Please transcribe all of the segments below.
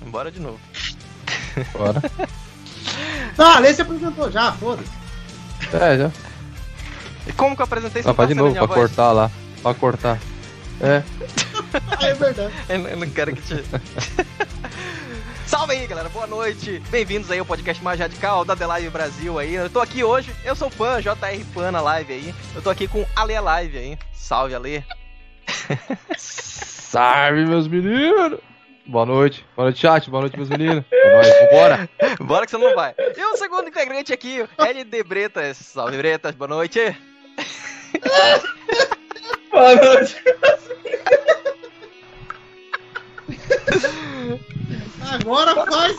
não. Bora de novo. Bora. Ah, Lê se apresentou já, foda-se. É, já. E como que eu apresentei Não, tá faz de novo, pra voz? cortar lá. Pra cortar. É. Ah, é verdade. Eu, eu não quero que te. Salve aí, galera. Boa noite. Bem-vindos aí ao podcast mais radical da The Live Brasil aí. Eu tô aqui hoje, eu sou o Pan, JR Pan na live aí. Eu tô aqui com Ale Live aí. Salve, Ale. Salve, meus meninos! Boa noite. Boa noite, chat. Boa noite, meus meninos. É nóis, vambora. Bora que você não vai. E o segundo integrante aqui, LD Bretas. Salve, Bretas. Boa noite. Boa noite. Agora faz.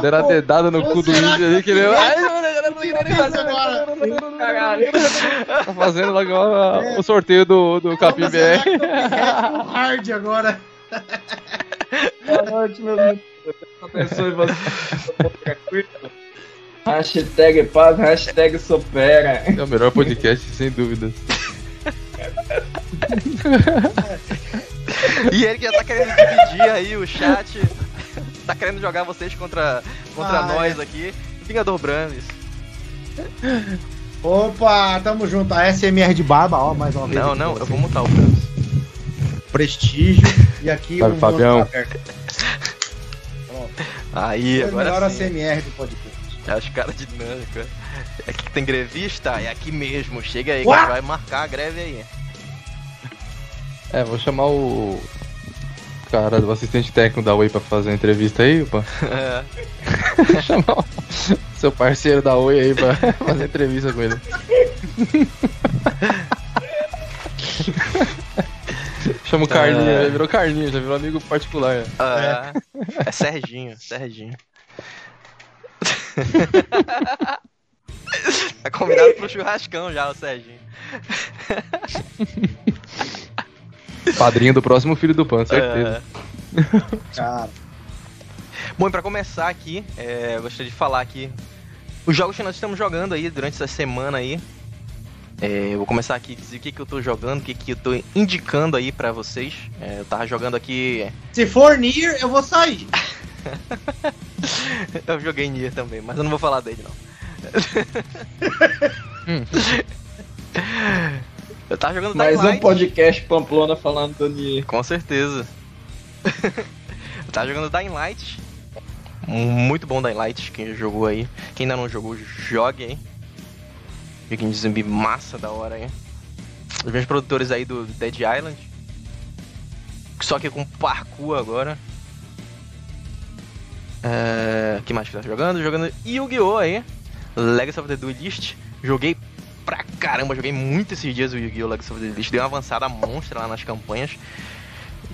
Deram a dedada no cu do índio ali que ele. Ai. Tá fazendo agora o sorteio do, do Capim BR. hard agora. Boa noite, meus abençoe vocês. Hashtag paz, hashtag supera. É o melhor podcast, sem dúvidas. E ele que já tá querendo dividir aí o chat. Tá querendo jogar vocês contra, contra Ah, nós aqui. Vingador Brames. Opa, tamo junto. A SMR de barba, ó, mais uma vez. Não, não, eu vou mutar o Brames. Prestígio. E aqui um Fabião. Pronto. Aí, Foi a melhor agora sim. ACMR do podcast. É os caras dinâmicos. Aqui que tem grevista, é aqui mesmo. Chega aí que Uá! a gente vai marcar a greve aí. É, vou chamar o cara do assistente técnico da Oi pra fazer a entrevista aí, opa. É. Vou chamar o seu parceiro da Oi aí pra fazer entrevista com ele. Chama o Carlinho, É. ele virou Carlinho, já virou amigo particular. Ah, é Serginho, Serginho. tá convidado pro churrascão já, o Serginho. Padrinho do próximo filho do Pan, certeza. É. Cara. Bom, e pra começar aqui, é, eu gostaria de falar aqui os jogos que nós estamos jogando aí durante essa semana aí. É, eu vou começar aqui a dizer o que, que eu tô jogando, o que, que eu tô indicando aí pra vocês. É, eu tava jogando aqui. Se for Nier, eu vou sair. Eu joguei Nier também, mas eu não vou falar dele não. Hum. Eu tava jogando Mais Dying um Light. podcast Pamplona falando do Nier. Com certeza. eu tava jogando Dying Light. Muito bom Dying Light, quem jogou aí. Quem ainda não jogou, jogue aí. Joguinho de zumbi massa da hora aí. Os meus produtores aí do Dead Island. Só que com parkour agora. É... que mais que tá jogando? Jogando Yu-Gi-Oh! aí. Legacy of the Duelist. Joguei pra caramba, joguei muito esses dias o Yu-Gi-Oh! Legacy of the Duelist. Dei uma avançada monstra lá nas campanhas.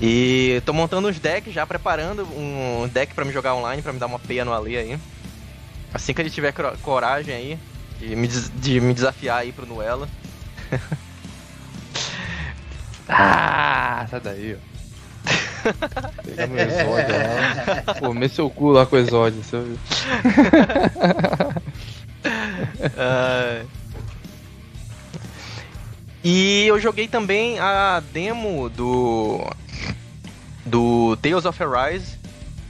E tô montando uns decks já, preparando um deck pra me jogar online, pra me dar uma peia no Ali aí. Assim que ele tiver coragem aí, de me, de me desafiar aí pro duelo. Ah, sai daí, ó. Pegar meu exódio lá. Comer seu cu lá com o exódio. Seu... Ah. E eu joguei também a demo do. Do Tales of Arise.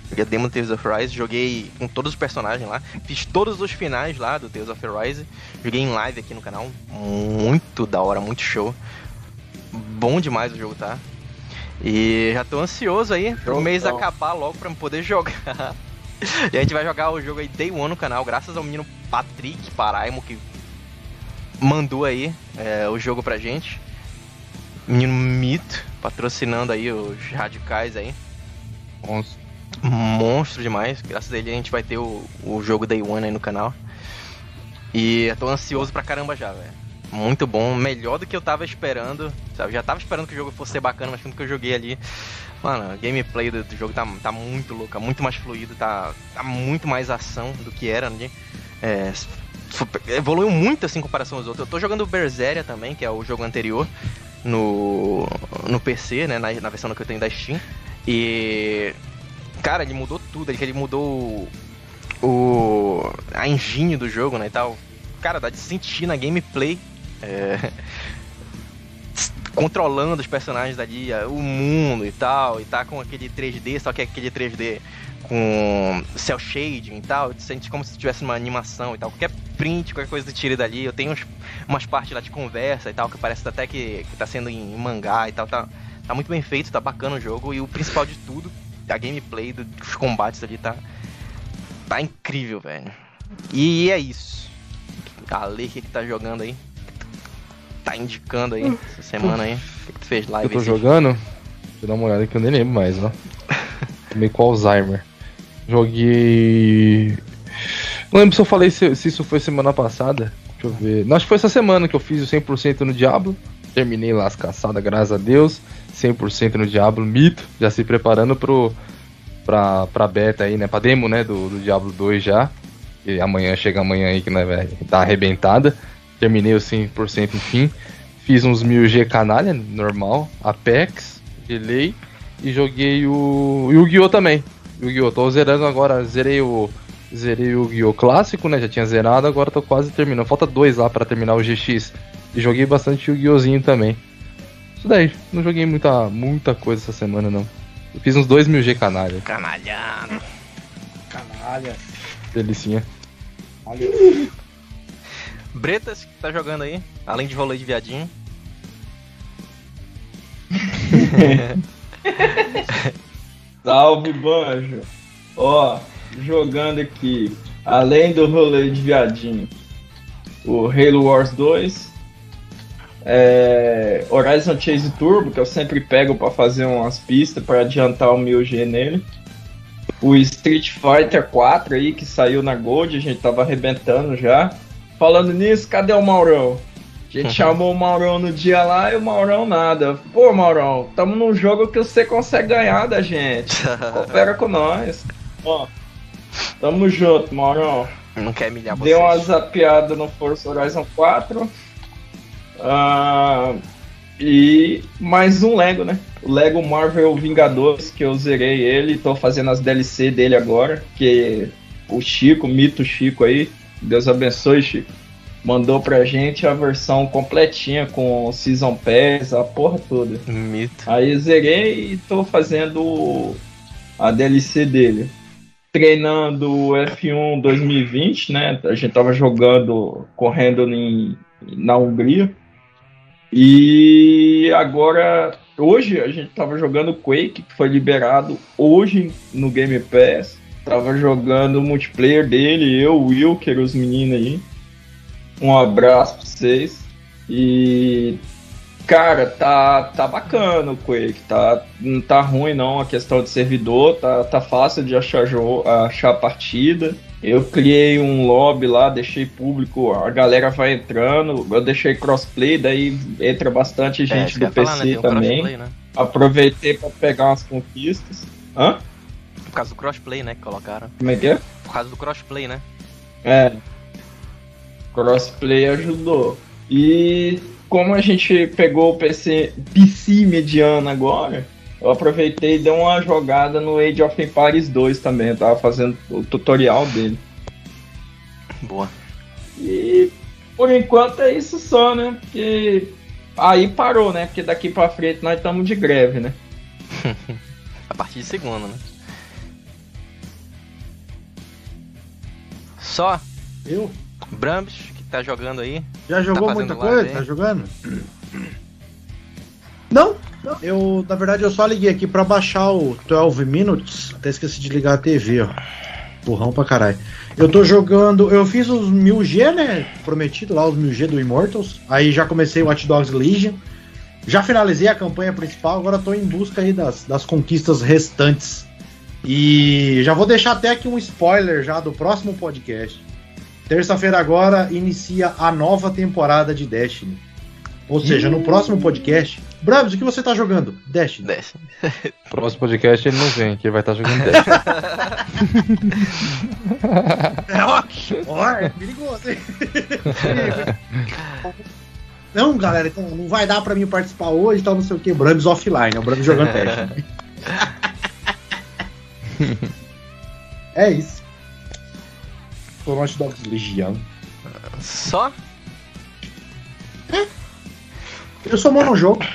Joguei a demo do Tales of Arise, joguei com todos os personagens lá. Fiz todos os finais lá do Tales of Arise. Joguei em live aqui no canal. Muito da hora, muito show. Bom demais o jogo, tá? E já tô ansioso aí pro Show, mês acabar logo pra poder jogar. e a gente vai jogar o jogo aí Day One no canal, graças ao menino Patrick Paraimo que mandou aí é, o jogo pra gente. Menino Mito, patrocinando aí os radicais aí. Monstro. Monstro demais. Graças a ele a gente vai ter o, o jogo Day One aí no canal. E eu tô ansioso pra caramba já, velho. Muito bom, melhor do que eu tava esperando. Sabe? Já tava esperando que o jogo fosse ser bacana, mas quando que eu joguei ali. Mano, a gameplay do, do jogo tá, tá muito louca, muito mais fluido, tá, tá muito mais ação do que era, né? É, evoluiu muito assim em comparação aos outros. Eu tô jogando Berseria também, que é o jogo anterior, no, no PC, né? Na, na versão que eu tenho da Steam. E. Cara, ele mudou tudo, ele, mudou o, a engine do jogo, né? E tal. Cara, dá de sentir na gameplay. é, controlando os personagens ali, a- o mundo e tal, e tá com aquele 3D, só que é aquele 3D com cel shading e tal, sente como se tivesse uma animação e tal. Qualquer print, qualquer coisa tire dali, eu tenho uns- umas partes lá de conversa e tal, que parece até que, que tá sendo em mangá e tal, tá, tá muito bem feito, tá bacana o jogo, e o principal de tudo, a gameplay do- dos combates ali tá, tá incrível, velho. E é isso. A Lei que tá jogando aí, tá indicando aí essa semana aí, o que, que tu fez live? Eu tô jogando? Deixa eu dar uma olhada que eu nem lembro mais, ó. Meio com Alzheimer. Joguei. Não lembro se eu falei se, se isso foi semana passada. Deixa eu ver. Não, acho que foi essa semana que eu fiz o 100% no Diablo. Terminei lá as caçadas, graças a Deus. 100% no Diablo, mito. Já se preparando pro, pra, pra beta aí, né? Pra demo, né? Do, do Diablo 2 já. E amanhã chega amanhã aí que né, vai tá arrebentada. Terminei o 100% enfim. Fiz uns 1000G canalha, normal. Apex, delay. E joguei o Yu-Gi-Oh! também. Yu-Gi-Oh! Tô zerando agora, zerei o. Zerei o Yu-Gi-Oh! clássico, né? Já tinha zerado, agora tô quase terminando. Falta dois lá pra terminar o GX. E joguei bastante Yu-Gi-Ohzinho também. Isso daí, não joguei muita, muita coisa essa semana não. Eu fiz uns 2 mil G canalha, Canalhado. Canalha. delicinha. Olha. Bretas, que tá jogando aí, além de rolê de viadinho. Salve, Banjo. Ó, jogando aqui, além do rolê de viadinho, o Halo Wars 2, é, Horizon Chase Turbo, que eu sempre pego pra fazer umas pistas pra adiantar o meu G nele. O Street Fighter 4 aí, que saiu na Gold, a gente tava arrebentando já. Falando nisso, cadê o Maurão? A gente chamou o Maurão no dia lá e o Maurão nada. Pô, Maurão, tamo num jogo que você consegue ganhar da gente. Coopera com nós. Ó, tamo junto, Maurão. Não quer milhar vocês. Deu uma zapeada no Forza Horizon 4. Ah, e mais um Lego, né? O Lego Marvel Vingadores, que eu zerei ele, tô fazendo as DLC dele agora. Que o Chico, o mito Chico aí, Deus abençoe, Chico. Mandou pra gente a versão completinha com Season Pass, a porra toda. Mito. Aí zerei e tô fazendo a DLC dele. Treinando o F1 2020, né? A gente tava jogando, correndo em, na Hungria. E agora, hoje a gente tava jogando Quake, que foi liberado hoje no Game Pass. Tava jogando o multiplayer dele, eu, o Wilker, os meninos aí. Um abraço pra vocês. E Cara, tá, tá bacana o Quake, tá, não tá ruim não a questão de servidor, tá, tá fácil de achar, achar partida. Eu criei um lobby lá, deixei público, a galera vai entrando, eu deixei crossplay, daí entra bastante É, gente eu do ia falar, né? PC um também. crossplay, né? Aproveitei pra pegar umas conquistas. Hã? Por causa do crossplay, né? Que colocaram. Como é que é? Por causa do crossplay, né? É. Crossplay ajudou. E como a gente pegou o PC, PC mediano agora, eu aproveitei e dei uma jogada no Age of Empires 2 também. Eu tava fazendo o tutorial dele. Boa. E por enquanto é isso só, né? Porque aí parou, né? Porque daqui pra frente nós estamos de greve, né? A partir de segunda, né? Só Eu? Brambis, tá jogando aí. Já jogou fazendo muita coisa? aí? Tá jogando? Não, eu, na verdade, eu só liguei aqui pra baixar o 12 Minutes. Até esqueci de ligar a TV, ó. Burrão pra caralho. Eu tô jogando. Eu fiz os 1000G, né? Prometido lá, os 1000G do Immortals. Aí já comecei o Watch Dogs Legion. Já finalizei a campanha principal, agora tô em busca aí das, das conquistas restantes. E já vou deixar até aqui um spoiler já do próximo podcast. Terça-feira agora inicia a nova temporada de Destiny. Ou seja, no próximo podcast. Bravos, o que você tá jogando? Destiny. Desce. Próximo podcast ele não vem, que ele vai estar jogando teste. É, ó, ó, é perigoso, hein? Não, galera, então não vai dar pra mim participar hoje, tal, não sei o que. Brams offline, é o Brams jogando teste. é isso. No Watch Dogs Legião. Só? Eu sou monojogo.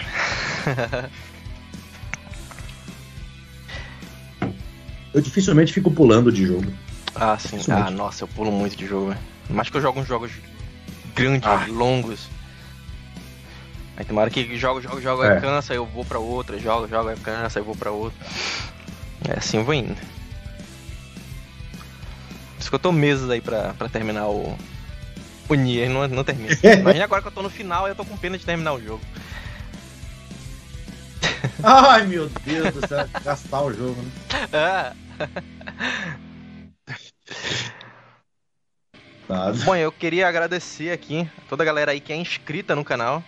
Eu dificilmente fico pulando de jogo. Ah, sim. Ah, nossa, eu pulo muito de jogo, velho. Mas que eu jogo uns jogos grandes, Ah. longos. Aí tem uma hora que jogo, jogo, jogo, É. aí cansa, aí eu vou pra outra, jogo, jogo, aí cansa, aí eu vou pra outra. É assim eu vou indo. Isso que eu tô meses aí pra, pra terminar o. O Nier, não, não termina. Imagina agora que eu tô no final e eu tô com pena de terminar o jogo. Ai, meu Deus do céu, gastar o jogo, né? Ah, Tá. Bom, eu queria agradecer aqui toda a galera aí que é inscrita no canal.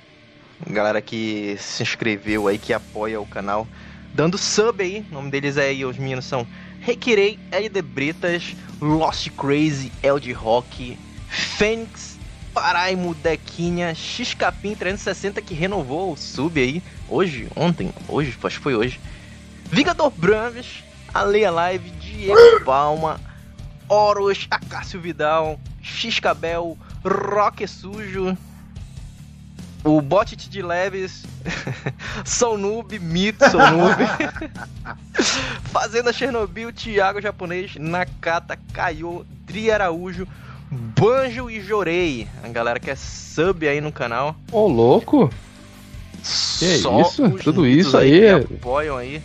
Galera que se inscreveu aí, que apoia o canal. Dando sub aí. O nome deles é aí, os meninos são Requirei, LD Bretas, Lost Crazy, Eld Rock, Fênix, Paraimo, Dequinha, Xcapim 360 que renovou o sub aí. Hoje, ontem, hoje, acho que foi hoje. Vingador Braves, Aleia Live, Diego Palma, Horus, Acácio Vidal, Xcabel, Rock Sujo, o Bot de Leves, Sou Noob, Mito, Sou Noob, Fazenda Chernobyl, Thiago Japonês, Nakata, Caio, Dri Araújo, Banjo e Jorei. A galera que é sub aí no canal. Ô, louco. Que isso? os Tudo isso aí que é- apoiam aí.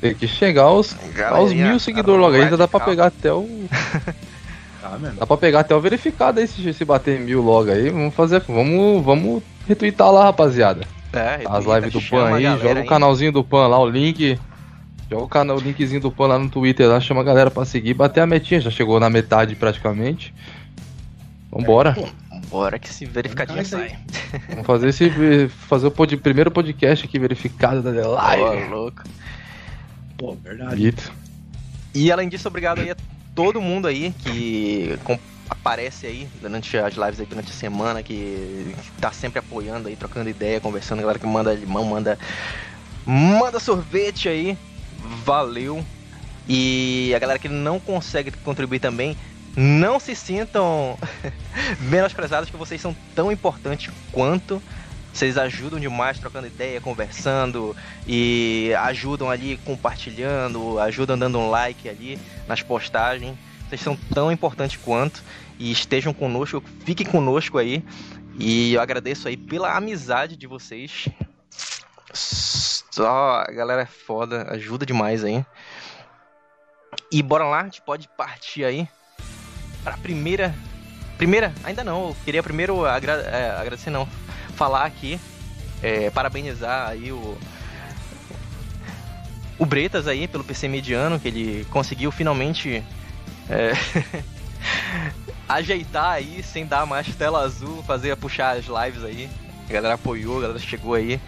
Tem que chegar aos, aos mil seguidores logo. Ainda dá pra pegar até o. Tá, mesmo. Dá pra pegar até o verificado aí se, se bater mil logo aí. Vamos fazer. Vamos, vamos retweetar lá, rapaziada. É, As lives do Pan aí, joga o canalzinho do Pan lá, o link. Joga o, canal, o linkzinho do Pan lá no Twitter lá, chama a galera pra seguir, bater a metinha, já chegou na metade praticamente. Vambora. Bora que se aí. sai. Vamos fazer esse. Fazer o pod- primeiro podcast aqui verificado da The Live. louco. Pô, verdade. Dito. E além disso, obrigado aí a todo mundo aí que aparece aí durante as lives aí durante a semana, que tá sempre apoiando aí, trocando ideia, conversando, galera que manda limão, manda manda sorvete aí. Valeu. E a galera que não consegue contribuir também, não se sintam menosprezados que vocês são tão importantes quanto vocês ajudam demais trocando ideia, conversando e ajudam ali compartilhando, ajudam dando um like ali nas postagens. Vocês são tão importantes quanto e estejam conosco, fiquem conosco aí. E eu agradeço aí pela amizade de vocês. Só a galera é foda, ajuda demais aí. E bora lá, a gente pode partir aí pra primeira. Primeira? Ainda não, eu queria primeiro agra- é, agradecer, não. Falar aqui, é, parabenizar aí o. O Bretas aí pelo PC mediano, que ele conseguiu finalmente é, ajeitar aí, sem dar mais tela azul, fazer puxar as lives aí. A galera apoiou, a galera chegou aí.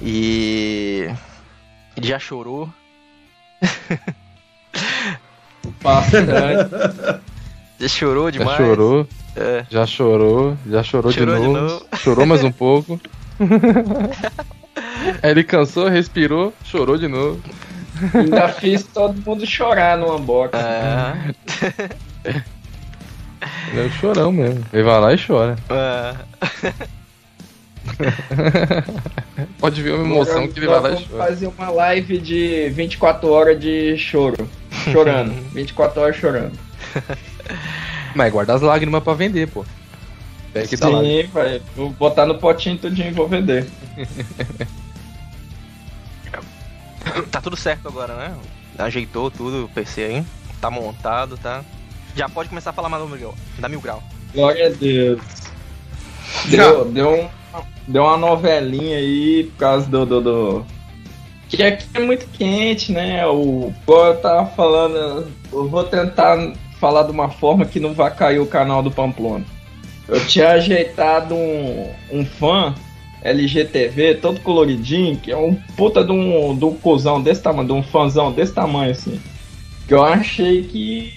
E. Ele já chorou. Bastante. Já chorou Já demais. chorou, É. já chorou, já chorou, Chorou de, de novo, novo. Chorou mais um pouco. Aí ele cansou, respirou, chorou de novo. Ainda fiz todo mundo chorar no unboxing. É. Ele é o chorão mesmo. Ele vai lá e chora. É. Pode ver a emoção que ele vai lá e chora. fazer uma live de 24 horas de choro. Chorando. 24 horas chorando. Mas guarda as lágrimas pra vender, pô. Pega que tá. Sim, vai. Vou botar no potinho tudinho e vou vender. Tá tudo certo agora, né? Ajeitou tudo o PC aí. Tá montado, tá? Já pode começar a falar mais do Mil Grau. Da Mil Grau. Glória a Deus. Deu, deu, um, deu uma novelinha aí por causa do, do, do- Que aqui é muito quente, né? O, igual eu tava falando, eu vou tentar falar de uma forma que não vai cair o canal do Pamplona. Eu tinha ajeitado um, um fã LGTV todo coloridinho, que é um puta de um, de um cuzão desse tamanho, de um fãzão desse tamanho assim. Que eu achei que,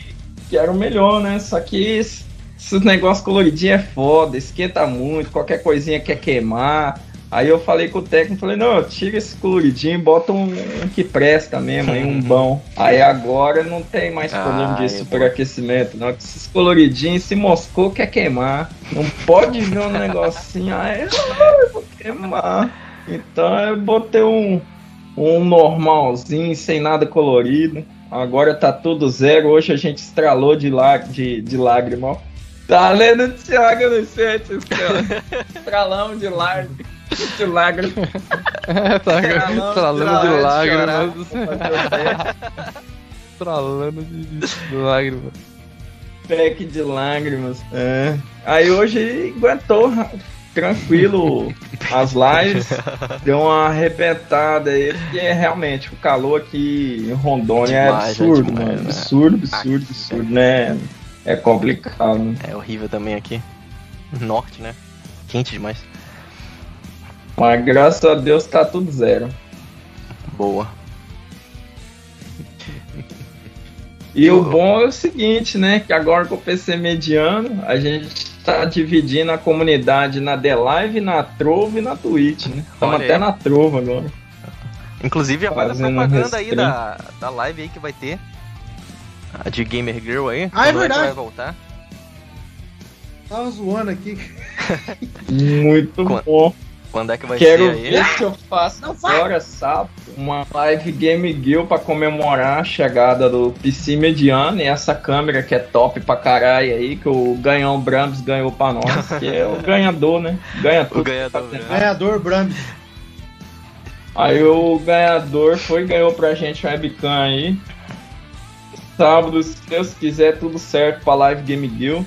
que era o melhor, né? Só que esse- esses negócios coloridinhos é foda, esquenta muito, qualquer coisinha quer queimar. Aí eu falei com o técnico, falei, não, tira esse coloridinho, bota um, um que presta mesmo, aí um bom. Aí agora não tem mais problema Ai, de superaquecimento, não. que Esses coloridinhos, se moscou, quer queimar. Não pode ver um negocinho, aí eu vou queimar. Então eu botei um, um normalzinho, sem nada colorido. Agora tá tudo zero. Hoje a gente estralou de, lá, de, de lágrima. Tá lendo o Thiago no chat. Estralamos de lágrima. De lágrima. tá Estralamos estralando de lágrimas. Estralando de, de lágrimas. Pack de lágrimas. É. Aí hoje aguentou ra- tranquilo as lives. Deu uma arrebentada aí, porque realmente o calor aqui em Rondônia é Demais, é absurdo, demais, mano. né? Absurdo, absurdo, absurdo, né? É complicado. né? É horrível também aqui. Norte, né? Quente demais. Mas graças a Deus tá tudo zero. Boa. E o bom é o seguinte, né? Que agora com o PC mediano, a gente tá dividindo a comunidade na The Live, na Trove e na Twitch, né? Estamos até na Trova agora. Inclusive, já faz a Fazendo propaganda aí da, da live aí que vai ter. A de Gamer Girl aí. Ah, é que verdade. vai voltar? Tava zoando aqui. Muito Quando- bom. Quando é que vai Quero ser aí? ver se eu faço agora, sábado, uma live Game Guild pra comemorar a chegada do PC mediano e essa câmera que é top pra caralho aí, que o Ganhão Brams ganhou pra nós, que é o ganhador, né? Ganha tudo. O ganhador, Tá né? Ganhador Brahms. Aí o ganhador foi e ganhou pra gente um webcam aí. Sábado, se Deus quiser, tudo certo pra Live Game Guild.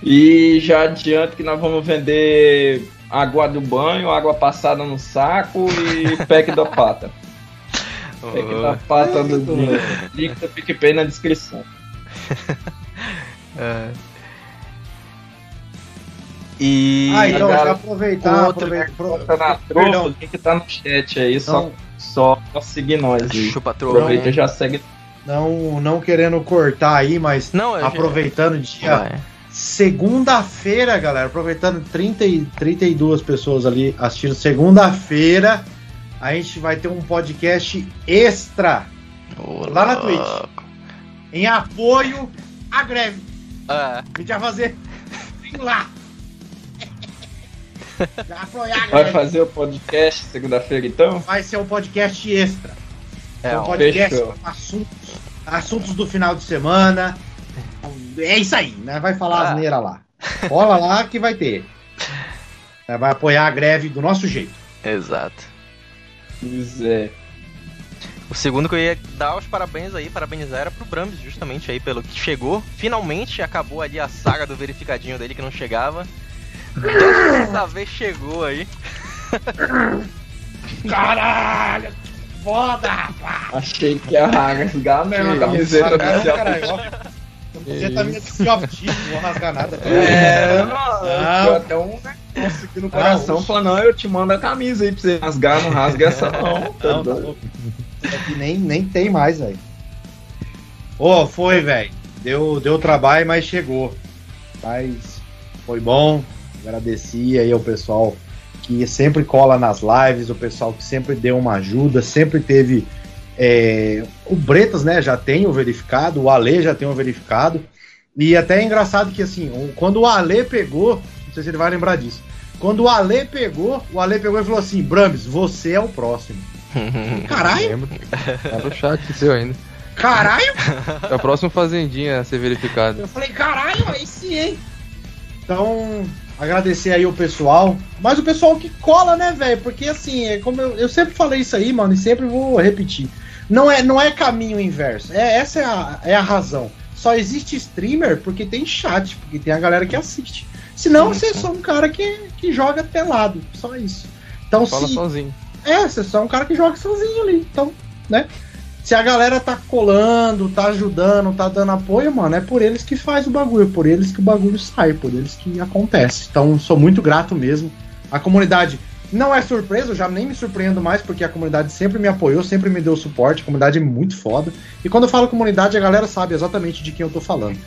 E já adianto que nós vamos vender água do banho, água passada no saco e pack da pata. Pack da pata do do- link do PicPay na descrição. É. E. Ah, então já aproveitar. outro aproveitar pro- Tá na tropa, o link tá no chat aí, só, Não, só, só seguir nós aí. Chupa trova. Aproveita e já segue. não, não querendo cortar aí, mas Não, já- aproveitando o dia. Vai. Segunda-feira, galera, aproveitando 30 e 32 pessoas ali assistindo. Segunda-feira, a gente vai ter um podcast extra Ô, Lá na louco. em apoio à greve. Ah, A gente vai fazer. Lá! Já apoiar a Vai greve. fazer o podcast segunda-feira então? Vai ser um podcast extra. é, um podcast fechou. com assuntos, assuntos do final de semana. É isso aí, né? Vai falar Ah. asneira lá. Cola lá que vai ter. É, Vai apoiar a greve do nosso jeito. exato. Pois é. O segundo que eu ia dar os parabéns aí, parabenizar era pro Brams, justamente aí pelo que chegou. Finalmente acabou ali a saga do verificadinho dele que não chegava. Dessa vez chegou aí. Caralho! Foda, rapaz! Achei que ia rasgar mesmo a camiseta Caralho, do Celtic. Caralho, ó. Camiseta minha de Celtic, não vou rasgar nada. É, não, até um negócio aqui no coração falando, não, eu te mando a camisa aí pra você rasgar, não rasga essa não. Tá Não, tá doido. louco. Isso aqui nem, nem tem mais, velho. Ô, foi, velho. Deu, deu trabalho, mas chegou. Mas foi bom. Agradeci aí ao pessoal que sempre cola nas lives, o pessoal que sempre deu uma ajuda, sempre teve. É, o Bretas, né, já tem o verificado, o Ale já tem o verificado. E até é engraçado que assim, o- quando o Ale pegou, não sei se ele vai lembrar disso. Quando o Ale pegou, o Ale pegou e falou assim: Brams, você é o próximo. Caralho, Lembro. Tá no chat seu ainda. caralho. É o próximo Fazendinha a ser verificado. Eu falei, caralho, aí sim, hein? Então, agradecer aí o pessoal. Mas o pessoal que cola, né, velho? Porque assim, é como eu, eu sempre falei isso aí, mano, e sempre vou repetir. Não é, não é caminho inverso. É, essa é a, é a razão. Só existe streamer porque tem chat, porque tem a galera que assiste. Senão Sim, você é só um cara que, que joga pelado. Só isso. Então, Fala se, sozinho. é, você é só um cara que joga sozinho ali. Então, né? Se a galera tá colando, tá ajudando, tá dando apoio, mano, é por eles que faz o bagulho, é por eles que o bagulho sai, por eles que acontece. Então, sou muito grato mesmo. A comunidade não é surpresa, eu já nem me surpreendo mais, porque a comunidade sempre me apoiou, sempre me deu suporte, a comunidade é muito foda. E quando eu falo comunidade, a galera sabe exatamente de quem eu tô falando.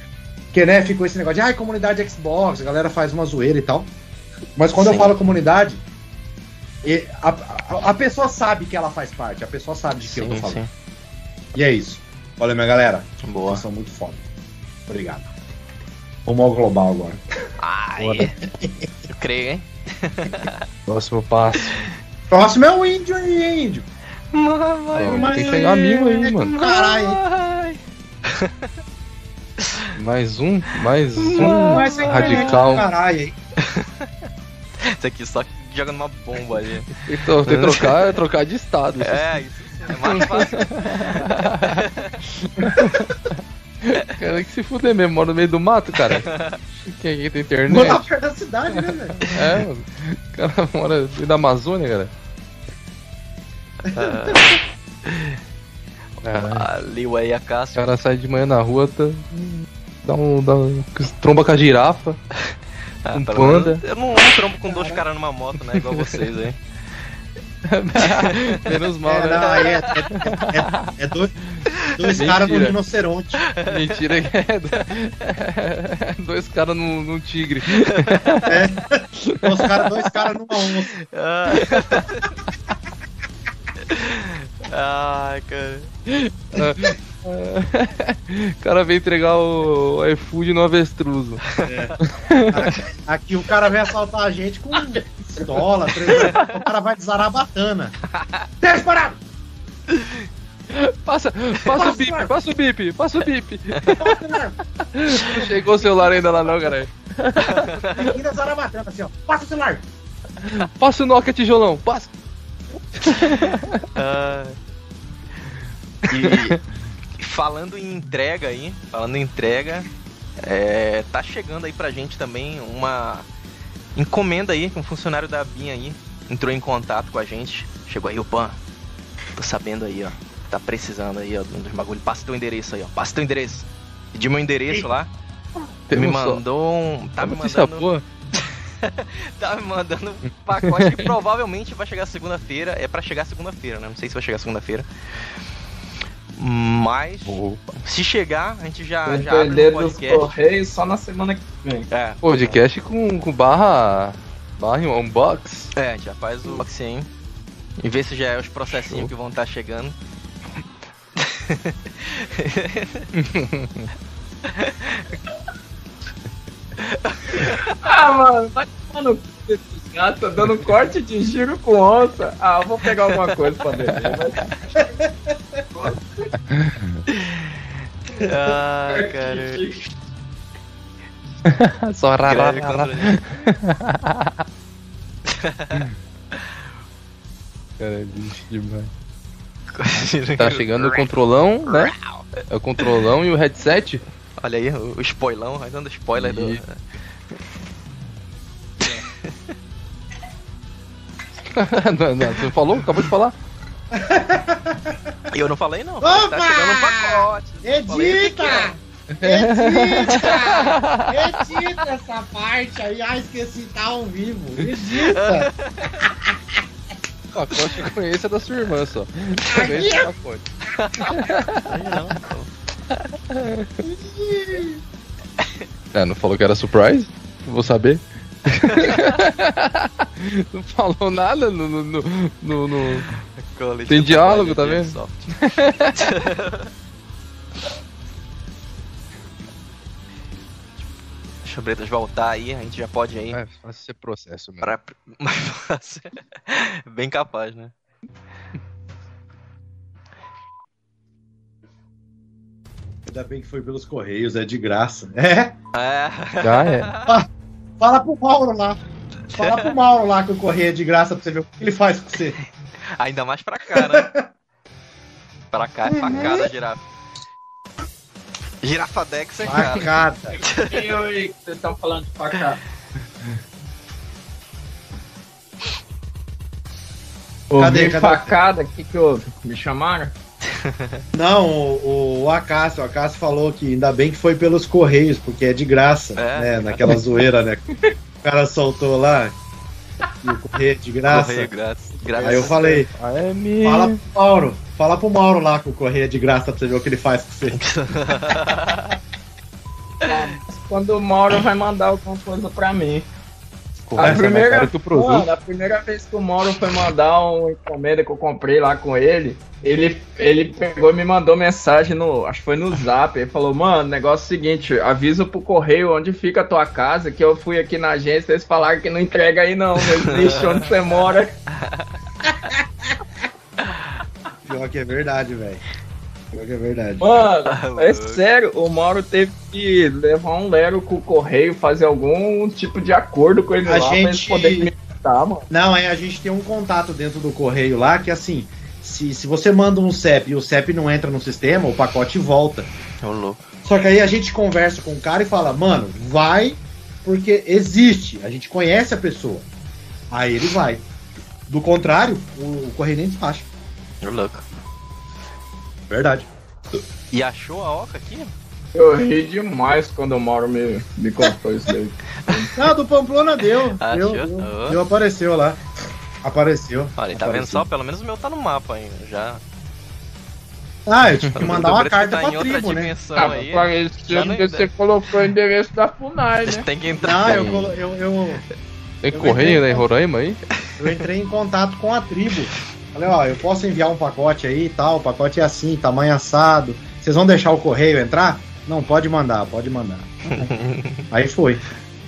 Porque, né, ficou esse negócio de, ai, comunidade Xbox, a galera faz uma zoeira e tal. Mas quando eu Sim. falo comunidade, a, a, a pessoa sabe que ela faz parte, a pessoa sabe de que eu tô Sim, falando. sim. E é isso. Valeu, minha galera. Boa. Vocês são muito foda. Obrigado. Vamos ao global agora. Ai, eu creio, hein? Próximo passo. Próximo é o índio e índio. Ó, tem que pegar mimo aí, mano. Caralho. Mais um, mais um ser radical. Caralho? Isso aqui só jogando uma bomba ali. Tro- tem que trocar, é trocar de estado. É, isso sim, é mais fácil. Cara, que se fuder mesmo, mora no meio do mato, cara. Quem aqui tem internet? Morar perto da cidade, né, velho? É, mano. O cara mora no meio da Amazônia, cara. O aí a O cara sai de manhã na rua, tá, dá um, dá um- tromba com a girafa. Ah, um panda. Eu não, não trombo com dois caras numa moto, né? Igual vocês aí. Menos mal, É, né? não, aí é, é, é- é dois, dois caras no rinoceronte. Mentira que é do- dois caras num, num tigre. Os cara, dois caras numa onça. Ai, cara. O cara veio entregar o iFood no avestruzo. Aqui o cara vem assaltar a gente com pistola, três, o cara vai de zarabatana. Desce parado! Passa, passa o bip, passa o bip, passa o bip. Não chegou o celular ainda lá não, cara. Aqui da zarabatana, assim, ó. Passa o celular! Passa o Nokia tijolão, passa. Ah. E falando em entrega aí, falando em entrega, é, tá chegando aí pra gente também uma encomenda aí, que um funcionário da BIM aí entrou em contato com a gente. Chegou aí, o Pan. Tô sabendo aí, ó. Tá precisando aí, ó, um dos bagulho. Passa teu endereço aí, ó. Passa teu endereço. Pedi meu endereço lá. me Temos só- mandou um. Tá me mandando. Tá me mandando um pacote que provavelmente vai chegar segunda-feira. É pra chegar segunda-feira, né? Não sei se vai chegar segunda-feira. Mas, Opa. se chegar, a gente já, já abre um dos podcast. correios só na semana que vem. É, Podcast com, com barra. Barra em unbox. é, a gente já faz o boxing e vê se já é os processinhos Show. que vão estar chegando. Ah, mano, vai tomar gatos, tá dando corte de giro com onça. Ah, eu vou pegar alguma coisa pra beber. Mas... ah, cara. Só rará, Cara, é lixo demais. Tá chegando o controlão, né? É o controlão e o headset. Olha aí, o, spoilão, vai dando spoiler do. não, não, você falou? Acabou de falar? E eu não falei não, Opa! tá chegando um pacote. O que que. Edita! Edita! Edita essa parte aí. Ah, esqueci, tá ao vivo. Edita! Pacote eu conheço é da sua irmã só. Conheço o pacote. Aí não, pô. É, não falou que era surprise? Vou saber. não falou nada no. no, no, no- no- Tem diálogo, tá vendo? Deixa o Bretas voltar aí, a gente já pode aí. É, fácil ser processo mesmo. Pra... mais fácil. Bem capaz, né? Ainda bem que foi pelos Correios, é de graça. É? É. Já é. Fala pro Mauro lá. Fala pro Mauro lá que o Correio é de graça pra você ver o que ele faz com você. Ainda mais pra cá, né? pra cá é facada, girafa. Girafa Dex é cara. Facada. E que vocês estão falando de facada? Cadê, cadê? facada, o que que houve? Me chamaram? Não, o, o Acácio, o Acácio falou que ainda bem que foi pelos Correios, porque é de graça, É. né? Naquela zoeira, né? O cara soltou lá. E o Correio é de graça. Correio grátis. grátis. Aí eu falei, é fala pro Mauro. Fala pro Mauro lá que o Correio é de graça pra você ver o que ele faz com você. Quando o Mauro vai mandar alguma coisa pra mim. A primeira, a primeira vez que o Mauro foi mandar uma encomenda que eu comprei lá com ele, ele, ele pegou e me mandou mensagem no. Acho que foi no zap. Ele falou, mano, negócio é o seguinte, avisa pro correio onde fica a tua casa, que eu fui aqui na agência, eles falaram que não entrega aí não, não existe onde você mora. Pior que é verdade, velho. É verdade. Mano, é sério, o Mauro teve que levar um Lero com o correio, fazer algum tipo de acordo com ele A lá pra eles gente- poderem me dar, mano. Não, é, a gente tem um contato dentro do correio lá que assim, se, se você manda um CEP e o CEP não entra no sistema, o pacote volta. Ô, louco. Só que aí a gente conversa com o cara e fala, mano, vai, porque existe, a gente conhece a pessoa. Aí ele vai. Do contrário, o, o correio nem despacha. Ô, louco. Verdade. E achou a oca aqui? Eu ri demais quando o Mauro me, me contou isso daí. Não, do Pamplona deu. Achou? Deu, deu, Ah. deu, apareceu lá. Apareceu. Olha, tá vendo só? Pelo menos o meu tá no mapa ainda. Já. Ah, eu tive que mandar uma carta tá pra tribo, né? Ah, aí. já não que você colocou o endereço da FUNAI, né? Tem que entrar. Não, eu, colo- eu, eu, Tem Eu correio né, em Roraima aí? eu entrei em contato com a tribo. Falei, ó, eu posso enviar um pacote aí e tal, o pacote é assim, tamanho assado. Vocês vão deixar o correio entrar? Não, pode mandar, pode mandar. aí foi.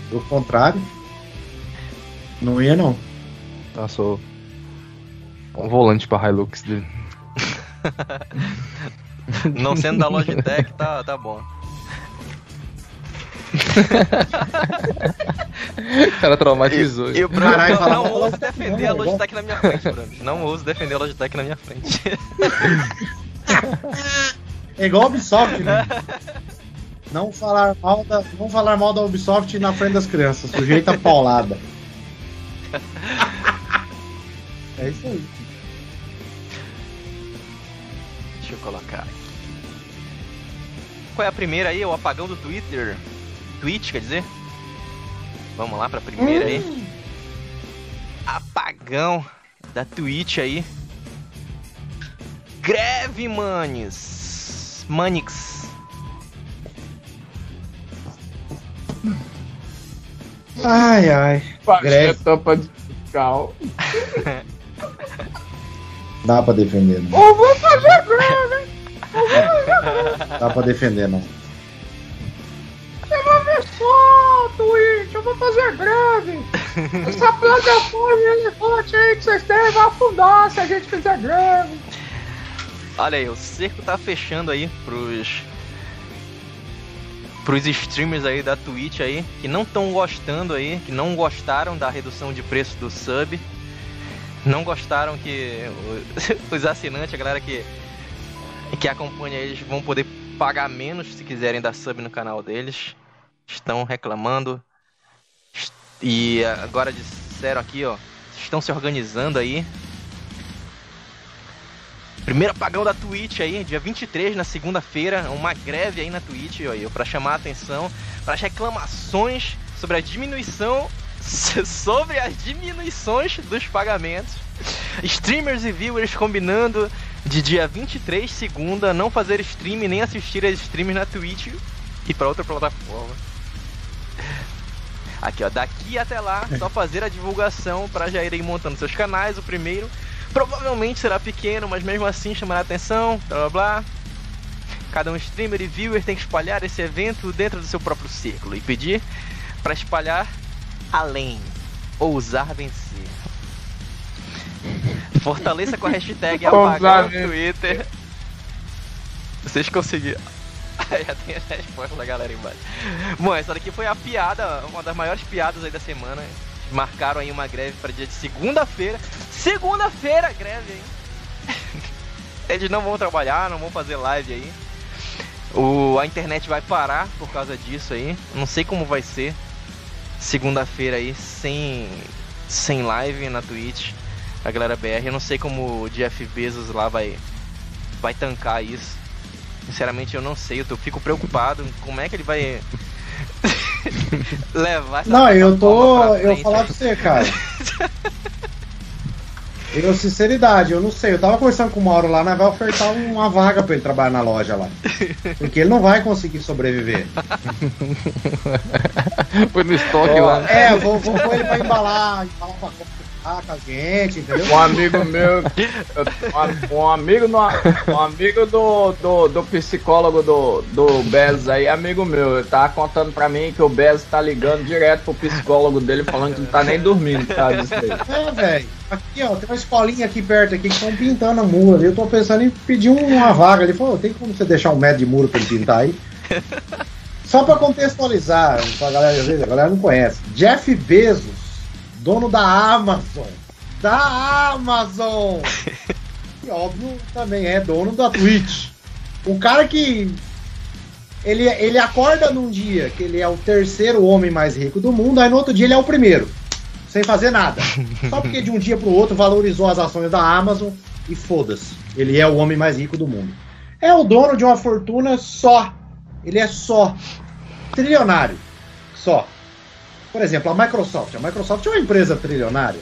Do contrário, não ia não. Passou um volante pra Hilux dele. Não sendo da Logitech, tá, tá bom. O cara traumatizou. E o Bruno Caralho, não, fala não ouso defender não, a Logitech na minha frente, Bruno. Não ouso defender a Logitech na minha frente. É igual a Ubisoft, né? Não falar mal da, não falar mal da Ubisoft na frente das crianças, sujeita paulada. É isso aí. Deixa eu colocar aqui. Qual é a primeira aí? O apagão do Twitter? Twitch, quer dizer? Vamos lá pra primeira aí. Apagão da Twitch aí. Greve, manes. Manix. Ai, ai. Greve. topa de fiscal. Dá pra defender, não. Eu vou fazer greve! Dá pra defender, não. Você vai ver só, Twitch, eu vou fazer greve! Essa plataforma elefante aí que vocês têm vai afundar se a gente fizer greve! Olha aí, o cerco tá fechando aí pros. pros streamers aí da Twitch aí, que não estão gostando aí, que não gostaram da redução de preço do sub. Não gostaram que os assinantes, a galera que, que acompanha eles, vão poder pagar menos se quiserem dar sub no canal deles. Estão reclamando. E agora disseram aqui, ó, estão se organizando aí Primeiro apagão da Twitch aí, dia 23, na segunda-feira, uma greve aí na Twitch, ó, para chamar a atenção para as reclamações sobre a diminuição sobre as diminuições dos pagamentos. Streamers e viewers combinando de dia 23, segunda, não fazer stream nem assistir as streams na Twitch e para outra plataforma. Aqui, ó, daqui até lá, só fazer a divulgação para já irem montando seus canais. O primeiro provavelmente será pequeno, mas mesmo assim chamará atenção, blá blá blá. Cada um streamer e viewer tem que espalhar esse evento dentro do seu próprio círculo e pedir para espalhar além, ousar vencer. Fortaleça com a hashtag apagão no vencer. Twitter. Vocês conseguiram. Já tem a resposta da galera embaixo. Bom, essa daqui foi a piada, uma das maiores piadas aí da semana. Marcaram aí uma greve para dia de segunda-feira. Segunda-feira, greve aí. Eles não vão trabalhar, não vão fazer live aí. O, a internet vai parar por causa disso aí. Não sei como vai ser segunda-feira aí sem sem live na Twitch. A galera BR, eu não sei como o Jeff Bezos lá vai vai tancar isso. Sinceramente eu não sei, eu tô- fico preocupado em como é que ele vai levar essa Não, eu tô. Eu vou falar pra você, cara. Eu, sinceridade, eu não sei. Eu tava conversando com o Mauro lá, nós vai ofertar uma vaga pra ele trabalhar na loja lá. Porque ele não vai conseguir sobreviver. Foi no estoque lá. é, eu vou, vou pôr ele pra embalar, embalar pra Com a gente, entendeu? Um amigo meu, um, um amigo, no, um amigo do, do, do psicólogo do, do Bez aí, amigo meu, ele tava contando pra mim que o Bez tá ligando direto pro psicólogo dele falando que não tá nem dormindo, tá? É, velho. Aqui, ó, tem uma escolinha aqui perto aqui que estão pintando a ali. Eu tô pensando em pedir uma vaga. Ele falou, tem como você deixar um metro de muro pra ele pintar aí? Só pra contextualizar, pra galera, às vezes, a galera não conhece. Jeff Bezos, dono da Amazon. Da Amazon! E óbvio, também é dono da Twitch. O cara que. Ele, ele acorda num dia que ele é o terceiro homem mais rico do mundo, aí no outro dia ele é o primeiro. Sem fazer nada. Só porque de um dia pro outro valorizou as ações da Amazon e foda-se. Ele é o homem mais rico do mundo. É o dono de uma fortuna só. Ele é só. Trilionário. Só. Por exemplo, a Microsoft. A Microsoft é uma empresa trilionária.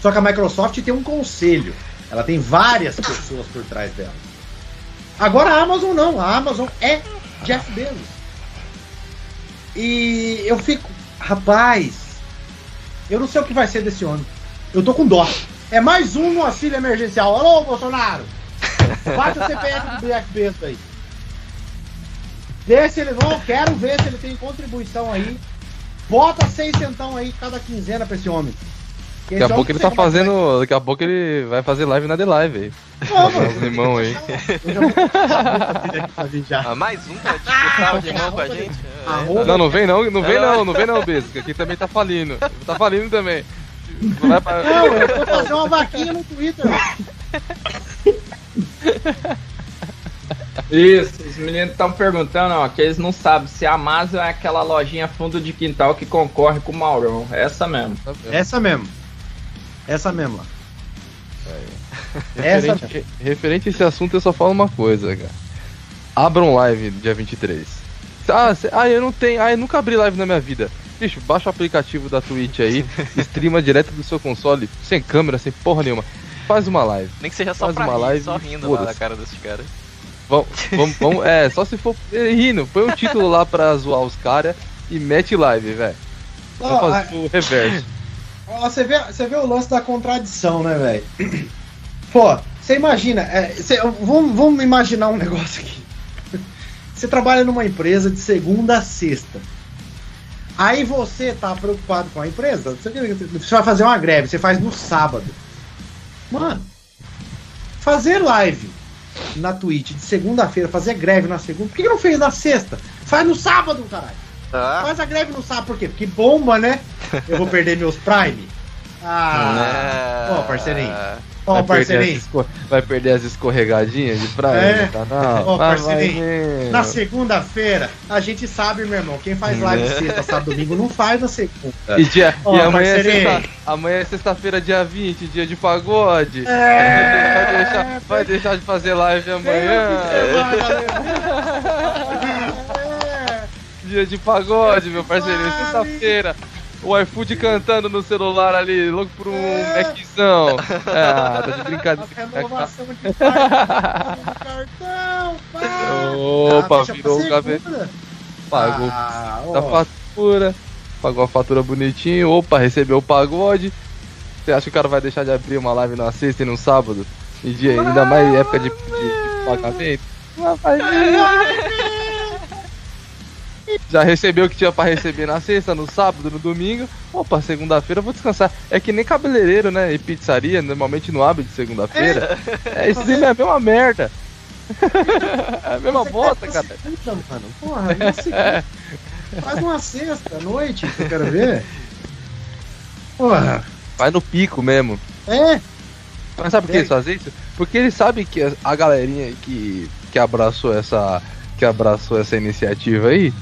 Só que a Microsoft tem um conselho. Ela tem várias pessoas por trás dela. Agora a Amazon não. A Amazon é Jeff Bezos. E eu fico, rapaz, eu não sei o que vai ser desse homem. Eu tô com dó. É mais um no auxílio emergencial. Alô, Bolsonaro! Bate o CPF do Jeff Bezos aí. Vê se ele. Não, quero ver se ele tem contribuição aí. Bota seis centão aí cada quinzena pra esse homem. Que Daqui a esse pouco ele tá fazendo. Daqui a pouco ele vai fazer live na The Live aí. Fazer uns limão aí. Ah, mais um pra disputar o limão com a gente? É. Arroba- Não, não vem não, não vem não, não vem não, Besco. Aqui também tá falindo. Tá falindo também. Não pra- Não, eu vou fazer uma vaquinha no Twitter. Isso, os meninos estão perguntando, ó, que eles não sabem se a Amazon é aquela lojinha fundo de quintal que concorre com o Maurão. Essa mesmo. Essa mesmo. Essa mesmo. lá. Essa Referente, referente a esse assunto, eu só falo uma coisa, cara. Abram live dia 23. Ah, cê- ah, eu não tenho. Ah, eu nunca abri live na minha vida. Bicho, baixa o aplicativo da Twitch aí, streama direto do seu console, sem câmera, sem porra nenhuma. Faz uma live. Nem que seja só Faz pra uma rir, live só rindo lá na cara desses caras. Vamos, vamos, vamos- é, só se for rindo. Põe um título lá pra zoar os caras e mete live, velho. Vamos fazer o reverso. ó, você, vê, você vê o lance da contradição, né, velho? Pô, você imagina. é, você- vamos, vamos imaginar um negócio aqui. Você trabalha numa empresa de segunda a sexta. Aí você tá preocupado com a empresa, você vai fazer uma greve, você faz no sábado. Mano, fazer live na Twitch de segunda-feira, fazer greve na segunda, por que que não fez na sexta? Faz no sábado, caralho. Ah, Faz a greve no sábado, por quê? Porque bomba, né? Eu vou perder meus Prime. Ah, ó, parceirinho. Ó, Vai perder, as parceirinho. vai perder as escorregadinhas de praia É. no canal? Ó, ver. Na segunda-feira, a gente sabe, meu irmão, quem faz live sexta, sábado, domingo, não faz na segunda. E, dia, Ó, e amanhã, é sexta, amanhã é sexta-feira, dia 20, dia de pagode. É, vai, deixar, vai deixar de fazer live amanhã. É. Dia de pagode, meu parceirinho. Sexta-feira. O iFood cantando no celular ali, louco por um É. Maczão. Ah, tá de A brincadeira. renovação de cartão, pá. Opa, Ah, virou o gaveta. Pagou Ah, da ó. fatura. Pagou a fatura bonitinho. Opa, recebeu o pagode. Você acha que o cara vai deixar de abrir uma live na sexta e no sábado? Em dia, ainda mais época de, de- de pagamento? Não vai fazer. Já recebeu o que tinha pra receber na sexta, no sábado, no domingo. Opa, segunda-feira eu vou descansar. É que nem cabeleireiro, né? E pizzaria, normalmente não abre de segunda-feira. É, isso aí é a mesma merda. É a mesma Você bosta, cara. segunda, mano. Porra, sei. Faz uma sexta à noite que eu quero ver. Porra. Vai no pico mesmo. É, Mas sabe por que eles fazem isso? Porque eles sabem que a- a galerinha que, que abraçou essa que abraçou essa iniciativa aí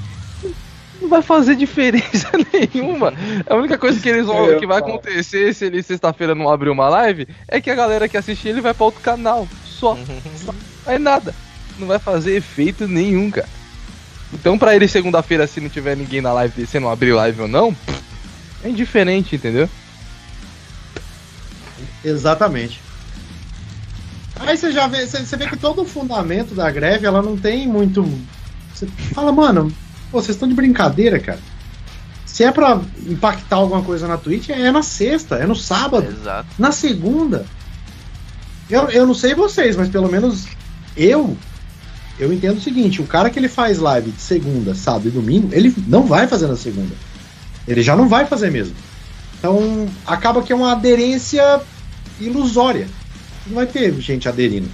não vai fazer diferença nenhuma. A única coisa que eles vão, que vai acontecer se ele sexta-feira não abrir uma live é que a galera que assistir ele vai pra outro canal. Só. Só. Aí nada. Não vai fazer efeito nenhum, cara. Então pra ele segunda-feira, se não tiver ninguém na live, se não abrir live ou não, é indiferente, entendeu? exatamente. Aí você já vê, você você vê que todo o fundamento da greve, ela não tem muito. Você fala, mano, pô, vocês estão de brincadeira, cara. Se é pra impactar alguma coisa na Twitch, é na sexta, é no sábado, Exato. na segunda. Eu, eu não sei vocês, mas pelo menos eu eu entendo o seguinte, o cara que ele faz live de segunda, sábado e domingo, ele não vai fazer na segunda. Ele já não vai fazer mesmo. Então, acaba que é uma aderência ilusória. Não vai ter gente aderindo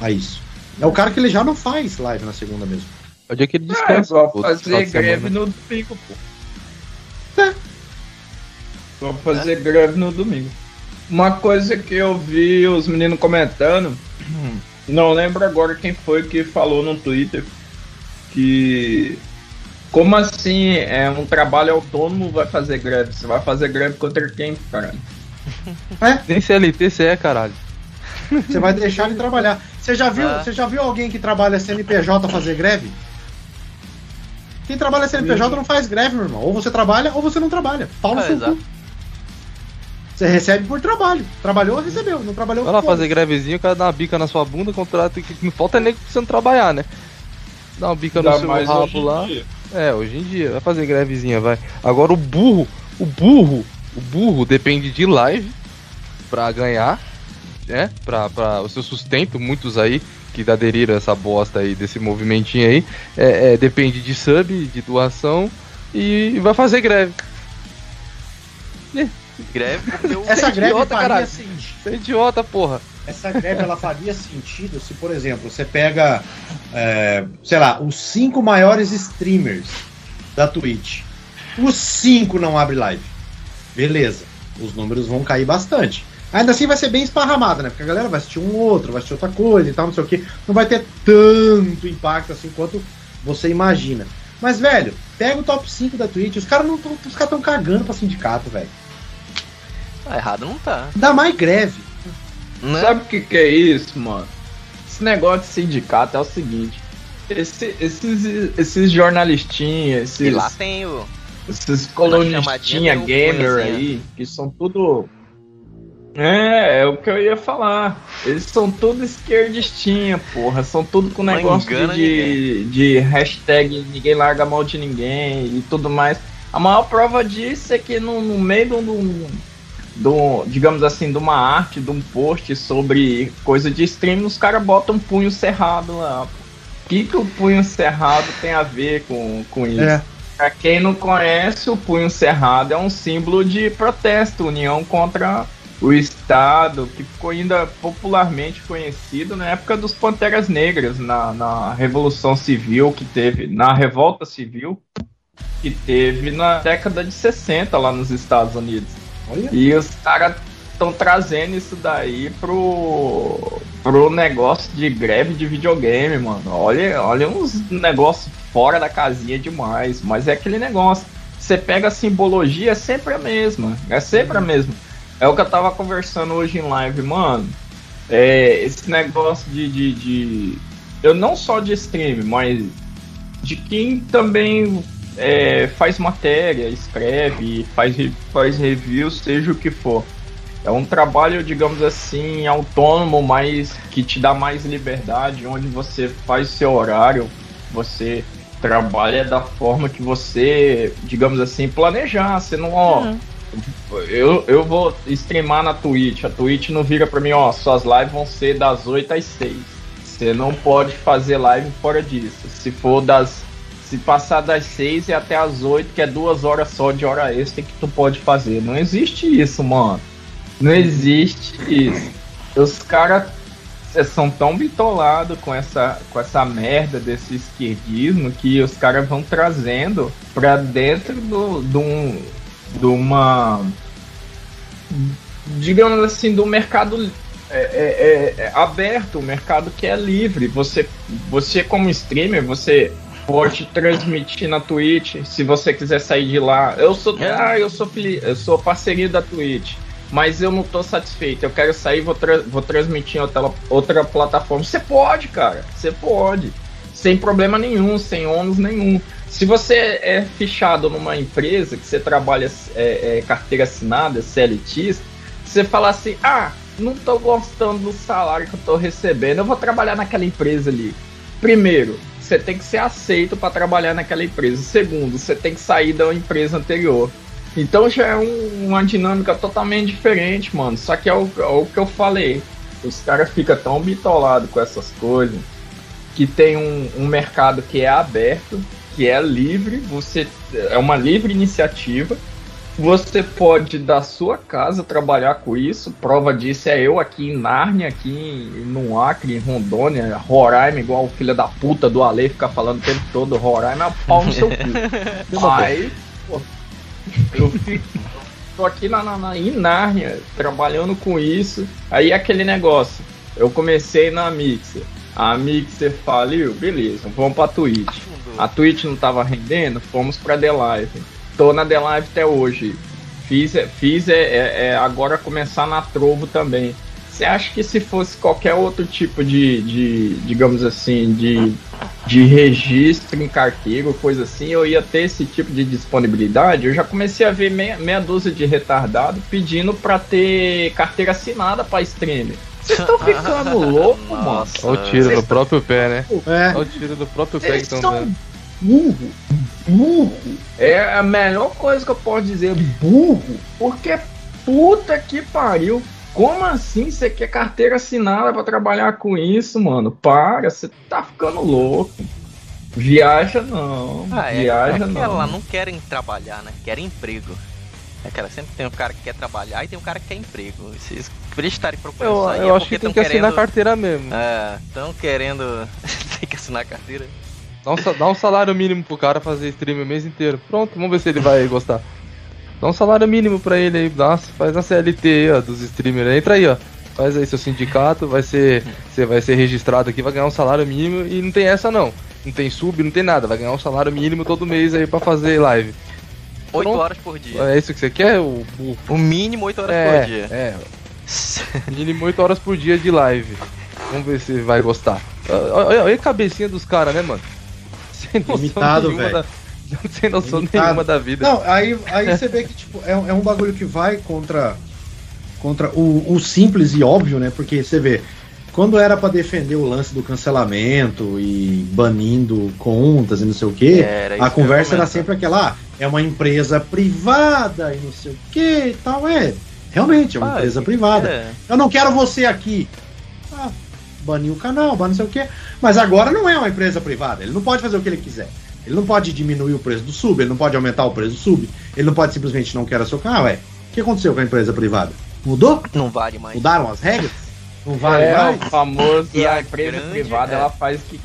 a isso. É o cara que ele já não faz live na segunda mesmo. É o dia que ele É, descansa. vou pô, fazer greve no domingo, pô. É. Vou fazer greve no domingo. Uma coisa que eu vi os meninos comentando, não lembro agora quem foi que falou no Twitter que como assim é um trabalho autônomo vai fazer greve? Você vai fazer greve contra quem, cara? Nem CLT você é, caralho. Você vai deixar ele trabalhar. Você já viu, Ah. você já viu alguém que trabalha CNPJ fazer greve? Quem trabalha CNPJ não faz greve, meu irmão. Ou você trabalha ou você não trabalha. Pau no É, seu exato. cu. Você recebe por trabalho. Trabalhou, recebeu. Não trabalhou, Vai lá fazer grevezinho, o cara dá uma bica na sua bunda, contrato que não falta nem você não trabalhar, né? Dá uma bica no Ainda seu mais hoje rabo em lá. dia. É, hoje em dia, vai fazer grevezinha, vai. Agora o burro, o burro, o burro depende de live pra ganhar, né? Pra, pra o seu sustento, muitos aí que aderiram a essa bosta aí, desse movimentinho aí, é, é, depende de sub, de doação e vai fazer greve. Greve porque o. Essa greve idiota, faria caralho. sentido. Você é idiota, porra. Essa greve ela faria sentido se, por exemplo, você pega, é, sei lá, os cinco maiores streamers da Twitch. Os cinco não abrem live. Beleza. Os números vão cair bastante. Ainda assim vai ser bem esparramado, né? Porque a galera vai assistir um outro, vai assistir outra coisa e tal, não sei o que. Não vai ter tanto impacto assim quanto você imagina. Mas, velho, pega o top 5 da Twitch. Os caras não tão, os caras estão cagando pra sindicato, velho. Ah, errado não tá. Dá mais greve. Né? Sabe o que, que é isso, mano? Esse negócio de sindicato é o seguinte. esse- esses, esses jornalistinhas, E lá esses, tem o. esses o gamer punhozinho. aí, que são tudo. É, é o que eu ia falar. Eles são tudo esquerdistinha, porra. São tudo com Não negócio de, de hashtag ninguém larga a mão de ninguém e tudo mais. A maior prova disso é que no, no meio de um, do, digamos assim, de uma arte, de um post sobre coisa de stream, os caras botam um punho cerrado lá. O que, que o punho cerrado tem a ver com, com isso? É. Pra quem não conhece, o punho cerrado é um símbolo de protesto, união contra o Estado, que ficou ainda popularmente conhecido na época dos Panteras Negras, na, na Revolução Civil que teve, na Revolta Civil que teve na década de 60 lá nos Estados Unidos. Olha. E os caras estão trazendo isso daí pro, pro negócio de greve de videogame, mano. Olha, olha uns negócios fora da casinha demais. Mas é aquele negócio. Você pega a simbologia, é sempre a mesma. É sempre a mesma. É o que eu tava conversando hoje em live, mano. É, esse negócio de, de, de- Eu não só de stream, mas de quem também é, faz matéria, escreve, faz, faz review, seja o que for. É um trabalho, digamos assim, autônomo, mas que te dá mais liberdade, onde você faz seu horário, você trabalha da forma que você, digamos assim, planejar. Você não, ó, eu, eu vou streamar na Twitch, a Twitch não vira pra mim, ó, suas lives vão ser das 8 às 6. Você não pode fazer live fora disso. Se for das. Se passar das 6 e até as 8, que é duas horas só de hora extra que tu pode fazer. Não existe isso, mano. Não existe isso. Os caras são tão bitolados com essa, com essa merda desse esquerdismo que os caras vão trazendo pra dentro do, um- de uma. Digamos assim, do mercado é, é, é, é aberto, um mercado que é livre. Você, você como streamer, você pode transmitir na Twitch, se você quiser sair de lá. Eu sou, É. ah, eu sou, eu sou parceria da Twitch, mas eu não tô satisfeito. Eu quero sair, vou, tra- vou transmitir em outra, outra plataforma. Você pode, cara. Você pode. Sem problema nenhum, sem ônus nenhum. Se você é fichado numa empresa que você trabalha é, é, carteira assinada, CLT, você fala assim, ah, não tô gostando do salário que eu tô recebendo, eu vou trabalhar naquela empresa ali. Primeiro, você tem que ser aceito para trabalhar naquela empresa. Segundo, você tem que sair da empresa anterior. Então já é um, uma dinâmica totalmente diferente, mano. Só que é o, é o que eu falei. Os caras ficam tão bitolados com essas coisas que tem um, um mercado que é aberto, que é livre, você é uma livre iniciativa. Você pode da sua casa trabalhar com isso. Prova disso é eu aqui em Nárnia, aqui no Acre, em Rondônia, Roraima, igual o filho da puta do Ale fica falando o tempo todo, Roraima é pau no seu cu. Aí, pô, eu fico, tô aqui na, na, na, em Nárnia, trabalhando com isso. Aí aquele negócio, eu comecei na Mixer. A Mixer faliu, beleza, vamos pra Twitch. A Twitch não tava rendendo, fomos pra The Live. Tô na The Live até hoje. Fiz, fiz é, é, é agora começar na Trovo também. Você acha que se fosse qualquer outro tipo de, de digamos assim, de, de registro em carteiro, coisa assim, eu ia ter esse tipo de disponibilidade? Eu já comecei a ver meia, meia dúzia de retardado pedindo para ter carteira assinada para streamer. Vocês estão ficando louco, mano. Olha o tiro no próprio pé, né? É. Olha o tiro do próprio pé que Vocês estão dando. burro, burro. É a melhor coisa que eu posso dizer, burro. Porque puta que pariu. Como assim você quer carteira assinada pra trabalhar com isso, mano? Para, você tá ficando louco. Viaja não, Ah, é, viaja é que não. ela não querem trabalhar, né? Querem emprego. É ela sempre tem um cara que quer trabalhar e tem um cara que quer emprego. Vocês, por eles estarem procurando Eu, eu é acho que tem que assinar a querendo... carteira mesmo. É, estão querendo. tem que assinar a carteira. Dá um, dá um salário mínimo pro cara fazer stream o mês inteiro. Pronto, vamos ver se ele vai gostar. Dá um salário mínimo pra ele aí, dá, faz na CLT aí, ó, dos streamers. Entra aí, ó. Faz aí seu sindicato, vai ser. Você vai ser registrado aqui, vai ganhar um salário mínimo e não tem essa não. Não tem sub, não tem nada, vai ganhar um salário mínimo todo mês aí pra fazer live. Oito Pronto. horas por dia. É isso que você quer? O, o- O mínimo oito horas é, por dia. é, mínimo 8 horas por dia de live. Vamos ver se vai gostar. Olha, olha- a cabecinha dos caras, né, mano? Sem noção Limitado, nenhuma velho. da- Sem noção Limitado. nenhuma da vida. Não, aí, aí você vê que tipo, é, um- é um bagulho que vai contra, contra o, o simples e óbvio, né? Porque você vê, quando era pra defender o lance do cancelamento e banindo contas e não sei o que, isso a conversa era sempre aquela, ah, é uma empresa privada e não sei o que e tal. É, realmente, é uma Ah, empresa é- privada. É. Eu não quero você aqui. Ah, baniu o canal, baniu não sei o quê. Mas agora não é uma empresa privada. Ele não pode fazer o que ele quiser. Ele não pode diminuir o preço do sub, ele não pode aumentar o preço do sub, ele não pode simplesmente não querer seu canal. Ué, o que aconteceu com a empresa privada? Mudou? Não vale mais. Mudaram as regras? Não vale é mais? o famoso, E a a empresa grande- privada, é. ela faz o que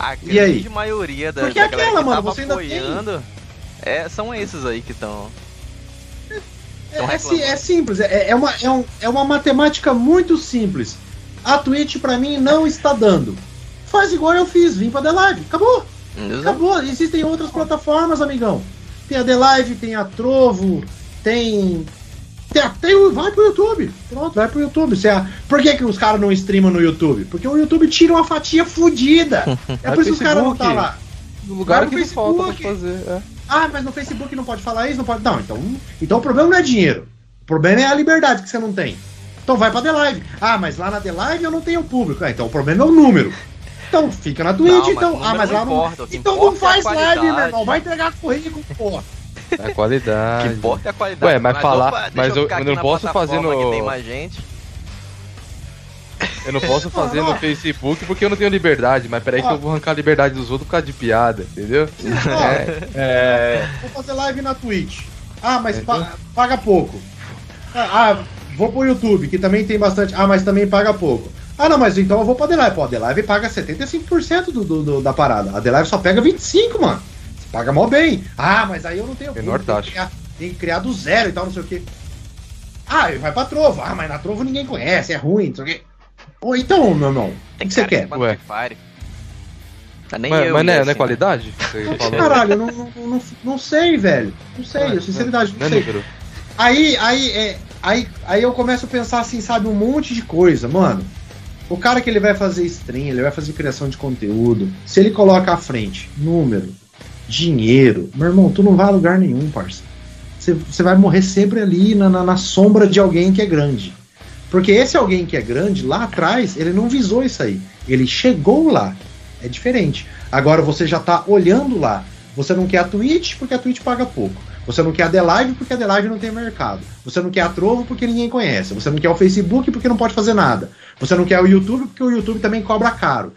A E aí? grande maioria da, Porque da aquela, galera que mano, você apoiando é, são esses aí que estão. É, é é simples, é, é uma, é, um- é uma matemática muito simples. A Twitch pra mim não está dando. Faz igual eu fiz, vim pra The Live. Acabou, acabou. Existem outras plataformas, amigão. Tem a The Live, tem a Trovo, tem. Tem, a- tem o- vai pro YouTube. Pronto, vai pro YouTube. Você, por que, que os caras não streamam no YouTube? Porque o YouTube tira uma fatia fodida. É por isso que os caras não Facebook. tá lá. No lugar que não falta pra Facebook. fazer. É. Ah, mas no Facebook não pode falar isso, não pode. Não, então, então o problema não é dinheiro. O problema é a liberdade que você não tem. Então vai pra The Live. Ah, mas lá na The Live eu não tenho público. Ah, então o problema é o número. Então fica na Twitch, Não, mas então. Ah, mas não lá não. importa, Então não é faz live, meu irmão. Vai entregar currículo, porra. É a O que qualidade. importa é a qualidade. Ué, mas falar- opa, mas eu- eu aqui não posso fazer no- Que tem mais gente. Eu não posso fazer no. Facebook porque eu não tenho liberdade, mas peraí que eu vou arrancar a liberdade dos outros por causa de piada, entendeu? Ó, é, Vou fazer live na Twitch. Ah, mas pa- paga pouco. Ah, ah, vou pro YouTube, que também tem bastante. Ah, mas também paga pouco. Ah, não, mas então eu vou pra The Live. Pô, a The Live paga 75% do, do, do- da parada. A The Live só pega 25%, mano. Paga mó bem. Ah, mas aí eu não tenho Menor tem taxa. que criar- Tem que criar do zero e tal, não sei o quê. Ah, vai pra Trovo. Ah, mas na Trovo ninguém conhece, é ruim, não sei o quê. Pô, então, meu irmão, o que, que você quer? Ué. Ah, Nem Mas, eu mas não, é, não é assim. qualidade? Caralho, eu não, não, não, não sei, velho. Não sei, Não é- sinceridade, Não não é sei. número. Aí, aí, é, aí, aí eu começo a pensar assim, sabe, um monte de coisa, mano. O cara que ele vai fazer stream, ele vai fazer criação de conteúdo. Se ele coloca à frente número, dinheiro, meu irmão, tu não vai a lugar nenhum, parça. Você, vai morrer sempre ali na, na, na sombra de alguém que é grande. Porque esse alguém que é grande, lá atrás, ele não visou isso aí. Ele chegou lá. É diferente. Agora você já tá olhando lá. Você não quer a Twitch porque a Twitch paga pouco. Você não quer a The Live porque a The Live não tem mercado. Você não quer a Trovo porque ninguém conhece. Você não quer o Facebook porque não pode fazer nada. Você não quer o YouTube porque o YouTube também cobra caro.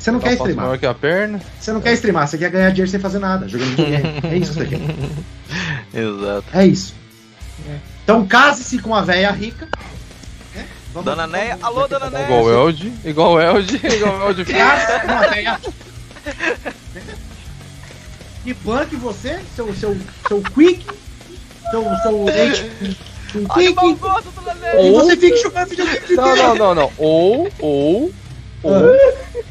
Você não quer streamar. maior que a perna. Você não quer streamar, você quer ganhar dinheiro sem fazer nada, jogando videogame. É isso que você quer. Exato. É isso. Então case-se com uma véia rica. né? Vamos- Dona Neia, alô, Dona Neia. Igual o Eld. Igual o Eld. Igual o Eld. Case-se com uma véia. E banque você, seu, seu, seu quick, seu, seu bom quick, gosto, Dona Neia. e você fica jogando videogame de Não, não, não, não. Ou, ou, ou,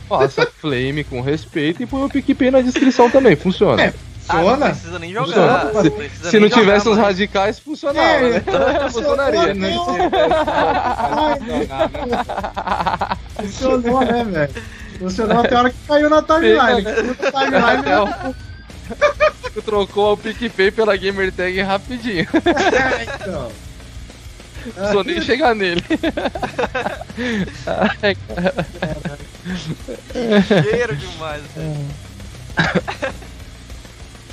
faça flame com respeito e põe o PicPay na descrição também. Funciona. É, Ah, não Funciona? precisa nem jogar. Funciona. não Se, precisa se nem não tivesse jogar, os mano. radicais, funcionava, É, né? Funcionaria, né? Funcionou, né, velho? Funcionou até a hora que caiu na timeline. Caiu na timeline, né? Trocou o PicPay pela Gamer Tag rapidinho. É, então. Precisou nem chegar nele. Ai, Cheiro demais.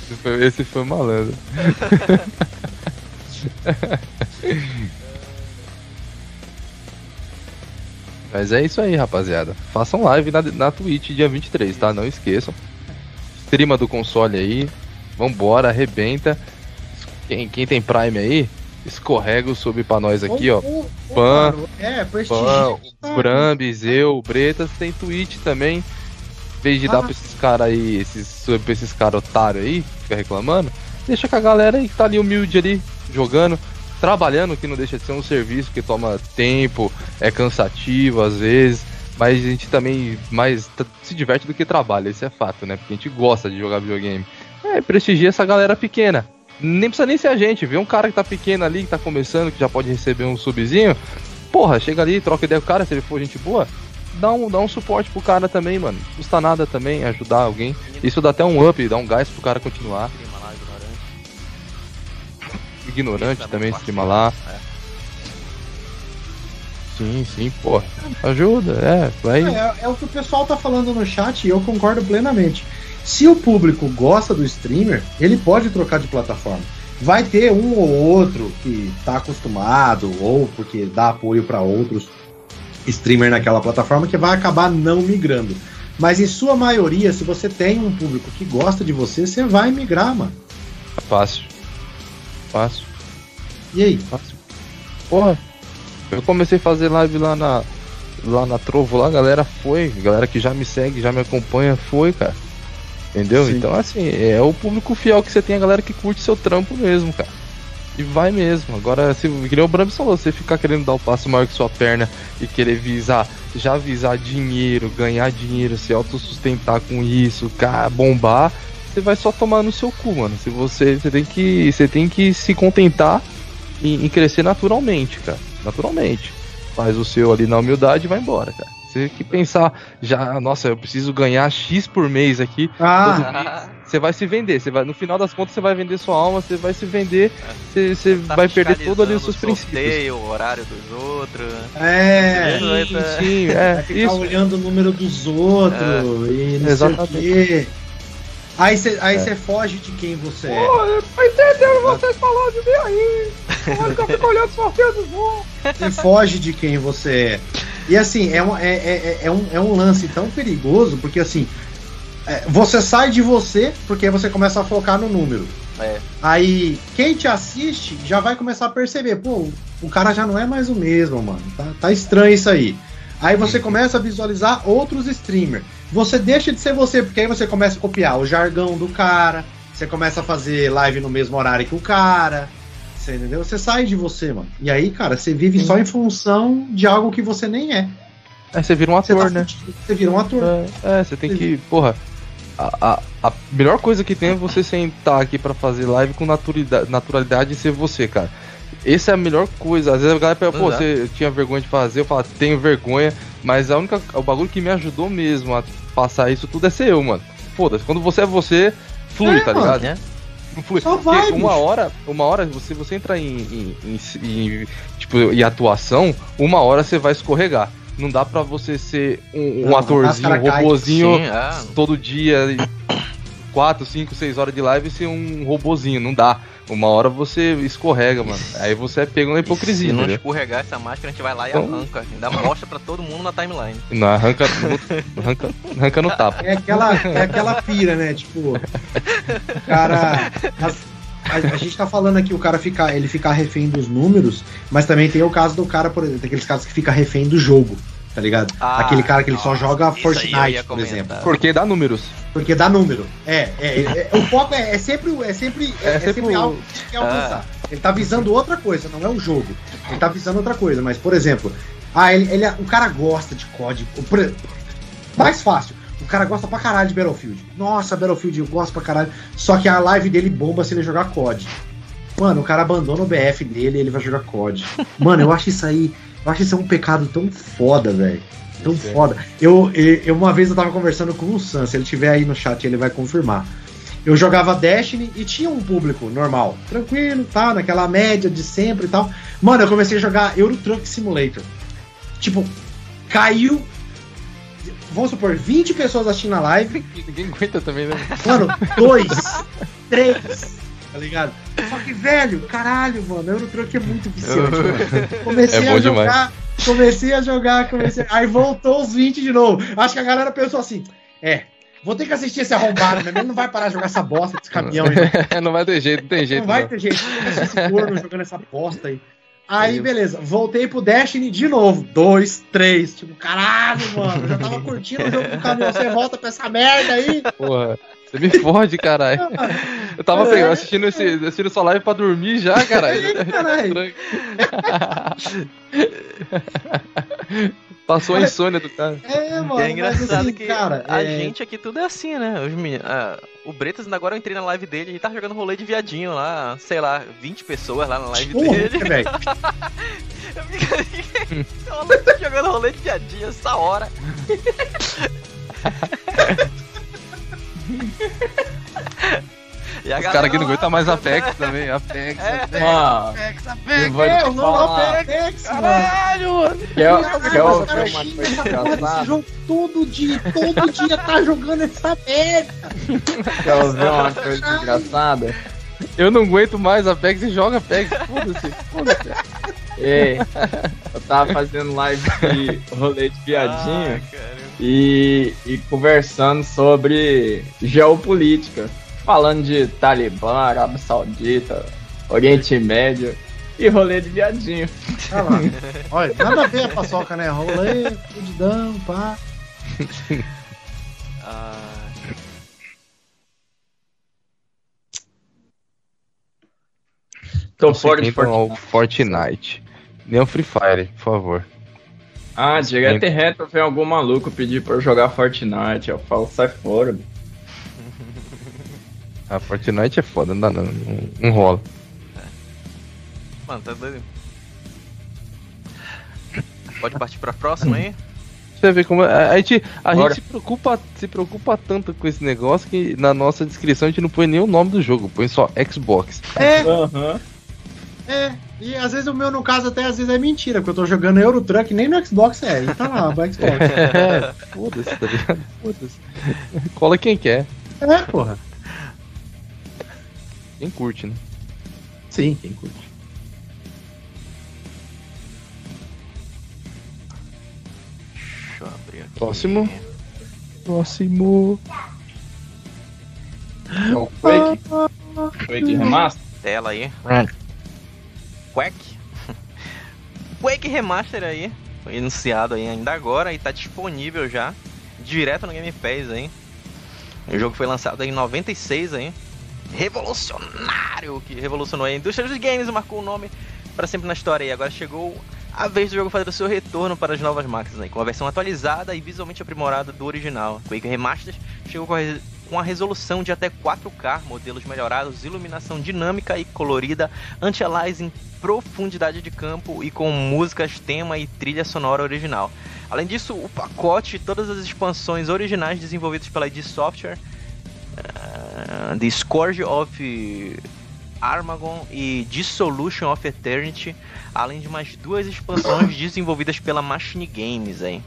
esse foi- Esse foi malandro. Mas é isso aí, rapaziada. Façam live na, na Twitch dia 23, tá? Não esqueçam. Streama do console aí. Vambora, arrebenta. Quem, quem tem Prime aí, escorrega o sub pra nós aqui, ó. Pan, É, Pan, o Brambis, eu, o Bretas, tem Twitch também. Em vez de dar Ah. pra esses caras aí, esses sub pra esses caras otários aí, que fica reclamando, deixa com a galera aí que tá ali humilde ali, jogando, trabalhando, que não deixa de ser um serviço que toma tempo, é cansativo às vezes, mas a gente também mais se diverte do que trabalha, isso é fato, né? Porque a gente gosta de jogar videogame. É, prestigia essa galera pequena. Nem precisa nem ser a gente, vê um cara que tá pequeno ali, que tá começando, que já pode receber um subzinho, porra, chega ali, troca ideia com o cara, se ele for gente boa, dá um, dá um suporte pro cara também, mano. Não custa nada também ajudar alguém. Isso dá até um up, dá um gás pro cara continuar. Ignorante. Também streama lá. É. Sim, sim, porra. Ajuda, é, vai. É, é o que o pessoal tá falando no chat e eu concordo plenamente. Se o público gosta do streamer, ele pode trocar de plataforma. Vai ter um ou outro que tá acostumado ou porque dá apoio para outros streamer naquela plataforma que vai acabar não migrando. Mas em sua maioria, se você tem um público que gosta de você, você vai migrar, mano. Fácil. Fácil, E aí? fácil. Porra, eu comecei a fazer live lá na. Lá na Trovo, lá a galera foi. A galera que já me segue, já me acompanha, foi, cara. Entendeu? Sim. Então, assim, é o público fiel que você tem, a galera que curte seu trampo mesmo, cara. E vai mesmo. Agora, se que o Brambis falou, você ficar querendo dar o passo maior que sua perna e querer visar, já visar dinheiro, ganhar dinheiro, se autossustentar com isso, cara, bombar, você vai só tomar no seu cu, mano. Se você, você tem que, você tem que se contentar em, em crescer naturalmente, cara. Naturalmente. Faz o seu ali na humildade e vai embora, cara. Você que pensar já, nossa, eu preciso ganhar X por mês aqui, Ah, você vai se vender, você vai, no final das contas você vai vender sua alma, você vai se vender, você, você Tá vai perder todo ali os seus princípios. o horário dos outros. é. Sim, tá- sim, Vai é, ficar isso. olhando o número dos outros e não Exatamente. sei o quê. Aí você aí É. foge de quem você é. eu tô entendendo vocês falando de mim aí. Que eu fico olhando o sorteio dos bons. Você foge de quem você é. E assim, é um, é, é, é um, é um lance tão perigoso, porque assim, é, você sai de você porque você começa a focar no número. É. Aí, quem te assiste já vai começar a perceber, pô, o cara já não é mais o mesmo, mano. Tá, tá estranho isso aí. Aí você começa a visualizar outros streamers. Você deixa de ser você, porque aí você começa a copiar o jargão do cara, você começa a fazer live no mesmo horário que o cara. Você entendeu? Você sai de você, mano. E aí, cara, você vive só em função de algo que você nem é. Aí você vira um Você, ator, tá né? você vira um ator. É, é, você tem que, porra, a, a, a melhor coisa que tem é você sentar aqui pra fazer live com naturalidade, naturalidade e ser você, cara. Essa é a melhor coisa. Às vezes a galera pergunta, pô, você tinha vergonha de fazer, eu falo, tenho vergonha, mas a única, o bagulho que me ajudou mesmo a passar isso tudo é ser eu, mano. Foda-se, quando você é você, flui, É, tá mano. ligado? Né? Não flui. Só Porque vai, uma bicho. hora, uma hora, você, você entrar em, em, em- em, tipo, em atuação, uma hora você vai escorregar. Não dá pra você ser um, um Não, atorzinho, um robozinho Sim, é. todo dia, 4, 5, 6 horas de live e ser um robozinho. Não dá. Uma hora você escorrega, mano. Aí você é pego na hipocrisia, Se não entendeu? escorregar essa máscara, a gente vai lá e Então- arranca. Ainda mostra pra todo mundo na timeline. Não, arranca, no- arranca, arranca no tapa. É aquela, é aquela pira, né? Tipo, o cara. as- a, a gente tá falando aqui, o cara ficar, ele ficar refém dos números, mas também tem o caso do cara, por exemplo, aqueles caras que fica refém do jogo, tá ligado? Ah, Aquele cara que ele só joga Fortnite, por exemplo. Porque dá números. Porque dá número. É, é, é, o foco é, é sempre, é sempre, é, É é sempre sempre o- algo que ele quer alcançar. Ele tá visando outra coisa, não é o jogo. Ele tá visando outra coisa, mas, por exemplo, ah, ele, ele- o cara gosta de código. Mais fácil. O cara gosta pra caralho de Battlefield. Nossa, Battlefield, eu gosto pra caralho. Só que a live dele bomba se ele jogar COD. Mano, o cara abandona o BF dele e ele vai jogar COD. Mano, eu acho isso aí. Eu acho isso um pecado tão foda, velho. Tão Isso é. foda. Eu, eu, eu- uma vez eu tava conversando com o Sam, se ele tiver aí no chat, ele vai confirmar. Eu jogava Destiny e tinha um público normal, tranquilo, tá? Naquela média de sempre e tal. Mano, eu comecei a jogar Euro Truck Simulator. Tipo, caiu. Vamos supor, 20 pessoas assistindo a live. Ninguém aguenta também, né? Mano, dois, três, tá ligado? Só que, velho, caralho, mano, Eurotruck é muito viciante, mano. Comecei É bom a jogar, demais. comecei a jogar, comecei. Aí voltou os 20 de novo. Acho que a galera pensou assim: é, vou ter que assistir esse arrombado? Ele não vai parar de jogar essa bosta desse caminhão aí. não vai ter jeito, não tem jeito. Não vai não. ter jeito, vou ter que assistir esse corno jogando essa bosta aí. Aí, beleza, voltei pro Destiny de novo. Dois, três. Tipo, caralho, mano. Eu já tava curtindo o jogo do caminhão. Você volta pra essa merda aí. Porra, você me fode, caralho. Eu tava É. pegando, assistindo, esse, assistindo sua live pra dormir já, caralho. Ih, caralho. Passou a insônia do cara. É, mano. E é engraçado assim, que cara, a é- gente aqui tudo é assim, né? Os ah, o Bretas, ainda agora eu entrei na live dele, ele tá jogando rolê de viadinho lá, sei lá, 20 pessoas lá na live Porra, dele. Esse maluco tá jogando rolê de viadinho essa hora. E a Os caras aqui não aguentam mais Apex também. Apex, É. Apex. Mano, Apex, Apex, é, o é Apex, mano. Caralho, mano. caras uma xingam coisa essa porra desse engraçada? jogo todo dia, todo dia tá jogando essa merda. Quer ouvir uma coisa engraçada? Eu não aguento mais Apex e joga Apex. Foda-se, foda-se. Ei, eu tava fazendo live de rolê de viadinho Ah, cara. E, e conversando sobre geopolítica. Falando de Talibã, Arábia Saudita, Oriente Médio e rolê de viadinho. Olha lá. Olha, nada a ver a paçoca, né? Rolê, fudidão, pá. Ah, Tô fora de Então, Fortnite. Fortnite. Nem o Free Fire, por favor. Ah, direto e reto vem algum maluco pedir pra eu jogar Fortnite. Eu falo, sai fora. A Fortnite é foda, não dá não, não, não rola. mano, tá doido. Pode partir pra próxima aí? Você vê como a, a gente, a Bora. gente se preocupa, se preocupa tanto com esse negócio que na nossa descrição a gente não põe nem o nome do jogo, põe só Xbox. É, Aham. é. E às vezes o meu, no caso, até às vezes é mentira, porque eu tô jogando Euro Truck nem no Xbox é. E tá lá, o Xbox. É, foda-se, tá ligado? Foda-se. Cola quem quer, É, porra. quem curte, né? Sim. Quem curte. Deixa eu abrir aqui. Próximo. Próximo. É o Quake. Quake Remaster. Tela aí. Quake. Quake Remaster aí. Foi anunciado aí ainda agora e tá disponível já. Direto no Game Pass aí. O jogo foi lançado em 96 aí. Revolucionário! Que revolucionou a indústria dos games, marcou o nome para sempre na história e agora chegou a vez do jogo fazer o seu retorno para as novas máquinas aí, com a versão atualizada e visualmente aprimorada do original. Quake Remastered chegou com a, com a resolução de até 4K, modelos melhorados, iluminação dinâmica e colorida, anti-aliasing, profundidade de campo e com músicas, tema e trilha sonora original. Além disso, o pacote e todas as expansões originais desenvolvidas pela id Software, ah, The Scourge of Armagon e Dissolution of Eternity, além de mais duas expansões desenvolvidas pela Machine Games, hein?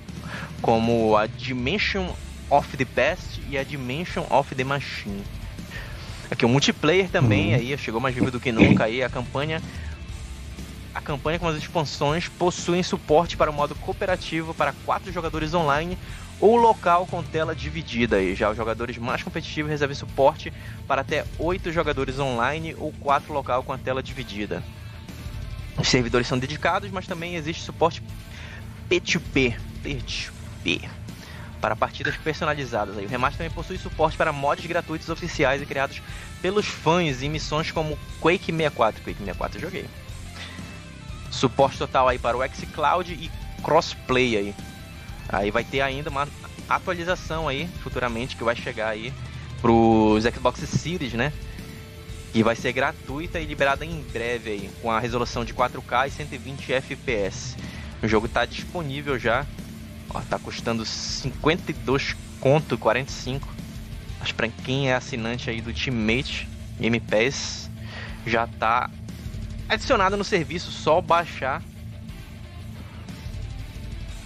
como a Dimension of the Past e a Dimension of the Machine. Aqui o multiplayer também uhum. aí chegou mais vivo do que nunca aí a campanha a campanha com as expansões possuem suporte para o modo cooperativo para quatro jogadores online ou local com tela dividida. E já os jogadores mais competitivos recebem suporte para até oito jogadores online ou quatro local com a tela dividida. Os servidores são dedicados, mas também existe suporte P2P, P2P para partidas personalizadas. Aí, o remaster também possui suporte para mods gratuitos oficiais e criados pelos fãs em missões como Quake 64. Quake 64 eu joguei. Suporte total aí para o xCloud e crossplay aí. Aí vai ter ainda uma atualização aí futuramente que vai chegar aí pros Xbox Series, né? Que vai ser gratuita e liberada em breve aí, com a resolução de 4K e 120 FPS. O jogo está disponível já. Ó, tá custando 52 conto 45. Mas para quem é assinante aí do Teammate Game Pass, já tá adicionado no serviço, só baixar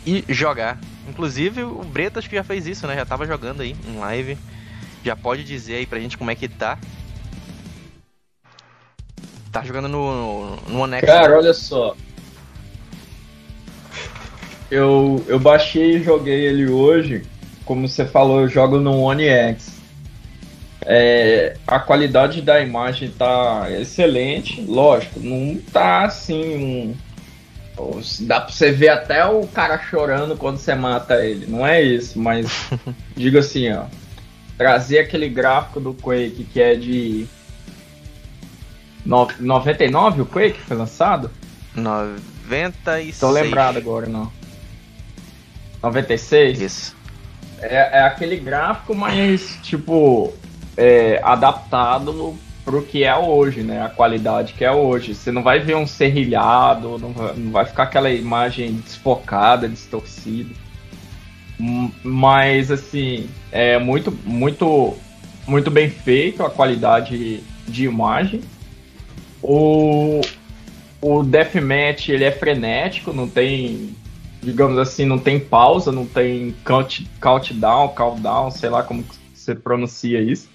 e jogar. Inclusive o Bretas que já fez isso, né? Já tava jogando aí em live. Já pode dizer aí pra gente como é que tá. Tá jogando no, no One X. Cara, olha só. Eu, eu baixei e joguei ele hoje. Como você falou, eu jogo no One X. É, a qualidade da imagem tá excelente, lógico, não tá assim um, dá pra você ver até o cara chorando quando você mata ele, não é isso, mas diga assim, ó, trazer aquele gráfico do Quake que é de no, 99 o Quake foi lançado? 96. Tô lembrado agora, não. 96? Isso. É, é aquele gráfico, mas tipo é, adaptado pro que é hoje, né? A qualidade que é hoje. Você não vai ver um serrilhado, não vai, não vai ficar aquela imagem desfocada, distorcida. Mas assim, é muito, muito, muito bem feito a qualidade de imagem. O, o deathmatch ele é frenético, não tem, digamos assim, não tem pausa, não tem count, countdown, countdown, sei lá como você pronuncia isso.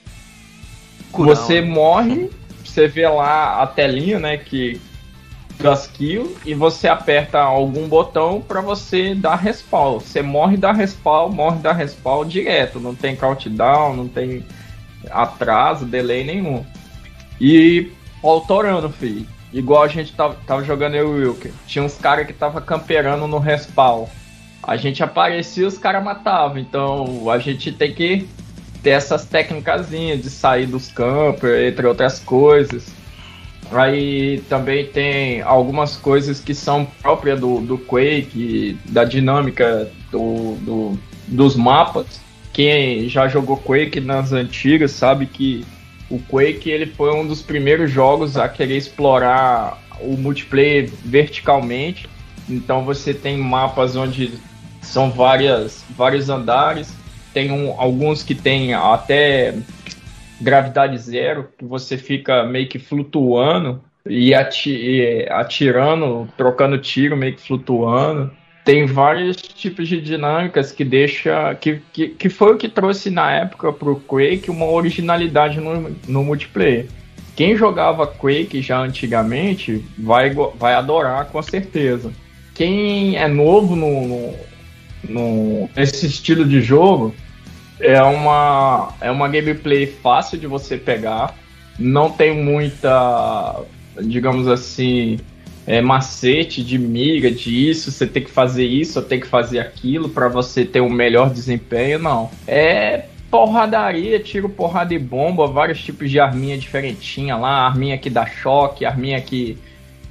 Você morre, você vê lá a telinha, né, que das kills e você aperta algum botão para você dar respawn. Você morre dá respawn, morre dá respawn direto, não tem countdown, não tem atraso, delay nenhum. E autorando, filho. Igual a gente tava, tava jogando eu e o Wilker. Tinha uns caras que tava camperando no respawn. A gente aparecia os caras matavam. Então a gente tem que ter essas técnicas de sair dos campers, entre outras coisas. Aí também tem algumas coisas que são próprias do, do Quake, da dinâmica do, do, dos mapas. Quem já jogou Quake nas antigas sabe que o Quake ele foi um dos primeiros jogos a querer explorar o multiplayer verticalmente. Então você tem mapas onde são várias, vários andares tem um, alguns que tem até gravidade zero, que você fica meio que flutuando e, ati e atirando, trocando tiro, meio que flutuando. Tem vários tipos de dinâmicas que deixa. que, que, que foi o que trouxe na época pro Quake uma originalidade no, no multiplayer. Quem jogava Quake já antigamente vai, vai adorar com certeza. Quem é novo no, no no, nesse estilo de jogo, é uma, é uma gameplay fácil de você pegar. Não tem muita, digamos assim, é, macete de miga, de isso, você tem que fazer isso, tem que fazer aquilo para você ter um melhor desempenho, não. É porradaria, tiro porrada e bomba, vários tipos de arminha diferentinha lá, arminha que dá choque, arminha que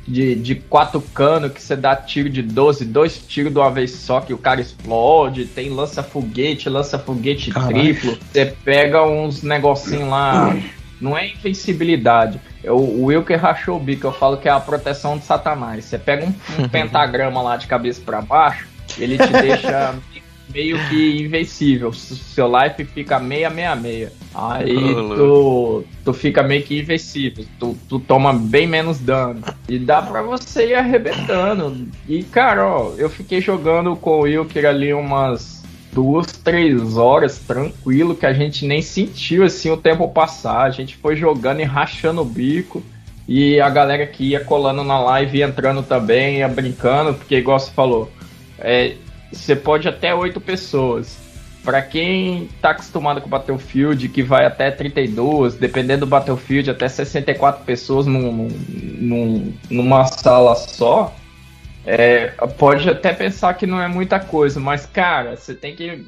de, de quatro canos que você dá tiro de 12, dois tiros de uma vez só que o cara explode, tem lança-foguete, lança-foguete triplo, você pega uns negocinho lá, não é invencibilidade. Eu, o Wilker rachou o bico, eu falo que é a proteção de Satanás. Você pega um, um pentagrama lá de cabeça para baixo, ele te deixa meio que invencível. Seu life fica meia, meia, meia. Aí tu, tu fica meio que invencível. Tu, tu toma bem menos dano. E dá pra você ir arrebentando. E, cara, ó, eu fiquei jogando com o Wilker ali umas duas, três horas tranquilo, que a gente nem sentiu assim o tempo passar. A gente foi jogando e rachando o bico. E a galera que ia colando na live entrando também, ia brincando, porque igual você falou, é, você pode até oito pessoas. Pra quem tá acostumado com Battlefield, que vai até 32, dependendo do Battlefield, até 64 pessoas num- num- numa sala só, é, pode até pensar que não é muita coisa, mas cara, você tem que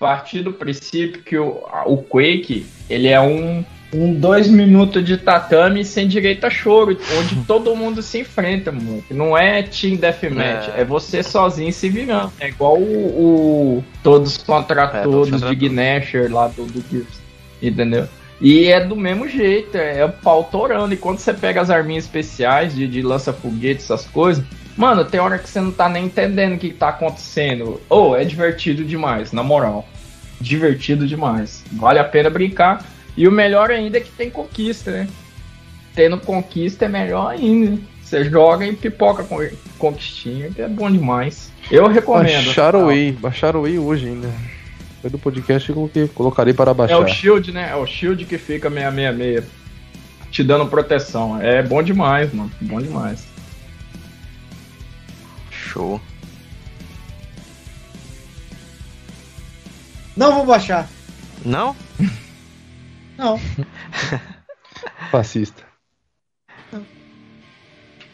partir do princípio que o, o Quake ele é um, um dois minutos de tatame sem direito a choro, onde todo mundo se enfrenta, mano. Não é team deathmatch, É. é. você sozinho se virando. É igual o, o Todos contra É, Todos de. Gnasher lá do, do Gears, entendeu? E é do mesmo jeito, é pau torando. E quando você pega as arminhas especiais de, de lança-foguete, essas coisas, mano, tem hora que você não tá nem entendendo o que tá acontecendo. Ou é divertido demais, na moral. Divertido demais. Vale a pena brincar. E o melhor ainda é que tem conquista, né? Tendo conquista é melhor ainda. Você joga e pipoca com conquistinha, que é bom demais. Eu recomendo. Baixaram o Way, baixaram o Way hoje ainda. Foi do podcast que colocarei para É baixar. o shield, né? É o shield que fica 666. Te dando proteção. É bom demais, mano. Bom demais. Show. Não vou baixar. Não? Não. Fascista.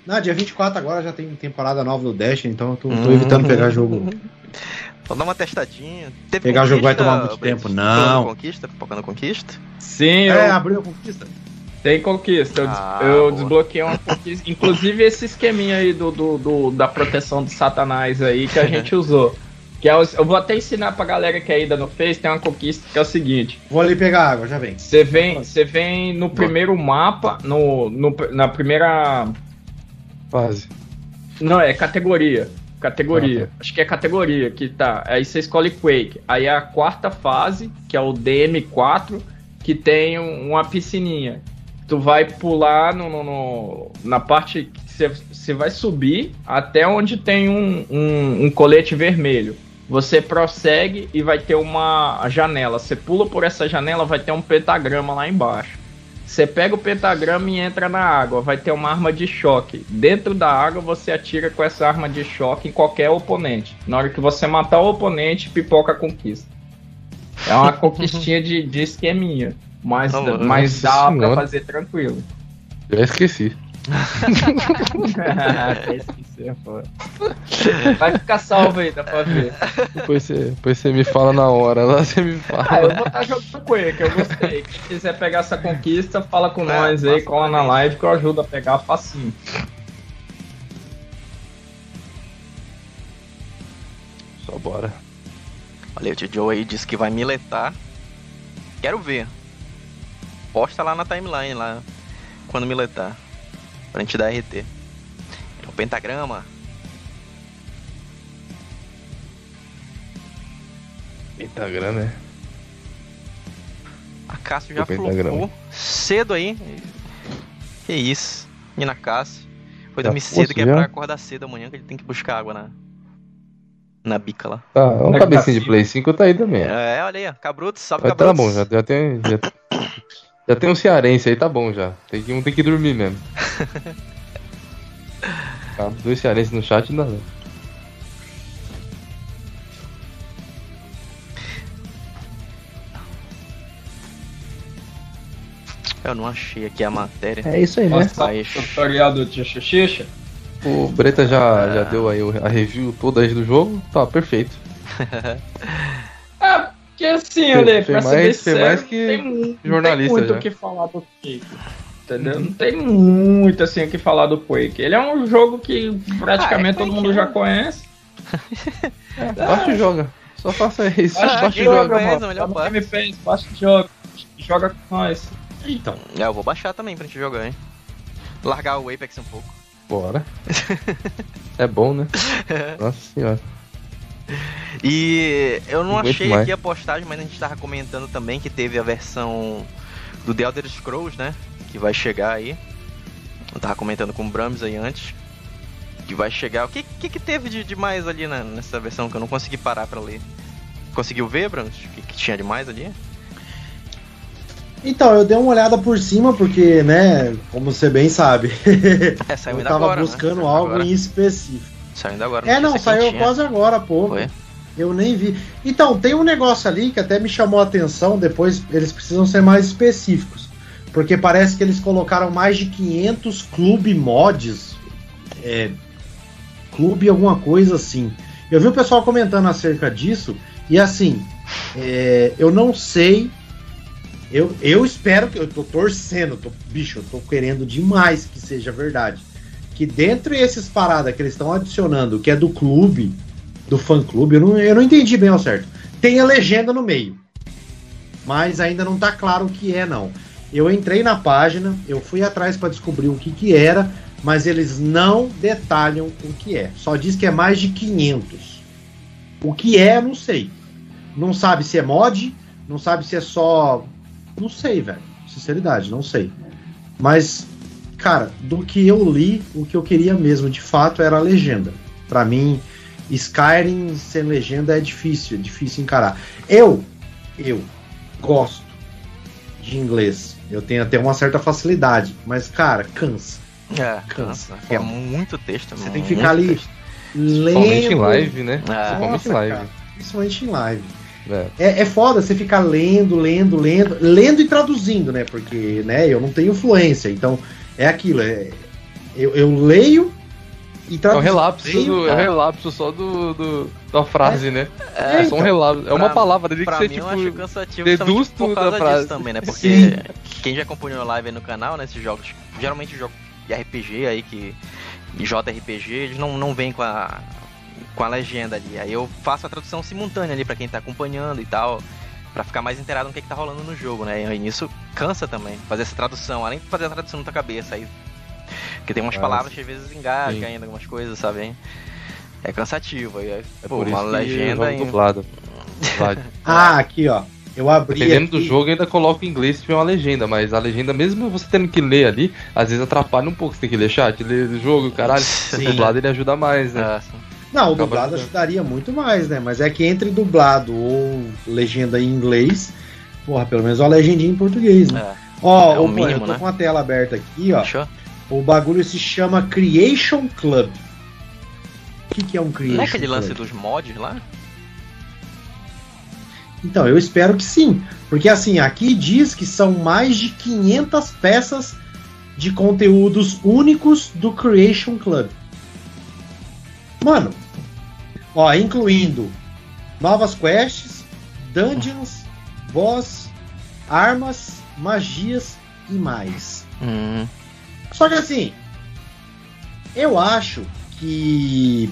Não, dia 24 agora já tem temporada nova do Dash, então eu tô, tô Hum. evitando pegar jogo. Só dá uma testadinha. Teve Pegar jogo vai tomar muito tempo. Não. Conquista, pipocando conquista? Sim, É, eu, abriu a conquista. Tem conquista. Eu, des- Ah, eu desbloqueei uma conquista. Inclusive esse esqueminha aí do, do, do- da proteção do satanás aí que a gente usou. Que é os- eu vou até ensinar pra galera que ainda não fez, tem uma conquista que é o seguinte. Vou ali pegar água, já vem. Você vem, você vem no primeiro mapa, no, no- na primeira Fase. Não, é categoria. Categoria. Ah, tá. Acho que é categoria que tá. Aí você escolhe Quake. Aí a quarta fase, que é o DM4, que tem um- uma piscininha. Tu vai pular no, no- no- na parte que você, vai subir até onde tem um, um, um colete vermelho. Você prossegue e vai ter uma janela. Você pula por essa janela, vai ter um pentagrama lá embaixo. Você pega o pentagrama e entra na água, vai ter uma arma de choque. Dentro da água você atira com essa arma de choque em qualquer oponente. Na hora que você matar o oponente, pipoca a conquista. É uma conquistinha de, de esqueminha. Mas, Tá louco. mas dá Nossa pra Senhora. fazer tranquilo. Já esqueci. Até esqueci, pô. Vai ficar salvo aí, dá pra ver. Depois você, depois você me fala na hora, lá você me Ah, fala. eu vou estar jogando com ele, que eu gostei. Quem quiser pegar essa conquista, fala com É, nós aí, cola na live que eu ajudo a pegar facinho. Só bora. Olha, o tio Joe aí disse que vai miletar. Quero ver. Posta lá na timeline, lá, quando miletar. Pra gente dar RT. É o pentagrama. Instagram, né? A Cássio já pentagrama. flopou cedo aí. Que isso. Menina Cássio. Foi dormir fosse cedo que é já? pra acordar cedo amanhã que ele tem que buscar água na. Na bica lá. Tá, um Como é que cabecinho tá de? Play 5 tá aí também. É, olha aí, ó. Cabruto, salve Mas tá Cabruto. bom, já, já tem. Já, já tem um cearense aí, tá bom já. Tem que, um tem que dormir mesmo. Tá, dois cearenses no chat não. não. Eu não achei aqui a matéria. É isso aí, né? Nossa, Mas- tutorial do Tio Xuxixa. O Breta já, já deu aí a review toda aí do jogo. Tá, perfeito. Ah, porque assim, Ale, pra ser mais- bem foi sério, mais não que tem, jornalista tem muito o que falar do Quake. Entendeu? Não tem muito assim o que falar do Quake. Ele é um jogo que praticamente Ah, é todo mundo né? já conhece. Baixa e joga. Só faça isso. Baixa Baixa e joga, Tá melhor. Game Pass, baixa e joga. Joga com nós. Então. É, eu vou baixar também pra gente jogar, hein? Largar o Apex um pouco. Bora. É bom, né? Nossa senhora. E eu não, achei mais. aqui a postagem, mas a gente tava comentando também que teve a versão do The Elder Scrolls, né? Que vai chegar aí. Eu tava comentando com o Brahms aí antes. Que vai chegar. O que que, que teve de demais ali na- nessa versão que eu não consegui parar pra ler? Conseguiu ver, Brahms? O que, que tinha demais ali? Então, eu dei uma olhada por cima, porque, né, como você bem sabe, É, eu tava agora. né? buscando Saiu algo agora. em específico. Saiu ainda agora. É, não, saiu quentinha. quase agora, há pouco. Foi? Eu nem vi. Então, tem um negócio ali que até me chamou a atenção, depois eles precisam ser mais específicos. Porque parece que eles colocaram mais de 500 clube mods. É, clube alguma coisa assim. Eu vi o pessoal comentando acerca disso, e assim, é, eu não sei. Eu, eu espero que. Eu tô torcendo, tô, bicho, eu tô querendo demais que seja verdade. Que dentro desses paradas que eles estão adicionando, que é do clube, do fã clube, eu não, eu não entendi bem ao certo. Tem a legenda no meio. Mas ainda não tá claro o que é, não. Eu entrei na página, eu fui atrás para descobrir o que, que era, mas eles não detalham o que é. Só diz que é mais de 500. O que é, não sei. Não sabe se é mod, não sabe se é só. Não sei, velho. Sinceridade, não sei. Mas, cara, do que eu li, o que eu queria mesmo, de fato, era a legenda. Pra mim, Skyrim sem legenda é difícil, é difícil encarar. Eu, eu gosto de inglês. Eu tenho até uma certa facilidade, mas cara, cansa. É, Cansa. É muito texto. Você tem que ficar ali texto. Principalmente em lendo. live, né? Ah, Principalmente Nossa, em live. cara, principalmente em live. É. É, é foda você ficar lendo, lendo, lendo, lendo e traduzindo, né? Porque, né, eu não tenho fluência, então é aquilo, é, eu, eu leio e É um traduzo. relapso, Leio, do, é um cara. relapso só do, do- da frase, né? É, É, só um então, relapso. É uma pra- palavra ali que Pra você, mim tipo. eu acho cansativo deduz tudo causa da frase. disso também, né? Porque Sim. quem já acompanhou live aí no canal, né, esses jogos, geralmente jogos de RPG aí que JRPG, eles não, não vêm com a com a legenda ali. Aí eu faço a tradução simultânea ali pra quem tá acompanhando e tal, Pra ficar mais inteirado no que, que tá rolando no jogo, né? E nisso cansa também fazer essa tradução, além de fazer a tradução na tua cabeça aí. Porque tem umas Ah, palavras que às vezes engasga ainda algumas coisas, sabe? hein? É cansativo. Aí, É pô, por uma isso legenda jogo dublado. Dublado. Ah, aqui, ó. Eu abri. Dependendo aqui. do jogo, eu ainda coloco em inglês se tiver uma legenda, mas a legenda, mesmo você tendo que ler ali, às vezes atrapalha um pouco. Você tem que ler chat, ler o jogo, caralho. Sim. O dublado ele ajuda mais, né? Ah, sim. Não, o Acaba dublado ajudando. ajudaria muito mais, né? Mas é que entre dublado ou legenda em inglês, porra, pelo menos uma legendinha em português, né? É. Ó, É o ô, pô, eu mínimo, tô né? com a tela aberta aqui, ó. Fechou? O bagulho se chama Creation Club. O que, que é um Creation Não é aquele lance Club? dos mods lá? Então, eu espero que sim. Porque assim, aqui diz que são mais de 500 peças de conteúdos únicos do Creation Club. Mano, ó, incluindo novas quests, dungeons, boss, armas, magias e mais. Hum, Só que assim, eu acho que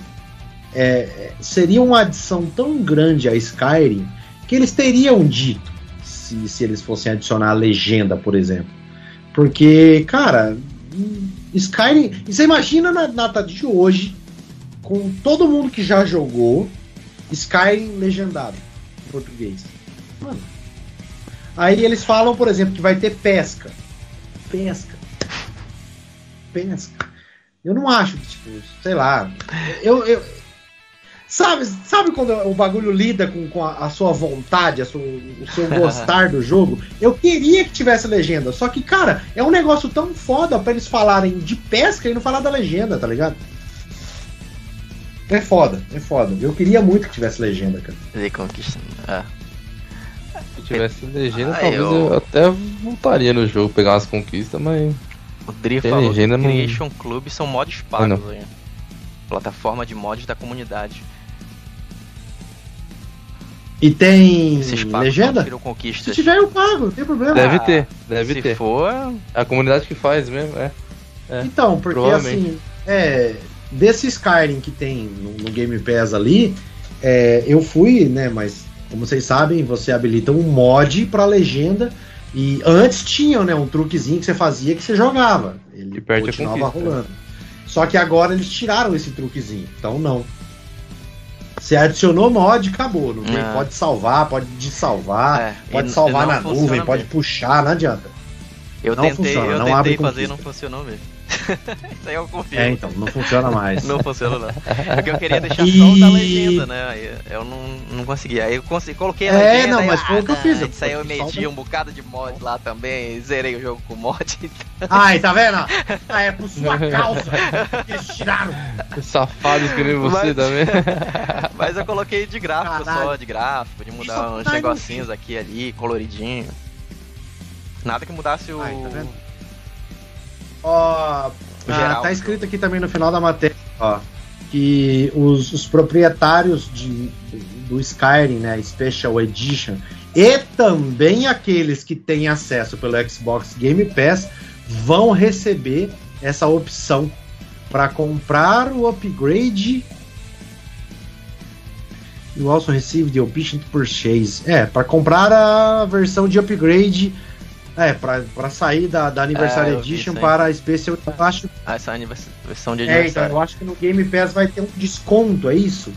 é, seria uma adição tão grande a Skyrim que eles teriam dito se, se eles fossem adicionar a legenda, por exemplo. Porque, cara, hum, Skyrim. Você imagina na data de hoje, com todo mundo que já jogou, Skyrim legendado em português. Mano. Aí eles falam, por exemplo, que vai ter pesca. Pesca pesca. Eu não acho que, tipo, sei lá. Eu, eu- sabe, sabe quando o bagulho lida com, com a, a sua vontade, a sua- o seu gostar do jogo? Eu queria que tivesse legenda, só que, cara, é um negócio tão foda pra eles falarem de pesca e não falar da legenda, tá ligado? É foda, é foda. Eu queria muito que tivesse legenda, cara. The Conquista. É. Se tivesse legenda, Ah, talvez eu- eu... até voltaria no jogo, pegar umas conquistas, mas. O Dri falou que legenda no- Creation Club são mods pagos não. aí. Plataforma de mods da comunidade. E tem pagos legenda? não Se tiver, eu pago, não tem problema. Deve Ah, ter, deve Se ter. for, A comunidade que faz mesmo, é. É, Então, porque assim, é, desse Skyrim que tem no, no Game Pass ali, é, eu fui, né, mas como vocês sabem, você habilita um mod pra legenda e antes tinha, né, um truquezinho que você fazia que você jogava. Ele continuava conquista. rolando. Só que agora eles tiraram esse truquezinho, então não. Você adicionou mod, acabou. Não tem, Ah. pode salvar, pode desalvar, É, pode e- salvar e na nuvem, pode mesmo. puxar, não adianta. Eu Não tentei, funciona, eu não tentei abre fazer e não funcionou mesmo. Isso aí eu confio. É, então, não funciona mais. Não funciona não. Porque eu queria deixar só o E- da legenda, né? Aí eu não, não consegui. Aí eu consegui, coloquei a É, legenda. não, aí, mas foi o que eu não, fiz, Isso aí eu meti um bocado de mod lá também. Zerei o jogo com mod. Ai, tá vendo? Ah, é por sua causa que eles tiraram. Safados que nem você Mas- também. Mas eu coloquei de gráfico Caralho. só, de gráfico, de mudar Isso uns tá negocinhos aqui e ali, coloridinho. Nada que mudasse o. Ai, tá vendo? Ó, O ah, geral tá escrito aqui também no final da matéria, ó, que os, os proprietários de, do Skyrim, né, Special Edition, e também aqueles que têm acesso pelo Xbox Game Pass vão receber essa opção para comprar o upgrade. You also receive the option to purchase. É, para comprar a versão de upgrade. É, pra, pra sair da, da Anniversary É, Edition para a Special. Eu acho, Ah, essa anivers- versão de é, então, aniversário. eu acho que no Game Pass vai ter um desconto, é isso?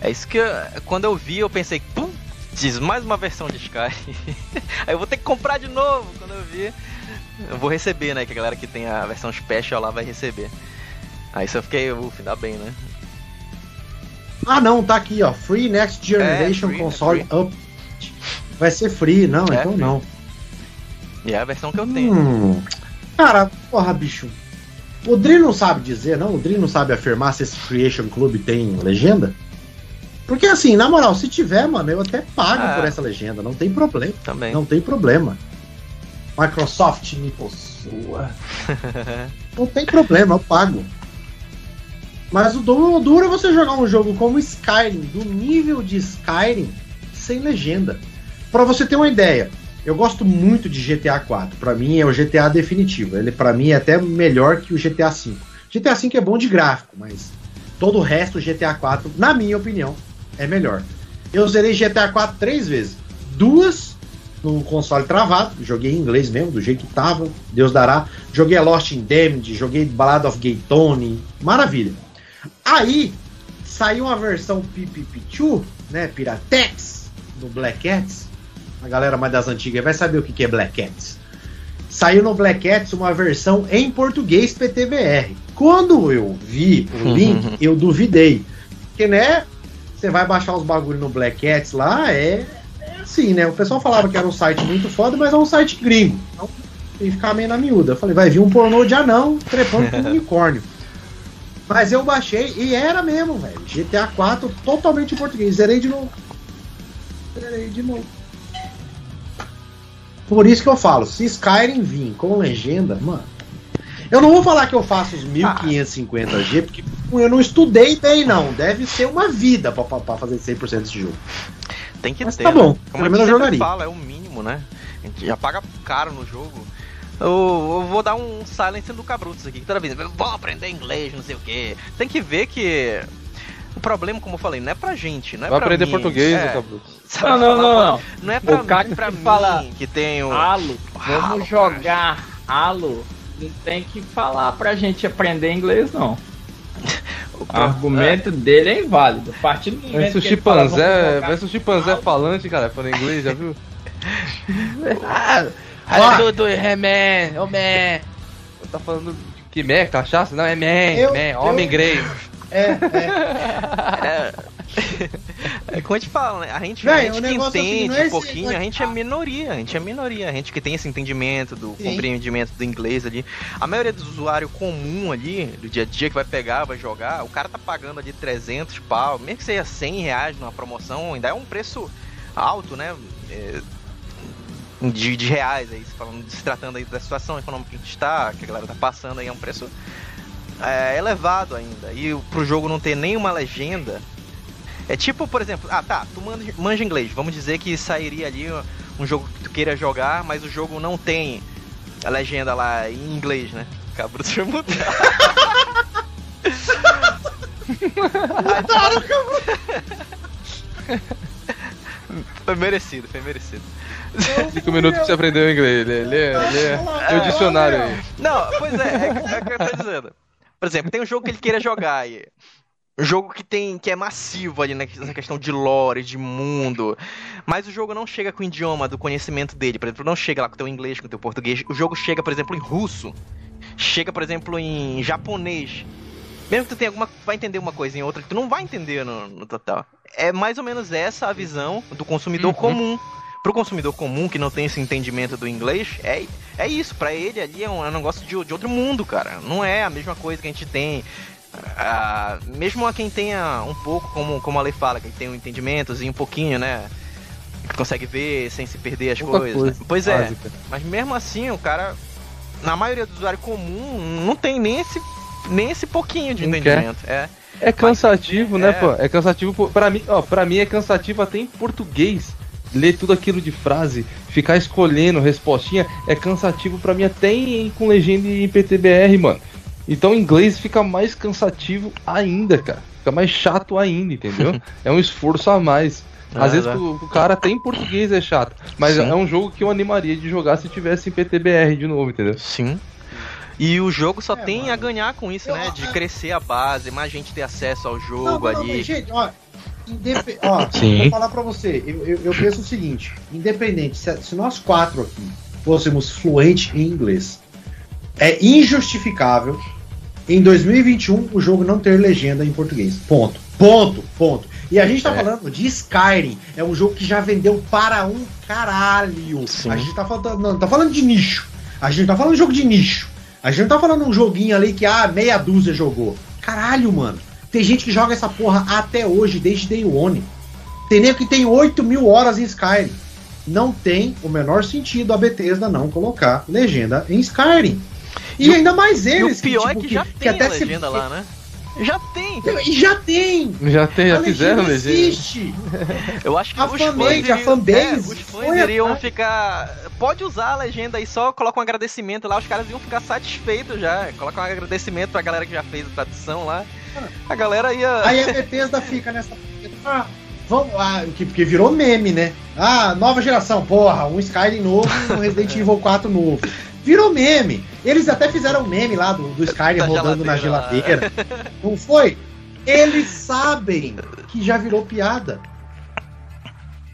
É isso que eu- quando eu vi, eu pensei, pum, diz mais uma versão de Sky. Aí eu vou ter que comprar de novo quando eu vi. Eu vou receber, né? Que a galera que tem a versão special lá vai receber. Aí só fiquei, ufa, ainda bem, né? Ah, não, tá aqui, ó. Free Next Generation free, é Console free. Up. Vai ser free, não, É, então não. E é a versão que eu tenho. Hum, cara, porra, bicho. O Dri não sabe dizer, não? O Dri não sabe afirmar se esse Creation Club tem legenda? Porque assim, na moral, se tiver, mano, eu até pago Ah. por essa legenda, não tem problema. Também. Não tem problema. Microsoft me possua. Não tem problema, eu pago. Mas o duro é você jogar um jogo como Skyrim, do nível de Skyrim, sem legenda. Pra você ter uma ideia, eu gosto muito de GTA 4. Pra mim é o GTA definitivo. Ele pra mim é até melhor que o GTA 5. GTA 5 é bom de gráfico, mas todo o resto do GTA 4, na minha opinião, é melhor. Eu zerei GTA 4 três vezes. Duas no console travado, joguei em inglês mesmo, do jeito que tava, Deus dará. Joguei Lost in Damned, joguei Ballad of Gay Tony, maravilha. Aí saiu uma versão Pipipichu, né, Piratex, do Black Cats. A galera mais das antigas vai saber o que que é Black Cats. Saiu no Black Cats uma versão em português PTBR. Quando eu vi o link, eu duvidei. Porque, né, você vai baixar os bagulho no Black Cats lá, é, é assim, né? O pessoal falava que era um site muito foda, mas é um site gringo. Então tem que ficar meio na miúda. Eu falei, vai vir um pornô de anão trepando com um unicórnio. Mas eu baixei e era mesmo, velho. GTA 4 totalmente em português. Zerei de novo. Zerei de novo. Por isso que eu falo, se Skyrim vir com legenda, mano. Eu não vou falar que eu faço os 1550G, porque eu não estudei bem, não. Deve ser uma vida pra, pra, pra fazer 100% desse jogo. Tem que Mas ter. tá bom, né? Como pelo menos jogaria. fala, é o mínimo, né? A gente já paga caro no jogo. Eu, eu vou dar um silence do Cabrutos aqui, que toda vez, vou aprender inglês, não sei o quê. Tem que ver que. O problema, como eu falei, não é pra gente, não é Vai pra aprender mim, português, é, Não, não, não, não. Não é pra, O cara pra que mim fala- que tem o. Halo, Halo, vamos jogar Halo. Não tem que falar pra gente aprender inglês, não. o argumento dele é inválido. A partir do momento o que ele fala, chimpanzé, chimpanzé falante, cara, falando inglês, já viu? Ah, tudo é man, oh man. Tá falando que man, cachaça? Não, é man, Eu- man, homem eu- inglês. É, é. É, é como a gente fala, né? A gente, Véi, a gente que é seguinte, entende é um esse pouquinho, a gente é minoria, a gente é minoria, a gente que tem esse entendimento do Sim. compreendimento do inglês ali. A maioria dos usuários comum ali, do dia a dia que vai pegar, vai jogar, o cara tá pagando ali 300 pau, mesmo que seja 100 reais numa promoção, ainda é um preço alto, né? É, de, de reais aí, se falando, se tratando aí da situação econômica que a gente está, que a galera tá passando aí, é um preço é, elevado ainda. E pro jogo não ter nenhuma legenda. É tipo, por exemplo, ah tá, tu manja, inglês. Vamos dizer que sairia ali um jogo que tu queira jogar, mas o jogo não tem a legenda lá em inglês, né? Cabruto já mudou. Foi merecido, foi merecido. Cinco minutos pra você aprender o inglês. Lê, lê, lê. Tem o dicionário aí. Não, pois é, é, é o que eu tô dizendo. Por exemplo, tem um jogo que ele queira jogar aí. Um jogo que tem. que é massivo ali nessa questão de lore, de mundo. Mas o jogo não chega com o idioma do conhecimento dele. Por exemplo, não chega lá com o teu inglês, com o teu português. O jogo chega, por exemplo, em russo. Chega, por exemplo, em japonês. Mesmo que tu tenha alguma. vai entender uma coisa em outra que tu não vai entender no, no total. É mais ou menos essa a visão do consumidor Uhum. comum. Pro consumidor comum que não tem esse entendimento do inglês, é, é isso. Pra ele ali é um, é um negócio de, de outro mundo, cara. Não é a mesma coisa que a gente tem. Ah, mesmo a quem tenha um pouco, como, como a lei fala, que tem um entendimentozinho um pouquinho, né? Que consegue ver sem se perder as coisas. coisa né? Pois é. básica. Mas mesmo assim, o cara, na maioria do usuário comum, não tem nem esse, nem esse pouquinho de Não entendimento. É. É cansativo, né, É. pô? É cansativo. Pra mim, ó, pra mim é cansativo até em português. Ler tudo aquilo de frase, ficar escolhendo respostinha, é cansativo pra mim até em, com legenda em PTBR, mano. Então inglês fica mais cansativo ainda, cara. Fica mais chato ainda, entendeu? é um esforço a mais. Ah, Às vezes é. pro, pro cara até em português é chato. Mas Sim. é um jogo que eu animaria de jogar se tivesse em PTBR de novo, entendeu? Sim. E o jogo só É, tem mano. a ganhar com isso, Eu- né? De crescer a base, mais gente ter acesso ao Não, jogo não, não, ali. mas, gente, ó, indepe- ó, vou falar pra você, eu, eu, eu penso o seguinte, independente, se, se nós quatro aqui fôssemos fluentes em inglês, é injustificável em 2021 o jogo não ter legenda em português. Ponto. Ponto. Ponto. E a gente tá É. falando de Skyrim, é um jogo que já vendeu para um caralho. Sim. A gente tá falando, não, tá falando de nicho. A gente tá falando de jogo de nicho. A gente não tá falando um joguinho ali que ah, meia dúzia jogou. Caralho, mano. Tem gente que joga essa porra até hoje, desde Day One. Tem nego que tem 8 mil horas em Skyrim. Não tem o menor sentido a Bethesda não colocar legenda em Skyrim. E, E ainda mais E eles. o pior tipo, é que já tem até a se- legenda lá, né? Já tem. E já tem! Já, tem, já a fizeram legenda legenda. existe! Eu acho que A os fanbase, fãs a iriam, fanbase é, os fãs iriam ficar. Pode usar a legenda aí, só coloca um agradecimento lá, os caras iam ficar satisfeitos já. Coloca um agradecimento pra galera que já fez a tradução lá. A galera ia. Aí a Bethesda fica nessa. Ah, vamos, ah, que, porque virou meme, né? Ah, nova geração, porra, um Skyrim novo e um Resident Evil 4 novo. Virou meme. Eles até fizeram meme lá do, do Skyrim Da rodando na geladeira lá. geladeira. Não foi? Eles sabem que já virou piada.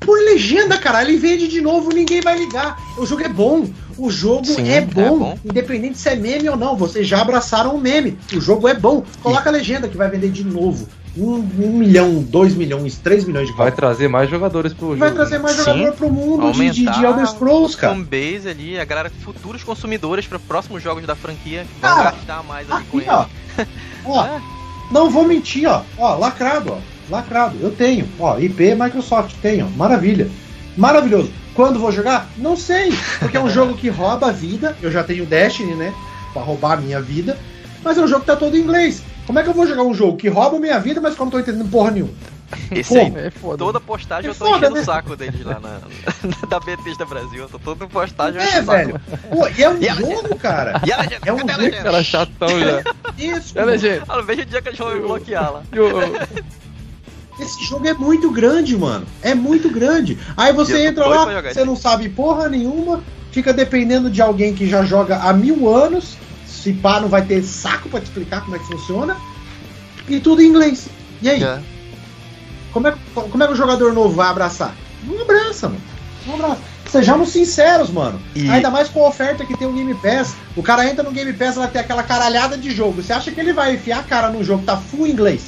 Põe legenda, cara. Ele vende de novo, ninguém vai ligar. O jogo é bom. O jogo Sim, é, é bom. bom. Independente se é meme ou não. Vocês já abraçaram o meme. O jogo é bom. Coloca a legenda que vai vender de novo. Um, um milhão, dois milhões, três milhões de Vai trazer mais jogadores pro jogo. Vai trazer mais Sim. jogador pro mundo de, de, de Elder Scrolls, cara. fanbase ali, a galera, futuros consumidores para próximos jogos da franquia que vão Cara, gastar mais ali com Aqui, ele. ó. ó, É. não vou mentir, ó. Ó, lacrado, ó. Lacrado. Eu tenho. Ó, IP Microsoft, tenho. Maravilha. Maravilhoso. Quando vou jogar? Não sei. Porque é um jogo que rouba a vida. Eu já tenho Destiny, né? Pra roubar a minha vida. Mas é um jogo que tá todo em inglês. Como é que eu vou jogar um jogo que rouba a minha vida, mas que eu não tô entendendo porra nenhuma? Esse aí, Como? É foda. toda postagem É eu tô foda, enchendo né? o saco deles lá na, da Bethesda Brasil. Eu tô toda postagem eu É, encho o saco. velho. Pô, e é um E a jogo, cara. E a legenda? É um a jogo? Cara chatão já. Isso. É legenda. Ah, não vejo o dia que eles vão me bloquear lá. Esse jogo é muito grande, mano. É muito grande. Aí você entra lá, você não sabe porra nenhuma, fica dependendo de alguém que já joga há mil anos. Se pá, não vai ter saco pra te explicar como é que funciona. E tudo em inglês. E aí? É. Como, é, como é que o jogador novo vai abraçar? Não abraça, mano. Não abraça. Sejamos sinceros, mano. E- Ainda mais com a oferta que tem o Game Pass. O cara entra no Game Pass, vai ter aquela caralhada de jogo. Você acha que ele vai enfiar a cara num jogo que tá full inglês?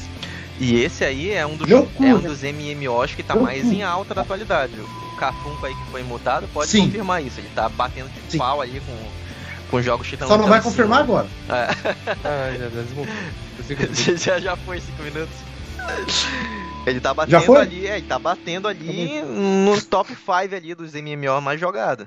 E esse aí é um dos, Loucura. é um dos MMOs que tá Loucura. mais em alta da atualidade. O Cafunco aí que foi mutado pode Sim. confirmar isso. Ele tá batendo de Sim. pau aí com, com jogos que estão Só não vai confirmar agora. Já. Pensei que eu- já, já foi 5 minutos. Ele tá batendo ali, é, ele tá batendo ali no top 5 ali dos MMO mais jogados.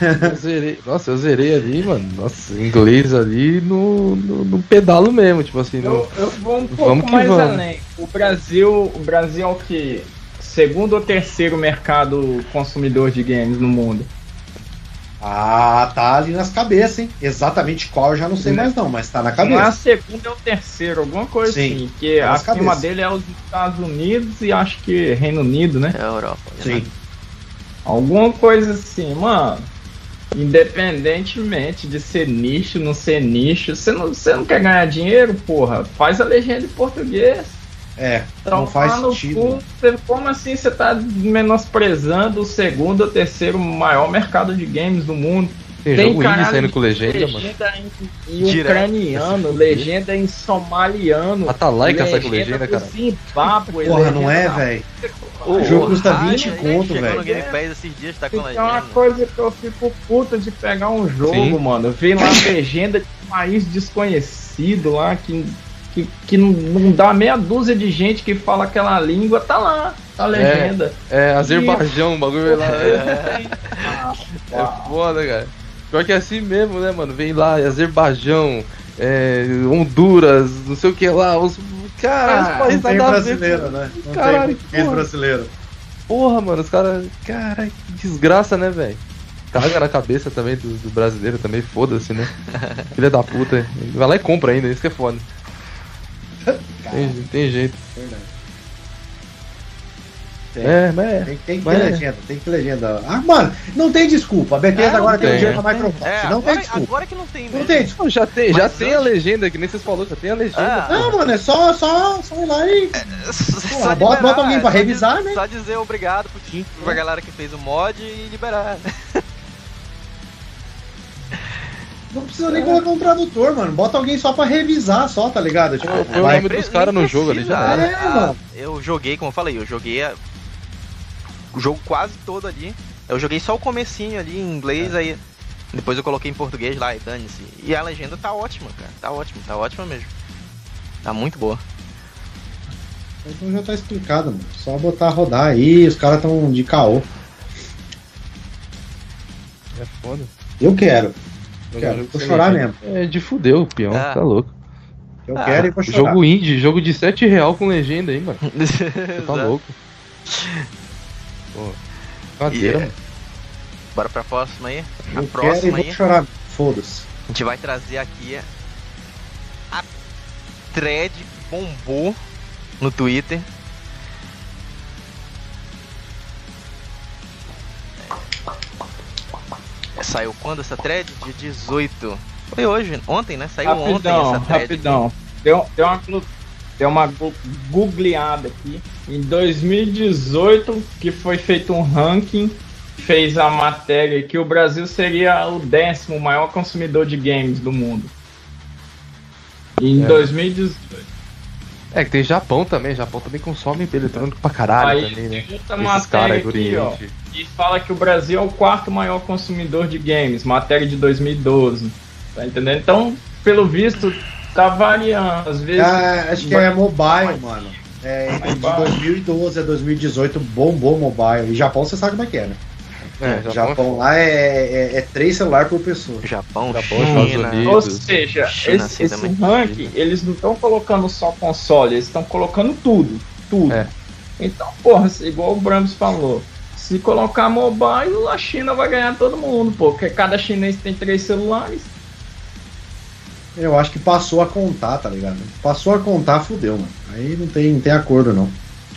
Eu zerei. Nossa, eu zerei ali, mano. Nossa, inglês ali no, no, no pedalo mesmo, tipo assim. No... Eu, eu vou um pouco Vamos que mais vamos. além. O Brasil, o Brasil é o que? Segundo ou terceiro mercado consumidor de games no mundo? Ah, tá ali nas cabeças, hein? Exatamente qual eu já não sei mais não, mas tá na é a cabeça. segunda é o terceiro, alguma coisa Sim, assim. Que tá nas acima cabeças. dele é os Estados Unidos e acho que Reino Unido, né? É a Europa. Sim. Alguma coisa assim, mano. Independentemente de ser nicho, não ser nicho, você não, você não quer ganhar dinheiro, porra? Faz a legenda em português. É, Então, não faz sentido. cu, você- como assim você tá menosprezando o segundo ou terceiro maior mercado de games do mundo? Tem, Tem jogo saindo com legenda, mano. legenda em, em Direto. ucraniano, legenda em somaliano. Atalaika sai com legenda, cara. Zimbábue, Porra, não é, velho? O jogo custa 20 Chegou conto, velho. Game Pass esses dias, tá com é uma coisa que eu fico puta de pegar um jogo, Sim. mano. Ver lá legenda de um país desconhecido lá, que, que, que não, não dá meia dúzia de gente que fala aquela língua, tá lá, a legenda. É, Azerbaijão, o bagulho lá. É, é foda, cara. Pior que é assim mesmo, né, mano? Vem lá, Azerbaijão, é, Honduras, não sei o que lá. Os, cara, os Ah, países Não tem nada a ver. brasileiro, né? Não Caralho, tem português brasileiro. Porra, mano, os caras. Cara, que desgraça, né, velho? Caga na cabeça também do, do brasileiro também, foda-se, né? Filha da puta. Vai lá e compra ainda, isso que é foda. Tem, tem jeito. Verdade. Tem. É, mas é. Tem, tem que Mas ter é. legenda, tem que ter legenda. Ah, mano, não tem desculpa. A Bethesda É, agora tem tem, é. da Microsoft. É, não tem agora, desculpa. agora que não tem Não mesmo. tem desculpa. Já tem, já tem a legenda, que nem vocês falaram, já tem a legenda. Ah, Não, mano, é só, só, só ir lá e. Só bota- bota liberar, alguém pra revisar, diz- né? Só dizer obrigado pro, pra galera que fez o mod e liberar. Não precisa nem colocar um tradutor, mano. Bota alguém só pra revisar, só, tá ligado? Tipo, Ah, o nome dos caras no jogo ali, já era. É, Ah, mano. Eu joguei, como eu falei, eu joguei a- o jogo quase todo ali. Eu joguei só o comecinho ali em inglês, É. aí depois eu coloquei em português lá e dane-se. E a legenda tá ótima, cara. Tá ótima, tá ótima mesmo. Tá muito boa. Então já tá explicado, mano. Só botar rodar aí, os caras tão de caô. É foda. Eu quero, Jogar quero. jogo Vou chorar mesmo. É de fuder o peão, Ah. tá louco. Eu Ah, quero e vou chorar. Jogo indie, jogo de 7 real com legenda aí, mano. Tá louco. Pô, cadeira, E, mano. Bora pra próxima aí. A Eu quero e próxima vou aí. chorar. Foda-se. A gente vai trazer aqui a thread bombou no Twitter. Saiu quando essa thread? Dia 18. Foi hoje, ontem, né? Saiu ontem rapidão, essa thread. rapidão. Deu, deu uma, deu uma googleada aqui. Em 2018, que foi feito um ranking, fez a matéria que o Brasil seria o décimo maior consumidor de games do mundo. Em É. 2018. É que tem Japão também, Japão também consome eletrônico pra caralho Aí também, né? outra matéria aqui, ó. E fala que o Brasil é o quarto maior consumidor de games, matéria de 2012. Tá entendendo? Então, pelo visto, tá variando. Às vezes. Ah, acho que é mobile, mano. É, de Mobile. 2012 a 2018 bombou mobile. E Japão você sabe como é que é, né? É, Japão, Japão, lá é, é, é três celulares por pessoa. Japão, Japão, China. Unidos. Ou seja, China, esse, assim, esse também. ranking, eles não estão colocando só console, eles estão colocando tudo. Tudo. É. Então, porra, igual o Brams falou, se colocar mobile, a China vai ganhar todo mundo, pô, porque cada chinês tem três celulares. Eu acho que passou a contar, tá ligado? Passou a contar, fudeu, mano. Aí não tem, não tem acordo, não.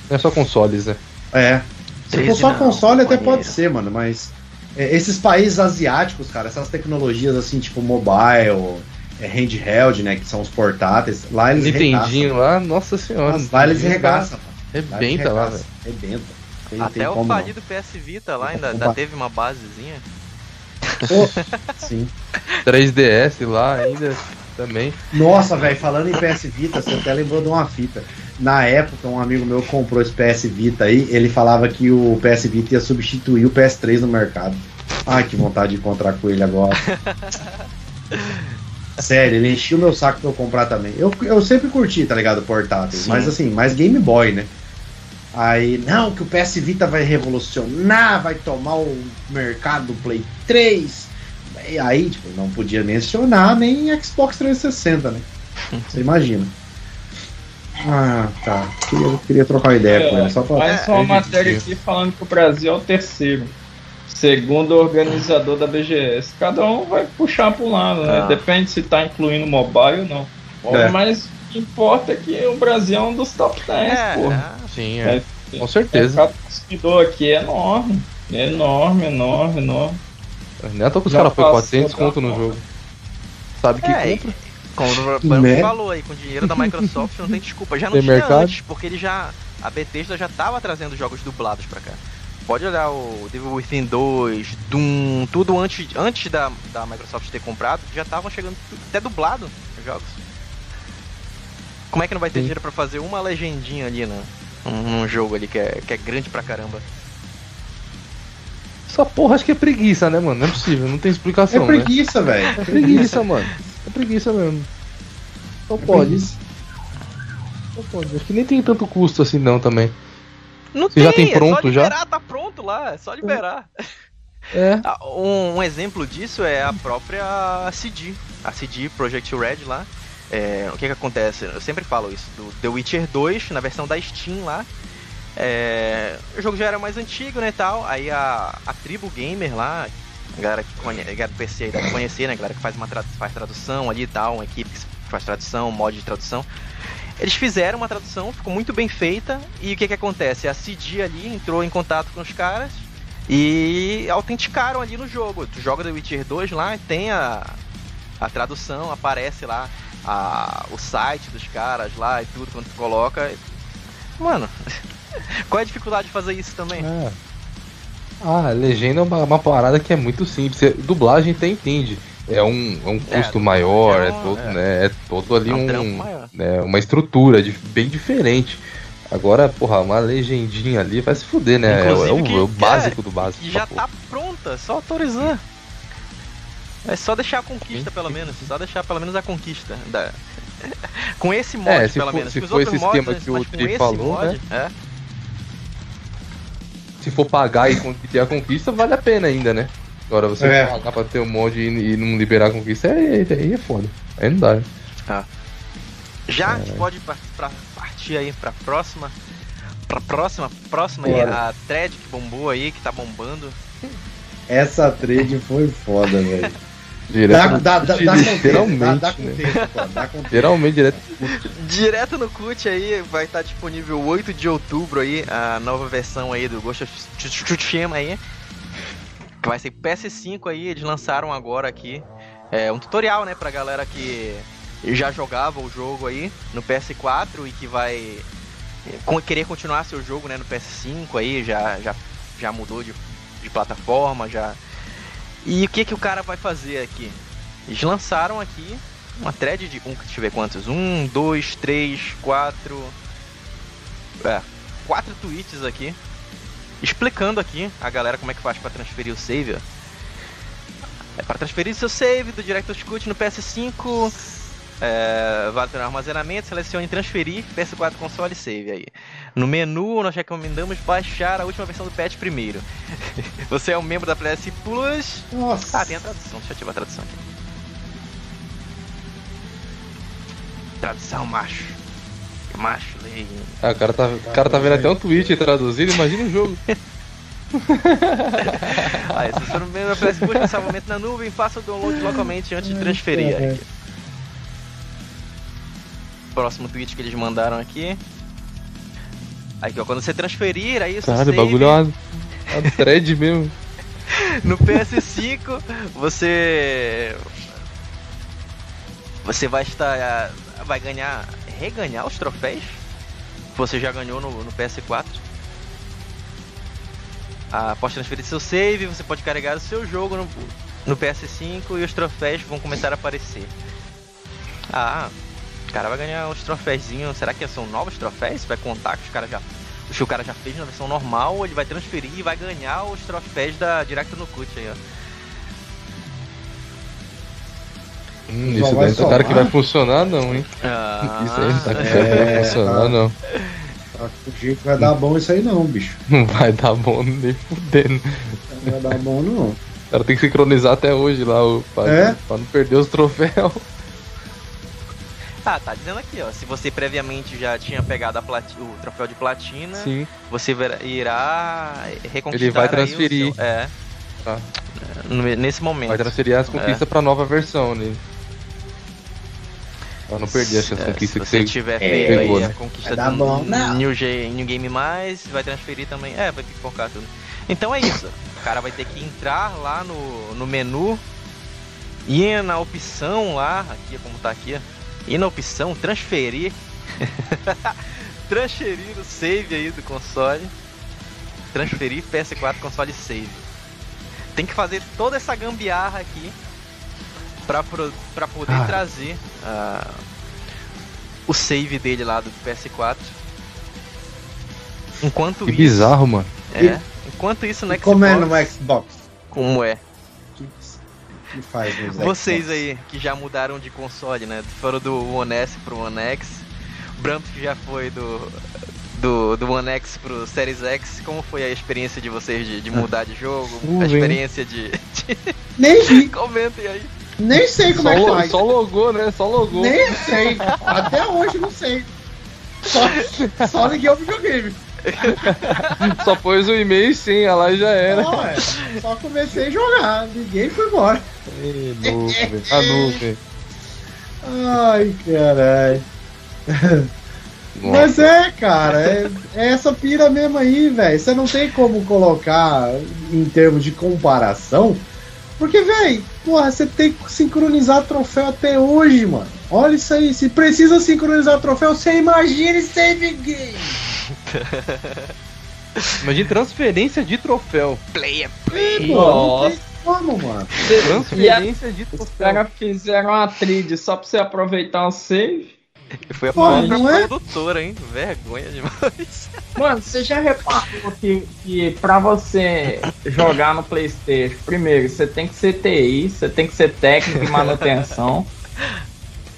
Não é só consoles, né? É. Se for só não, console, até pode ser, mano, mas é, esses países asiáticos, cara, essas tecnologias assim, tipo mobile, é, handheld, né, que são os portáteis, lá eles Nintendinho lá, nossa senhora. Mas lá eles arregaçam, mano. Rebenta lá, velho. Rebenta. Tem- Até tem o como não. falido PS Vita lá ainda, ainda teve uma basezinha. Pô, Sim. 3DS lá ainda também. Nossa, velho, falando em PS Vita, você até lembrou de uma fita. Na época, um amigo meu comprou esse PS Vita aí, ele falava que o PS Vita ia substituir o PS3 no mercado. Ai, que vontade de encontrar com ele agora. Sério, ele encheu o meu saco pra eu comprar também. Eu, eu sempre curti, tá ligado, portátil. Sim. Mas assim, mais Game Boy, né? Aí, não, que o PS Vita vai revolucionar, vai tomar o mercado do Play 3. E aí, tipo, não podia mencionar nem Xbox 360, né? Você imagina. Ah, tá. Queria, queria trocar uma ideia com ele, só pra. Mais É, uma é matéria aqui falando que o Brasil é o terceiro. Segundo o organizador da BGS. Cada um vai puxar para um lado, né? Ah. Depende se tá incluindo mobile ou não. É. Mas o que importa é que o Brasil é um dos top 10, É, porra. Sim, é. É. Com O certeza. mercado consumidor aqui é enorme. É enorme, enorme, enorme. Não é que os caras foi passou 400 pra conto no jogo. Sabe que É, compra? Como o Né? falou aí, com dinheiro da Microsoft não tem desculpa. Já não Tem tinha mercado? antes, porque ele já. A Bethesda já tava trazendo jogos dublados pra cá. Pode olhar o Devil Within 2, Doom, tudo antes, antes da, da Microsoft ter comprado, já estavam chegando tudo- até dublado os jogos. Como é que não vai ter Sim. dinheiro pra fazer uma legendinha ali, né? Num, num jogo ali que é, que é grande pra caramba. Essa porra acho que é preguiça, né, mano? Não é possível, não tem É explicação, né? preguiça, velho. É preguiça, mano. É preguiça mesmo. Só pode. Só pode. Acho que nem tem tanto custo assim não também. Não Você já tem é pronto, só já? liberar, tá pronto lá, é só liberar. É. Ah, Um, um exemplo disso é a própria CD, a CD Project Red lá. É, o que que acontece? Eu sempre falo isso, do The Witcher 2, na versão da Steam lá. É, o jogo já era mais antigo, né, tal. Aí a, a tribo gamer lá, a galera que conhece, a galera do PC aí deve conhecer, né, a galera que faz uma tra- faz tradução ali e tal, uma equipe que faz tradução, mod de tradução. Eles fizeram uma tradução, ficou muito bem feita, e o que que acontece? A CD ali entrou em contato com os caras e autenticaram ali no jogo. Tu joga The Witcher 2 lá tem a, a tradução, aparece lá a, o site dos caras lá e tudo quando tu coloca. Mano, qual é a dificuldade de fazer isso também? É. Ah, legenda é uma, uma parada que é muito simples. É- Dublagem até entende. É um, é um É, custo maior, é é, todo, é. né? É todo ali É um né, uma estrutura de- bem diferente. Agora, porra, uma legendinha ali vai se fuder, né? É, o- é o, é básico do básico. E já porra. tá pronta, só autorizar. É só deixar a conquista, pelo menos. Só deixar pelo menos a conquista. Da... com esse mod, É, pelo for- menos. se for esse esquema mods, que o Tri falou, mod, né? É. Se for pagar e ter a conquista, vale a pena ainda, né? Agora você É. pagar pra ter um mod e, e não liberar a conquista, é, aí é foda. Aí não dá. né? Já É. a gente pode partir aí pra próxima. Pra próxima, próxima aí, a thread que bombou aí, que tá bombando. Essa trade foi foda, velho. Direto Dá, no- dá, dá, literalmente, né? contexto. Geralmente direto. Direto no CUT aí, vai estar disponível 8 de outubro aí, a nova versão aí do Ghost of Tsushima aí. Que vai ser PS5 aí, eles lançaram agora aqui. É um tutorial, né, pra galera que já jogava o jogo aí no PS4 e que vai con- querer continuar seu jogo, né, no PS5 aí, já, já, já mudou de, de plataforma, já... E o que que o cara vai fazer aqui? Eles lançaram aqui uma thread de. Um, deixa eu ver quantos. Um, dois, três, quatro. É, quatro tweets aqui. Explicando aqui a galera como é que faz pra transferir o save. É para transferir seu save do Director's Cut no PS5. É, vale para armazenamento, selecione transferir PS4 console save aí. No menu nós recomendamos baixar a última versão do patch primeiro. Você é um membro da PS Plus. Nossa. Ah, tem a tradução, deixa eu ativar a tradução aqui. Tradução macho. Macho, lei. Ah, o cara tá, o cara tá vendo até um tweet traduzido, imagina o jogo. Aí, se for no membro da PS Plus, salvamento na nuvem, faça o download localmente antes de transferir. Aqui. Próximo tweet que eles mandaram aqui. Aqui, ó, quando você transferir, aí o seu Caralho, o bagulho é uma, uma thread mesmo. no PS5, você você vai estar vai ganhar reganhar os troféus que você já ganhou no, no PS4. Ah, Após transferir seu save, você pode carregar o seu jogo no, no PS5 e os troféus vão começar a aparecer. Ah, o cara vai ganhar os troféuzinhos. Será que são novos troféus? Vai contar que os caras já os que o cara já fez na versão normal, ou ele vai transferir e vai ganhar os troféus da Direct no Cut aí, ó. Hum, isso daí tá cara que vai funcionar não, hein? Ah, Isso aí não tá cara que É, vai funcionar tá. não. Tá que vai dar bom isso aí não, bicho. Não vai dar bom nem fudendo. Não vai dar bom não. O cara tem que sincronizar até hoje lá, o, pra, É? pra não perder os troféus. Ah, tá dizendo aqui, ó. Se você previamente já tinha pegado o troféu de platina, Sim. você irá reconquistar. Ele vai aí o transferir. seu- é. Tá. Nesse momento. Vai transferir as conquistas pra nova versão né? Pra não perder essas É, conquistas se que você você tiver É, feito pegou, aí a né? conquista do bom. New, G- New Game Mais, vai transferir também. É, vai pipocar tudo. Então é isso. O cara vai ter que entrar lá no, no menu, ir na opção lá, aqui como tá aqui, ó, ir na opção transferir, transferir o save aí do console, transferir PS4 console save. Tem que fazer toda essa gambiarra aqui pra, pro, pra poder Ah. trazer ah, o save dele lá do PS4. Enquanto Que isso, bizarro, mano. é, enquanto isso no E Xbox, como é no Xbox? como é? Que, faz Xbox? Vocês aí que já mudaram de console, né? Foram do One S pro One X. O Bramp que já foi do, do, do One X pro Series X. Como foi a experiência de vocês de, de mudar de jogo? Uh, a experiência de. Nem vi, Comentem aí. nem sei como Só, é que faz. só logou, né? Só logou. Nem sei. Até hoje não sei. Só, só liguei o videogame. Só pôs o e-mail lá e já era. Não, é. Só comecei a jogar. E fui embora. Ih, nuvem. A nuvem. Ai, caralho. Mas é, cara, é, é essa pira mesmo aí, velho. Você não tem como colocar em termos de comparação. Porque, velho, porra, você tem que sincronizar troféu até hoje, mano. Olha isso aí. Se precisa sincronizar troféu, você imagine save game. Imagina transferência de troféu. Play é play. pô, não tem como, mano. Transferência de Os troféu. caras fizeram uma trilha só pra você aproveitar o save. Foi a Pô, própria é? produtora, hein? Vergonha demais. Mano, você já reparou que, que pra você jogar no Playstation, primeiro, você tem que ser TI, você tem que ser técnico em manutenção.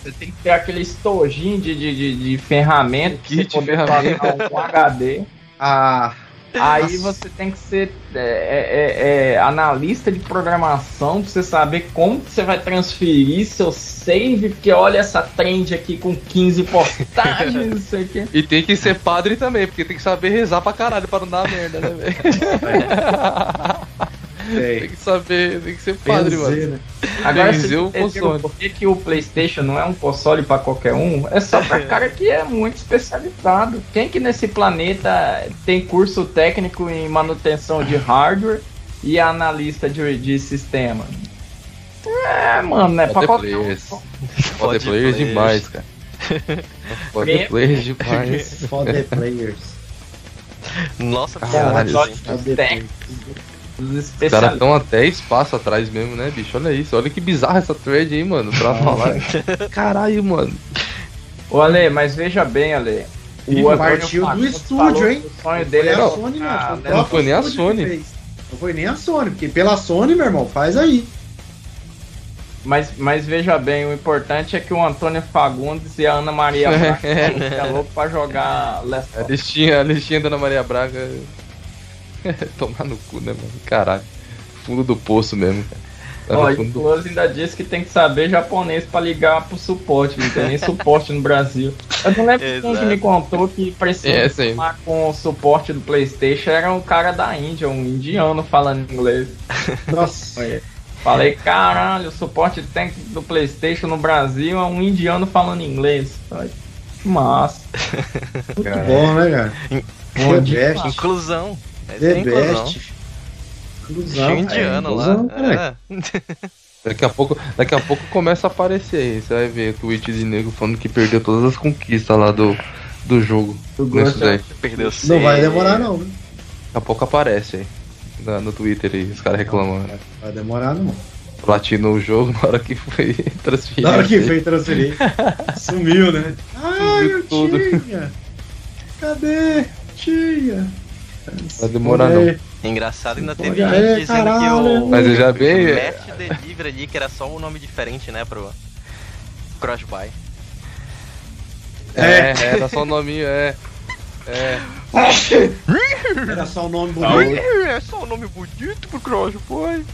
Você tem que ter aquele estojinho de, de, de, de ferramenta pra você poder fazer um HD. Ah, Aí você tem que ser é, é, é, analista de programação pra você saber como que você vai transferir seu save, porque olha essa trend aqui com 15 postagens, não sei o que. E tem que ser padre também, porque tem que saber rezar pra caralho pra não dar merda, né, velho? tem que saber, tem que ser padre, mano. né? Agora vocês o console. por que, que o Playstation não é um console pra qualquer um? É só pra cara que é muito especializado. Quem que nesse planeta tem curso técnico em manutenção de hardware e analista de, de sistema? É, mano, é pra Pode qualquer um. players. Pode players demais, cara. Pode Game. players demais. Foda players. Nossa, Caralho, cara, Foda técnicos, os caras estão até espaço atrás mesmo, né, bicho? Olha isso. Olha que bizarra essa thread aí, mano. Pra falar. Caralho, mano. Ô, Ale, mas veja bem, Ale. Antônio partiu do estúdio, hein? O sonho Não dele foi é a tocar, Sony, não. Foi o né? próprio Não foi nem a Sony. Não foi nem a Sony, porque pela Sony, meu irmão, faz aí. Mas, mas veja bem, o importante é que o Antônio Fagundes e a Ana Maria Braga é louco pra jogar Last A of Us. listinha, a listinha da Ana Maria Braga. Tomar no cu, né, mano? Caralho. Fundo do poço mesmo, cara. Tá Ó, e o. Close ainda disse que tem que saber japonês pra ligar pro suporte, não tem nem suporte no Brasil. Eu não lembro quem que Exato. me contou que parecia É, falar com o suporte do Playstation era um cara da Índia, um indiano falando inglês. Nossa. Falei, caralho, o suporte técnico do Playstation no Brasil é um indiano falando inglês. Que massa. Muito bom, né, cara? Bom dia. best. inclusão. The é best. Inclusão. indiano é, lá. É. Daqui a pouco, daqui a pouco começa a aparecer aí. Você vai ver tweet de nego falando que perdeu todas as conquistas lá do, do jogo. Perdeu Não vai demorar, não. né? Daqui a pouco aparece aí. na- no Twitter aí, os caras reclamando. Vai demorar, não. Platinou o jogo na hora que foi transferido. Na hora que veio transferir, sumiu, né? Ai, eu tudo. tinha. Cadê? Tinha. Vai demorar não. Aí. Engraçado ainda teve gente dizendo que caralho. o. Mas eu já bem. o Match Delivery ali, que era só um nome diferente, né, pro Crossbuy. É, era só o nominho, é. É. Era só o nome bonito. É só um nome bonito pro Crossbuy.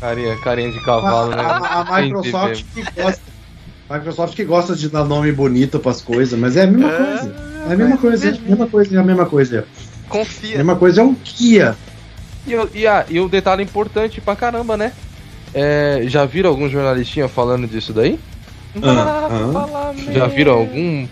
Carinha, carinha de cavalo, né? A, a- a Microsoft que gosta. Microsoft que gosta de dar nome bonito pras coisas, mas é a mesma É, coisa. É a mesma coisa, é a mesma coisa, é a mesma coisa. A Confia. mesma coisa é um Kia. E, o- e, ah, e um detalhe importante pra caramba, né? É, já viram algum jornalistinha falando disso daí? Ah, ah. Já viram algum.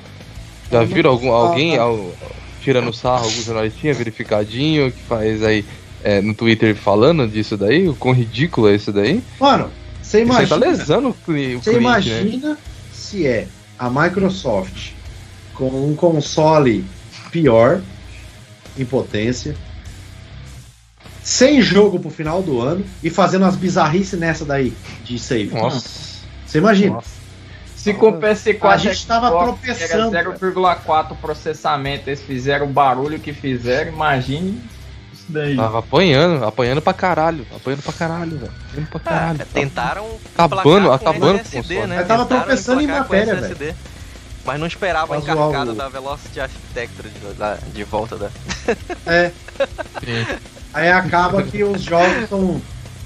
Já viram algum, alguém al- tirando sarro alguns jornalistinhas, verificadinho, que faz aí é, no Twitter falando disso daí, o quão ridículo é isso daí. Mano, você imagina. Você tá lesando o, Você né? imagina se é a Microsoft com um console pior em potência, sem jogo pro final do ano e fazendo umas bizarrices nessa daí de save. Nossa. Você imagina? Nossa. Se com o PS4 A gente tava Xbox tropeçando, Era 0,4 processamento, eles fizeram o barulho que fizeram, imagine isso daí. Tava apanhando, apanhando pra caralho, apanhando pra caralho, velho. Apanhando pra caralho. É, tentaram Acabando- acabando com o console. né? Eu tava Tentaram tropeçando em matéria, SSD, Mas não esperava a Pra zoar encarcada o- da Velocity Architecture de, da- de volta da. É. Sim. Aí acaba que os jogos são,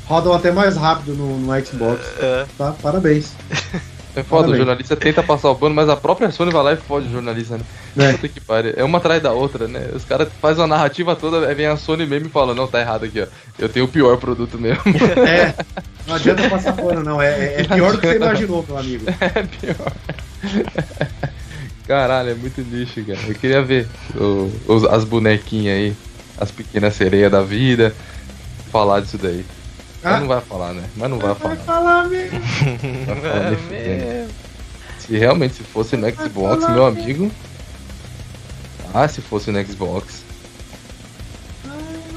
rodam até mais rápido no, no Xbox. É, Tá? Parabéns. É foda, o jornalista tenta passar o pano, mas a própria Sony vai lá e fode o jornalista, né? É. Puta que pariu. É uma atrás da outra, né? Os caras fazem uma narrativa toda, aí vem a Sony mesmo e fala, não, tá errado aqui, ó. Eu tenho o pior produto mesmo. É. Não adianta passar pano, não. É, é- é pior do que você imaginou, meu amigo. é pior. Caralho, é muito lixo, cara. Eu queria ver o- os- as bonequinhas aí, as pequenas sereias da vida, falar disso daí. Mas Ah. não vai falar, né? Mas não vai falar. falar mesmo. Vai falar nem fudendo. Se realmente se fosse no Xbox, meu amigo. Ah, se fosse no Xbox.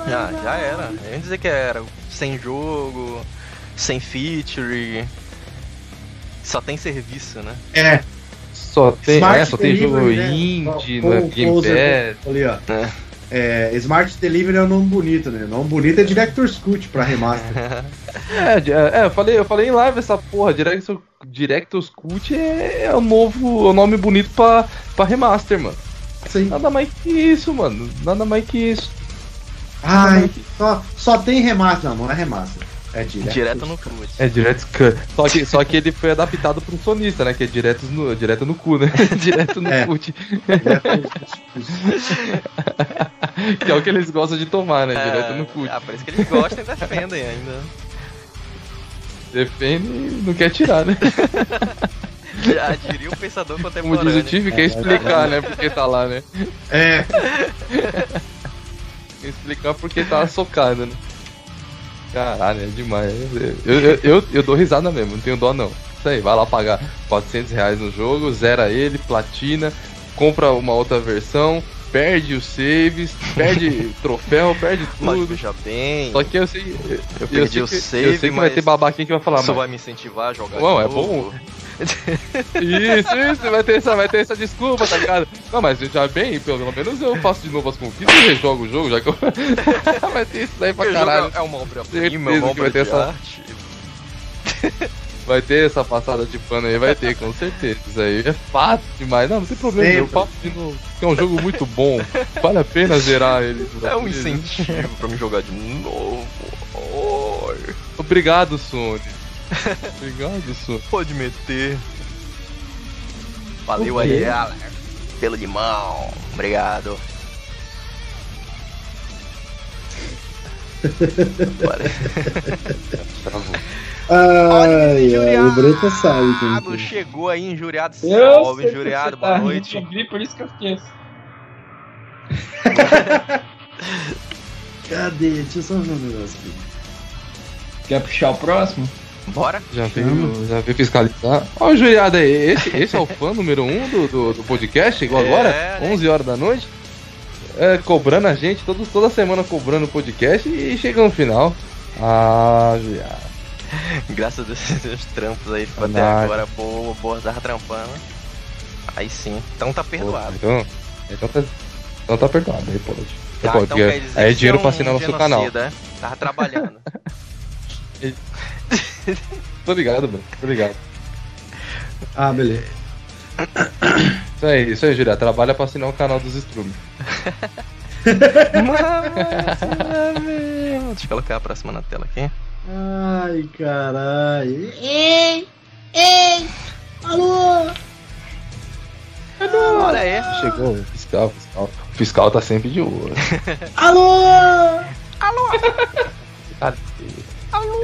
já, já era. Eu ia dizer que era sem jogo, sem feature. Só tem serviço, né? É. Só tem, Smart é, só tem jogo né? indie, no com Game Pass. Ali, ó. É. É, Smart Delivery é um nome bonito, né? O nome bonito é Director's Cut pra remaster. É, de- é, eu falei, eu falei em live essa porra, Director's, Director's Cut é, é o novo, é o nome bonito pra, pra remaster, mano. Sim. Nada mais que isso, mano. Nada mais que isso. Ai, só, só tem remaster. Não, não é remaster. É Director's Direto no CRUD. É Director's Cut. Só que, só que ele foi adaptado pra um sonista, né? Que é direto no, direto no cu, né? direto no É. Cut. Que é o que eles gostam de tomar, né? Direto no cut. Ah, por isso que eles gostam e defendem ainda. Defende e não quer tirar, né? Já diria o pensador Como diz contemporâneo. o Tiff, quer explicar, né? Porque tá lá, né? É. Quer explicar porque tá socado, né? Caralho, é demais. Eu, eu, eu, eu dou risada mesmo, não tenho dó não. Isso aí, vai lá pagar 400 reais no jogo, zera ele, platina, compra uma outra versão, perde os saves, perde troféu, perde Mas tudo. veja bem, Só que eu sei. Eu, eu perdi sei o que, save, eu sei que vai mas ter babaquinho que vai falar, isso mas. vai me incentivar a jogar de é bom. Isso, isso, vai ter, essa, vai ter essa desculpa, tá ligado? Não, mas já bem, pelo menos eu faço de novo as conquistas e rejogo o jogo, já que eu. vai ter isso daí pra jogo caralho. é uma obra-prima, é uma que vai obra ter de essa- arte. Vai ter essa passada de pano aí, vai ter, com certeza. Isso aí é fato demais. Não, não tem problema, eu Sempre. faço de novo. É um jogo muito bom, vale a pena zerar ele. É um incentivo pra me jogar de novo. Obrigado, Sony. Obrigado, Sony. Pode meter. Valeu O aí, galera. Pelo limão. Obrigado. Ai, ai, o Breta sabe. Que é. chegou aí, injuriado. Eu Salve, injuriado, boa tá noite. de mim, por isso que eu esqueço. Cadê? Deixa eu só ver um negócio aqui. Quer puxar o próximo? Bora? Já veio, já veio fiscalizar. Ó, o Juriado aí, esse, esse é o fã número um do, do, do podcast, chegou É, agora, né? 11 horas da noite. É, cobrando a gente, todo, toda semana cobrando o podcast e chega no final. Ah, Juriado. Graças a Deus, os trampos aí ficou até agora. Boa, boa, tava trampando. Aí sim. Então tá perdoado. Então, então, tá, então tá perdoado, aí pode. Tá, então é dinheiro você pra um assinar no seu canal. é? Tava trabalhando. Tô ligado, mano. Tô ligado. Ah, beleza. Isso aí, isso aí, Juriado. Trabalha pra assinar o canal dos Strumes. Deixa eu colocar a próxima na tela aqui. Ai, caralho. Ei! Ei! Alô! Olha aí. Chegou o fiscal, o fiscal. O fiscal tá sempre de olho. Alô! Cara,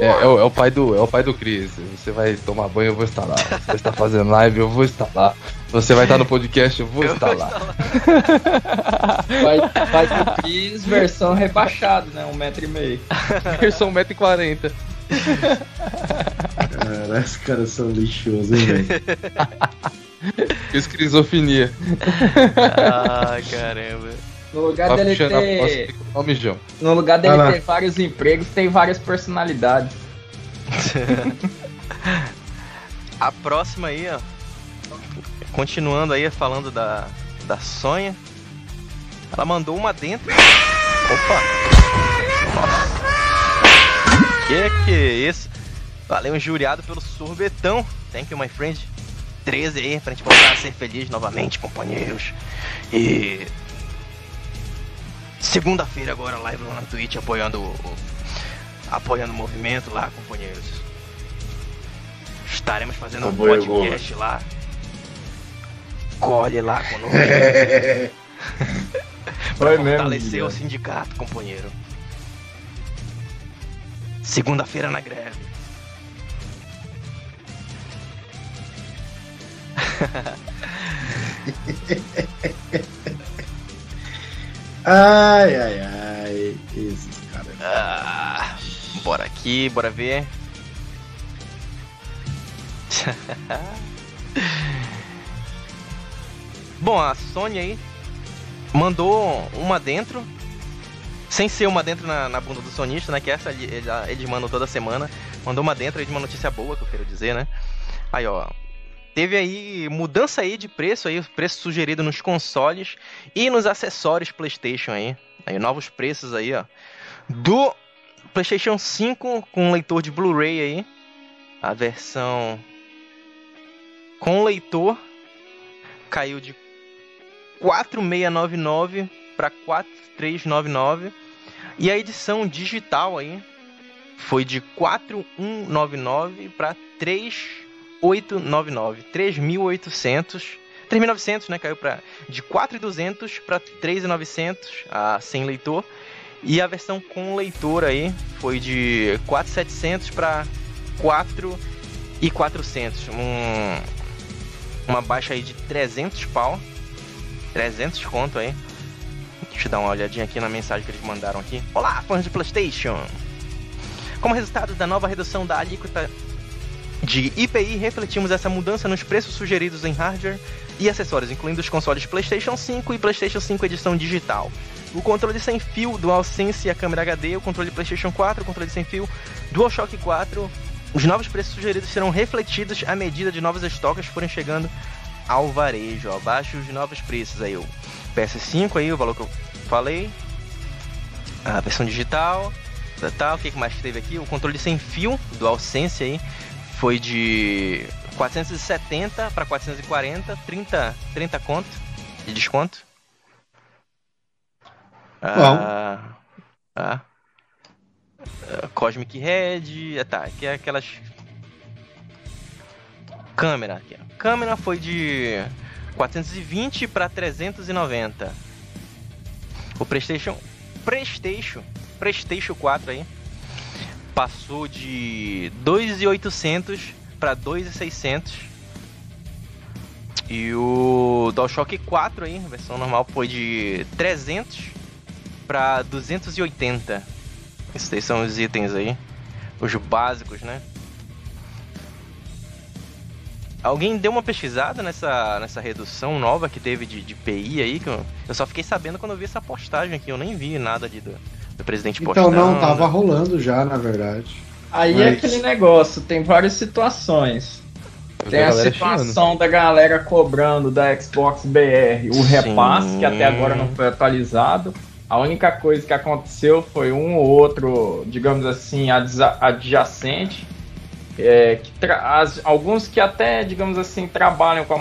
É, é, o, é o pai do, é o pai do Cris. Você vai tomar banho, eu vou estar lá. Você estar fazendo live, eu vou estar lá. Você vai estar no podcast, eu vou Eu estar vou lá. Vai, vai do Chris versão rebaixada, né? Um metro e meio. Versão 1,40m. Cara, os caras são lixosos, hein, velho? Esquizofrenia. Ah, caramba. No lugar dele ter. posse. No lugar dele lá. ter vários empregos, tem várias personalidades. A próxima aí, ó. Continuando aí, falando da, da Sonha. Ela mandou uma dentro. Opa! Que que é isso? Valeu, injuriado pelo sorbetão. Thank you, my friend. 13 aí, pra gente voltar a ser feliz novamente, companheiros. E. Segunda-feira agora, live lá na Twitch, apoiando o. o- Apoiando o movimento lá, companheiros. Estaremos fazendo um Apoio podcast lá. Colhe lá conosco. Pra mesmo. fortalecer o Guilherme. sindicato, companheiro. Segunda-feira na greve. Ai, ai, ai. Esses caras. Ah, bora aqui, bora ver. Bom, a Sony aí mandou uma dentro, sem ser uma dentro na, na bunda do sonista, né? Que essa ele- ele- eles mandam toda semana. Mandou uma dentro aí de uma notícia boa, que eu quero dizer, né? Aí, ó. Teve aí mudança aí de preço aí, preço sugerido nos consoles e nos acessórios PlayStation aí. Aí novos preços aí, ó. Do PlayStation 5 com leitor de Blu-ray aí. A versão com leitor caiu de 4699 para 4399 e a edição digital aí foi de 4199 para 3899, 3800, 3900, né, caiu para de 4200 para 3900, a sem leitor. E a versão com leitor aí foi de 4700 para 4400, um uma baixa aí de 300 pau. 300 conto aí. Deixa eu dar uma olhadinha aqui na mensagem que eles mandaram aqui. Olá, fãs de PlayStation! Como resultado da nova redução da alíquota de IPI, refletimos essa mudança nos preços sugeridos em hardware e acessórios, incluindo os consoles PlayStation 5 e PlayStation 5 edição digital. O controle sem fio DualSense e a câmera HD, o controle PlayStation 4, o controle sem fio DualShock 4. Os novos preços sugeridos serão refletidos à medida de novos estoques forem chegando ao varejo. Abaixo os novos preços aí. O PS5 aí, o valor que eu falei. A versão digital. Tá, o que que mais teve aqui? O controle sem fio DualSense aí foi de 470 para 440, 30, 30 conto de desconto. Ah, ah. Ah, Cosmic Red, ah, tá, aqui é aquelas câmera aqui. Câmera foi de 420 para 390. O PlayStation PlayStation PlayStation 4 aí passou de 2.800 para 2.600. E o DualShock 4 aí, versão normal foi de 300 para 280. Esses são os itens aí, os básicos, né? Alguém deu uma pesquisada nessa, nessa redução nova que teve de, de PI aí? Que eu, eu só fiquei sabendo quando eu vi essa postagem aqui. Eu nem vi nada de, do presidente Então não, tava rolando já, na verdade. Aí é Mas- aquele negócio, tem várias situações. Eu Tem a galera situação da galera cobrando da Xbox BR o repasse, que até agora não foi atualizado. A única coisa que aconteceu foi um ou outro, digamos assim, adjacente. é, que as- alguns que até, digamos assim, trabalham com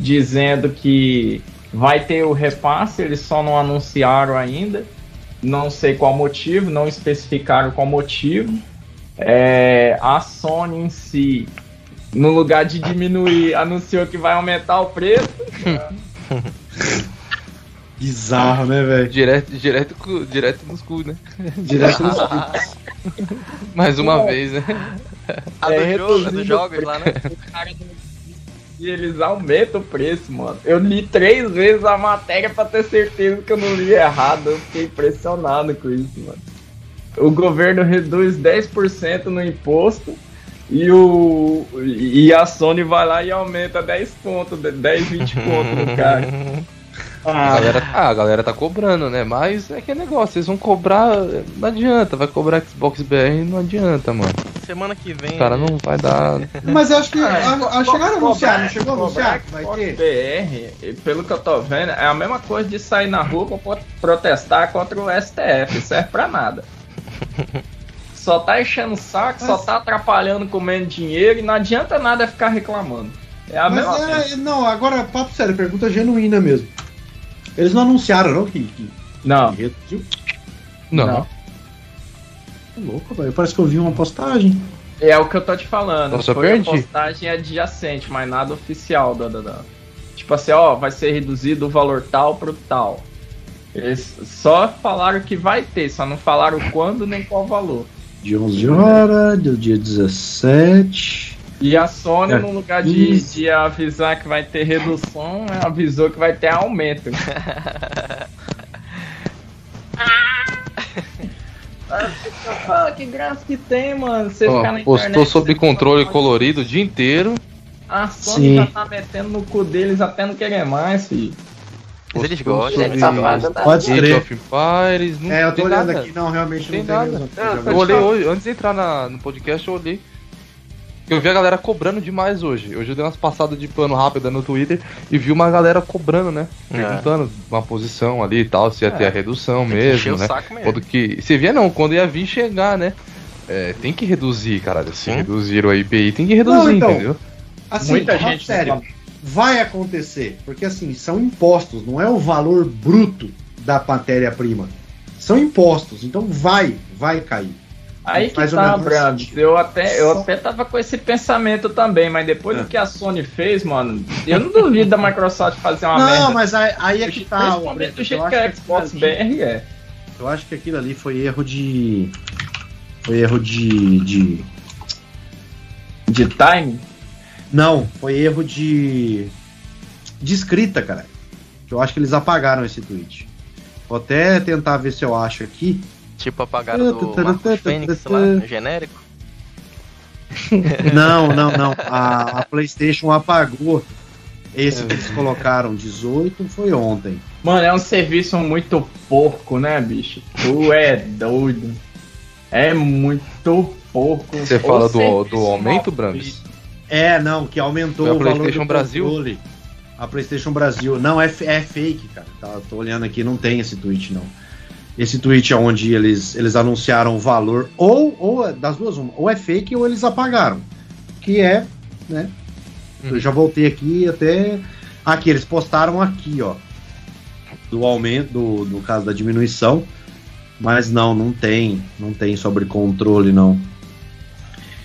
a dizendo que vai ter o repasse, eles só não anunciaram ainda não sei qual motivo, não especificaram qual motivo. É, a Sony em si, no lugar de diminuir, anunciou que vai aumentar o preço. Bizarro, né, velho? Direto, direto, cu- direto nos cu, né? Direto nos clipes. Mais uma vez, né? A É, do jogo, a reduzindo jogos lá, né? E eles aumentam o preço, mano. Eu li três vezes a matéria pra ter certeza que eu não li errado. Eu fiquei impressionado com isso, mano. O governo reduz 10% no imposto e, o, e a Sony vai lá e aumenta 10 pontos, 10, 20 pontos no cara. A Ah, galera, ah, a galera tá cobrando, né? Mas é que é negócio, vocês vão cobrar. Não adianta, vai cobrar Xbox BR não adianta, mano. Semana que vem. O cara não vai dar. Mas eu acho que. A, a, chegaram a anunciar, não chegou a anunciar? Vai ter? Xbox BR, pelo que eu tô vendo, é a mesma coisa de sair na rua pra pro- protestar contra o STF. Não serve pra nada. Só tá enchendo o saco, só Mas- tá atrapalhando, comendo dinheiro e não adianta nada ficar reclamando. É a mesma Mas coisa. é, não, agora, papo sério, pergunta genuína mesmo. Eles não anunciaram, não, que, que, Não, que reduziu? Não. Não. Que louco, velho. Parece que eu vi uma postagem. é o que eu tô te falando. Nossa, Foi a perdi. postagem adjacente, mas nada oficial. Da, da, da. Tipo assim, ó, vai ser reduzido o valor tal pro tal. Eles só falaram que vai ter, só não falaram quando nem qual valor. De 11 horas, do dia 17. E a Sony, É. no lugar de, Isso. de avisar que vai ter redução, né, avisou que vai ter aumento. Ah, que graça que tem, mano. Você Ó, ficar na postou internet, sobre controle pode- colorido o dia inteiro. A Sony Sim. já tá metendo no cu deles até não querer mais, filho. Mas eles gostam, eles safado. Pode crer. of Empires. Não É, eu tô tem olhando nada. aqui. Não, realmente Tem não tem nada. É, eu olhei hoje, antes de entrar na- no podcast, eu olhei. Eu vi a galera cobrando demais hoje. Hoje eu dei umas passadas de pano rápida no Twitter e vi uma galera cobrando, né? É. Perguntando uma posição ali e tal, se ia ter É. a redução Tem mesmo, o né? saco mesmo. Quando que. Você via não, quando ia vir chegar, né? É, tem que reduzir, caralho. Se Sim. reduziram a IPI, tem que reduzir, Não, então. entendeu? Assim, Muita gente sério. Vai acontecer. Porque assim, são impostos, não é o valor bruto da matéria-prima. São impostos. Então vai, vai cair. Aí que tá, sentido. Eu até, eu até tava com esse pensamento também, mas depois É. do que a Sony fez, mano, eu não duvido da Microsoft fazer uma não, merda. mas aí, aí é que tá. Principalmente do Eu jeito acho que a aquilo Xbox ali- BR é. Eu acho que aquilo ali foi erro de. Foi erro de. de... De time? Não, foi erro de. de escrita, cara. Eu acho que eles apagaram esse tweet. Vou até tentar ver se eu acho aqui. Tipo, apagaram do Marcos Fênix lá, no genérico. Não, não, não. A, a PlayStation apagou. Esse que eles colocaram 18 foi ontem. Mano, é um serviço muito porco, né, bicho? Tu é doido. É muito porco. Você O fala do, do aumento, Brandes? feito. É, não, que aumentou Foi a o valor PlayStation do Brasil? controle. A PlayStation Brasil. Não, é, é fake, cara. Tá, tô olhando aqui, não tem esse tweet, não. Esse tweet é onde eles, eles anunciaram o valor, ou, ou é das duas, uma, ou é fake ou eles apagaram. Que é, né? Eu já voltei aqui até. Aqui, eles postaram aqui, ó. Do aumento, do, no caso da diminuição. Mas não, não tem. Não tem sobre controle, não.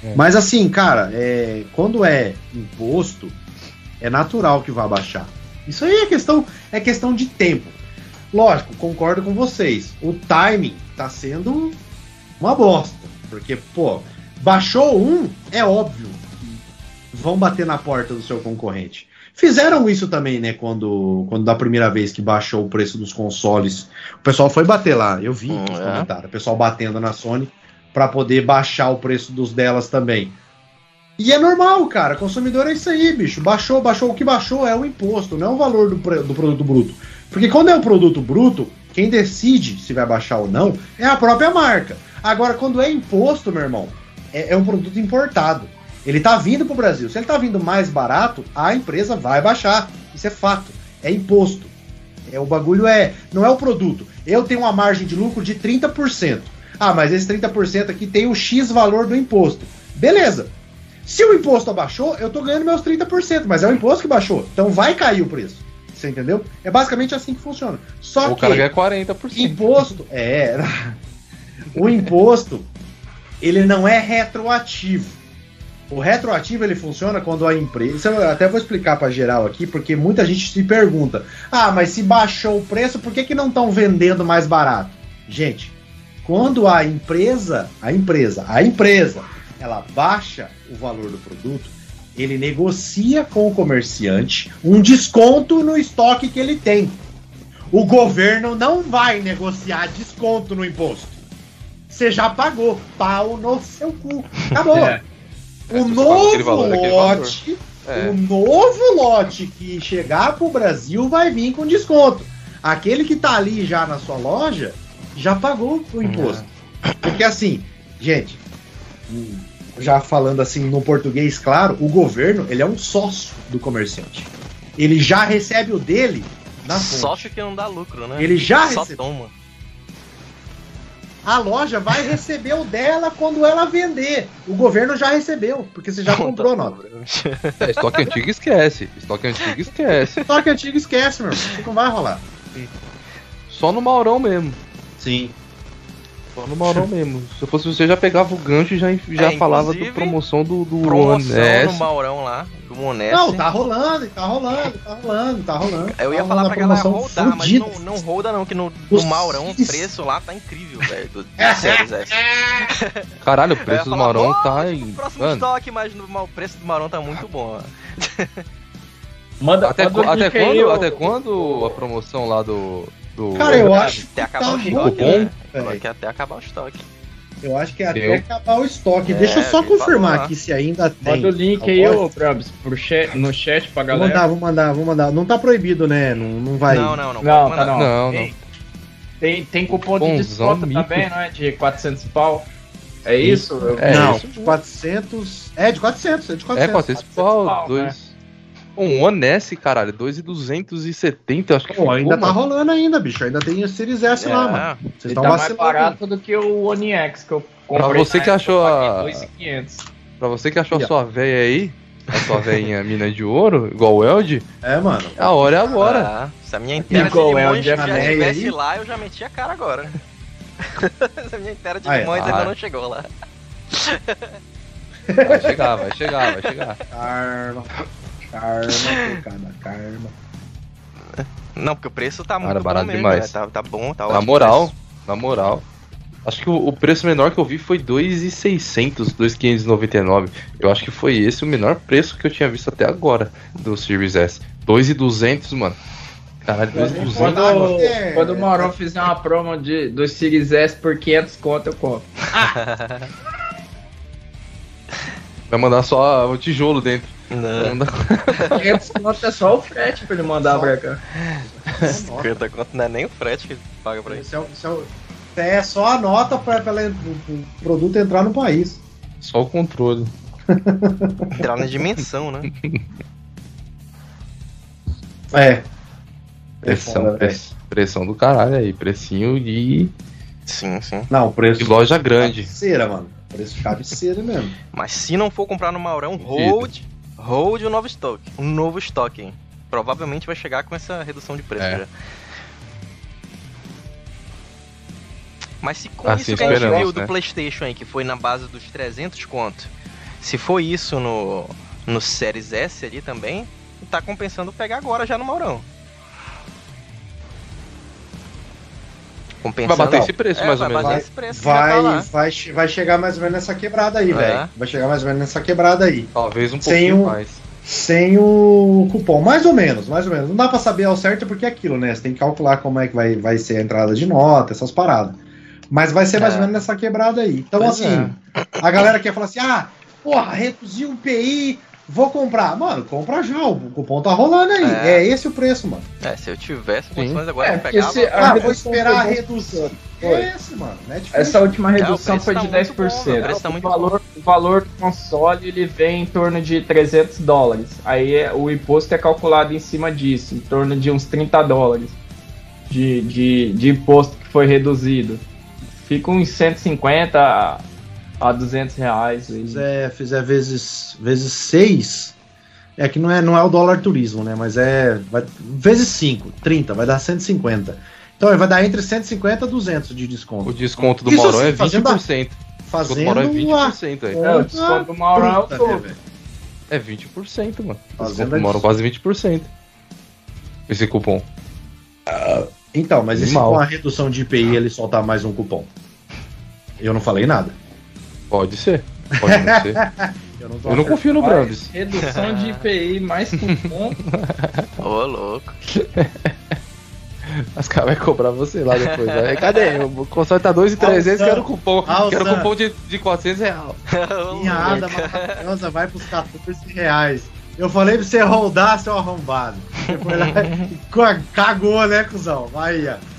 É. Mas assim, cara, é, quando é imposto, é natural que vá baixar. Isso aí é questão, é questão de tempo. Lógico, concordo com vocês. O timing tá sendo uma bosta. Porque, pô, baixou um, é óbvio que vão bater na porta do seu concorrente. Fizeram isso também, né? Quando, quando da primeira vez que baixou o preço dos consoles, o pessoal foi bater lá. Eu vi Hum, nos é. comentários, o pessoal batendo na Sony para poder baixar o preço dos delas também. E é normal, cara. Consumidor é isso aí, bicho. Baixou, baixou. O que baixou é o imposto, não é o valor do, do produto bruto. Porque quando é o produto bruto, quem decide se vai baixar ou não é a própria marca. Agora, quando é imposto, meu irmão, é, é um produto importado. Ele tá vindo pro Brasil. Se ele tá vindo mais barato, a empresa vai baixar. Isso é fato. É imposto. É, o bagulho é. Não é o produto. Eu tenho uma margem de lucro de 30%. Ah, mas esse 30% aqui tem o X valor do imposto. Beleza. Se o imposto abaixou, eu tô ganhando meus 30%, mas é o imposto que baixou. Então vai cair o preço. Você entendeu? É basicamente assim que funciona. Só O que cara ganha 40%. imposto é o imposto ele não é retroativo. O retroativo ele funciona quando a empresa. Eu até vou explicar para geral aqui, porque muita gente se pergunta: ah, mas se baixou o preço, por que, que não estão vendendo mais barato? Gente, quando a empresa, a empresa, a empresa, ela baixa o valor do produto, ele negocia com o comerciante um desconto no estoque que ele tem. O governo não vai negociar desconto no imposto. Você já pagou. Pau no seu cu. Acabou. É. O É, novo valor, lote, É. o novo lote que chegar pro Brasil vai vir com desconto. Aquele que tá ali já na sua loja já pagou o imposto. Porque assim, gente, hum, já falando assim no português claro, o governo ele é um sócio do comerciante. Ele já recebe o dele na fonte. Sócio que não dá lucro, né? Ele já Só recebeu. toma. A loja vai receber o dela quando ela vender. O governo já recebeu, porque você já comprou a nota. É, estoque antigo esquece. Estoque antigo esquece. Estoque antigo esquece, meu. irmão. Isso não vai rolar. Só no Maurão mesmo. Sim. Só no Maurão mesmo. Se eu fosse você, já pegava o gancho e já, já É, falava da promoção do, do Promoção no. Maurão lá, do Monesse. Não, tá rolando, tá rolando, tá rolando, tá rolando. Eu ia Tá falar pra a galera promoção rodar, mas fudida. não, não roda não, que no, no Maurão o preço lá tá incrível, velho, do, do Series S. Caralho, o preço do Maurão "Pô, tá em. Próximo Mano, estoque, mas no, o preço do Maurão tá muito bom. ó. Manda, até, manda até quando, até quando a promoção lá do. Do Cara, eu acho Até que acabar tá o estoque, bom, né? velho. Falou que até acabar o estoque. Eu acho que é até Deu. acabar o estoque. É, Deixa eu só confirmar aqui se ainda tem. Manda o link Tá aí, ô Brabs, chat, no chat pra Vou galera. mandar, vou mandar, vou mandar. Não tá proibido, né? Não, não vai. Não, não, não. Não, tá não. Não, tem, Tem, cupom de desconto mico. também, não é? De 400 pau. É isso? É não, isso. de 400. É, de 400, é de É, 400. 400 400 pau, pau, dois. Um One S, caralho, 2,270, acho que Pô, ficou, ainda tá mano. rolando ainda, bicho. Ainda tem o Series S lá, É. mano. Vocês estão tá mais barato do que o One X que eu comprei. você na que achou a- paguei 2.500. Pra você que achou Aí, a sua véia aí, a sua veinha mina de ouro, igual o Eld, É, mano. a hora é agora. Ah, se a minha inteira de Igual o limões já estivesse lá, eu já meti a cara agora. se a minha inteira de limões ah. ainda não chegou lá. Vai chegar, vai chegar, vai chegar. Karma. Karma, cada karma. Não, porque o preço tá muito Cara, bom barato mesmo, demais. né? Tá, tá bom, tá Na ótimo. moral, na moral. Acho que o, o preço menor que eu vi foi 2,600, 2,599. Eu acho que foi esse o menor preço que eu tinha visto até agora do Series S. 2,200, mano. Caralho, 2,200. Quando, É. quando o Maurão fizer uma promo de, do Series S por 500 conto, eu compro. Vai mandar só o tijolo dentro. Não, mandar- 500 conto é só o frete pra ele mandar pra cá. 50 conto não é nem o frete que paga pra isso. Isso é, é, é só a nota para o produto entrar no país. Só o controle. Entrar na dimensão, né? É. Pressão, foda, press- pressão do caralho aí. Precinho de, Sim, sim. Não, preço. de loja grande. Cabeceira, mano. Preço de cabeceira mesmo. Mas se não for comprar no Maurão, hold, hold o novo estoque. Um novo estoque? Provavelmente vai chegar com essa redução de preço É. já. Mas se com Assim isso que a gente viu do né? PlayStation aí, que foi na base dos 300 conto, se for isso no, no Series S ali também, tá compensando pegar agora já no Maurão. Compensando. Vai bater esse preço, É, mais ou vai menos. preço tá Vai, vai, che- vai chegar mais ou menos nessa quebrada aí, É. velho. Vai chegar mais ou menos nessa quebrada aí. Talvez um Sem pouquinho o- mais. Sem o cupom. Mais ou menos, mais ou menos. Não dá pra saber ao certo porque é aquilo, né? Você tem que calcular como é que vai, vai ser a entrada de nota, essas paradas. Mas vai ser mais É. ou menos nessa quebrada aí. Então, Pois assim, a galera quer falar assim: ah, porra, reduziu o PI, vou comprar. Mano, compra já, o cupom tá rolando aí. É. É, esse o preço, mano. É, se eu tivesse condições agora, É, eu pegava. se- Ah, vou esperar a redução. Foi. É esse, mano. Netflix. Essa última É, redução foi tá de muito 10%. bom, o tá o, valor, o valor do console ele vem em torno de 300 dólares. Aí é- o imposto é calculado em cima disso, em torno de uns 30 dólares de, de, de imposto que foi reduzido. Fica uns 150 a, a 200 reais. aí. fizer, fizer vezes, vezes 6, é que não é, não é o dólar turismo, né? Mas é. Vai, vezes 5, 30, vai dar 150. Então vai dar entre 150 e 200 de O desconto. desconto do Isso Maurão assim, é fazendo 20%. Desconto do Mauro é fazendo a 20% aí. É, o desconto do Mauro é o puta, todo. né, velho? É 20%, mano. Fazendo Desconto do Mauro quase 20%. Esse cupom. Então, mas e se com a redução de IPI ele soltar mais um cupom? Eu não falei nada. Pode ser. Pode não ser. Eu não, Eu não confio no Brambis. Redução de IPI mais cupom. Ô, louco. Os caras vão cobrar você lá depois. Né? Cadê? O console tá 2,300, Alçan. quero cupom. Quero Alçan. cupom de, de 400 reais. Minha ada maravilhosa vai pros 14 reais. Eu falei pra você rodar, seu arrombado. Você foi lá e cagou, né, cuzão? Vai aí, ó.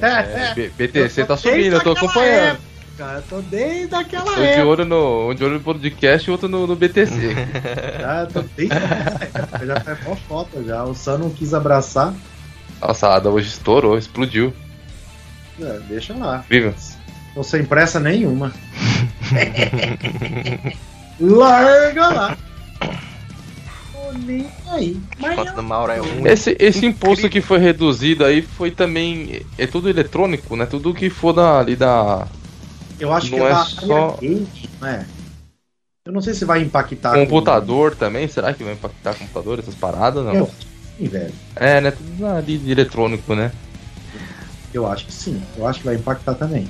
É, BTC tá subindo, eu tô acompanhando. época, Cara, eu tô desde aquela de época. olho no, um de olho no podcast e outro no, no BTC. Já, tô desde época. Já faz mó foto já. O Sam não quis abraçar. Nossa, a Ada hoje estourou, explodiu. É, deixa lá. Incrível. Tô sem pressa nenhuma. Larga lá. Tô nem aí. Mas Desconto do Mauro é um. Esse, esse imposto que foi reduzido aí foi também. É tudo eletrônico, né? Tudo que for da, ali da. Eu acho que Não é da só- é? Eu não sei se vai impactar. com- Computador também, será que vai impactar computador, essas paradas? Não. Eu, sim, velho. É, né? Tudo ali de eletrônico, né? Eu acho que sim. Eu acho que vai impactar também.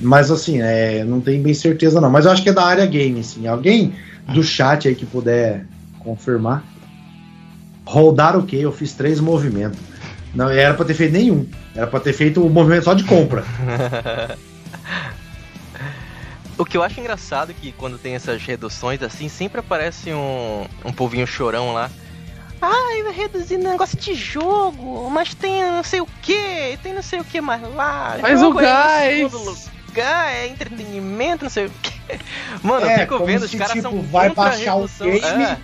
Mas assim, é, não tenho bem certeza não. Mas eu acho que é da área game, sim. Alguém do chat aí que puder confirmar. Rodar o quê? Eu fiz três movimentos. Não, era pra ter feito nenhum. Era pra ter feito o movimento só de compra. O que eu acho engraçado é que quando tem essas reduções assim, sempre aparece um, um povinho chorão lá. Ai, vai reduzir negócio de jogo, mas tem não sei o que, tem não sei o que mais lá. Mas o é em gás! todo lugar, é entretenimento, não sei o que. Mano, É, eu fico como vendo, os se, caras tipo, são vai baixar o game, É.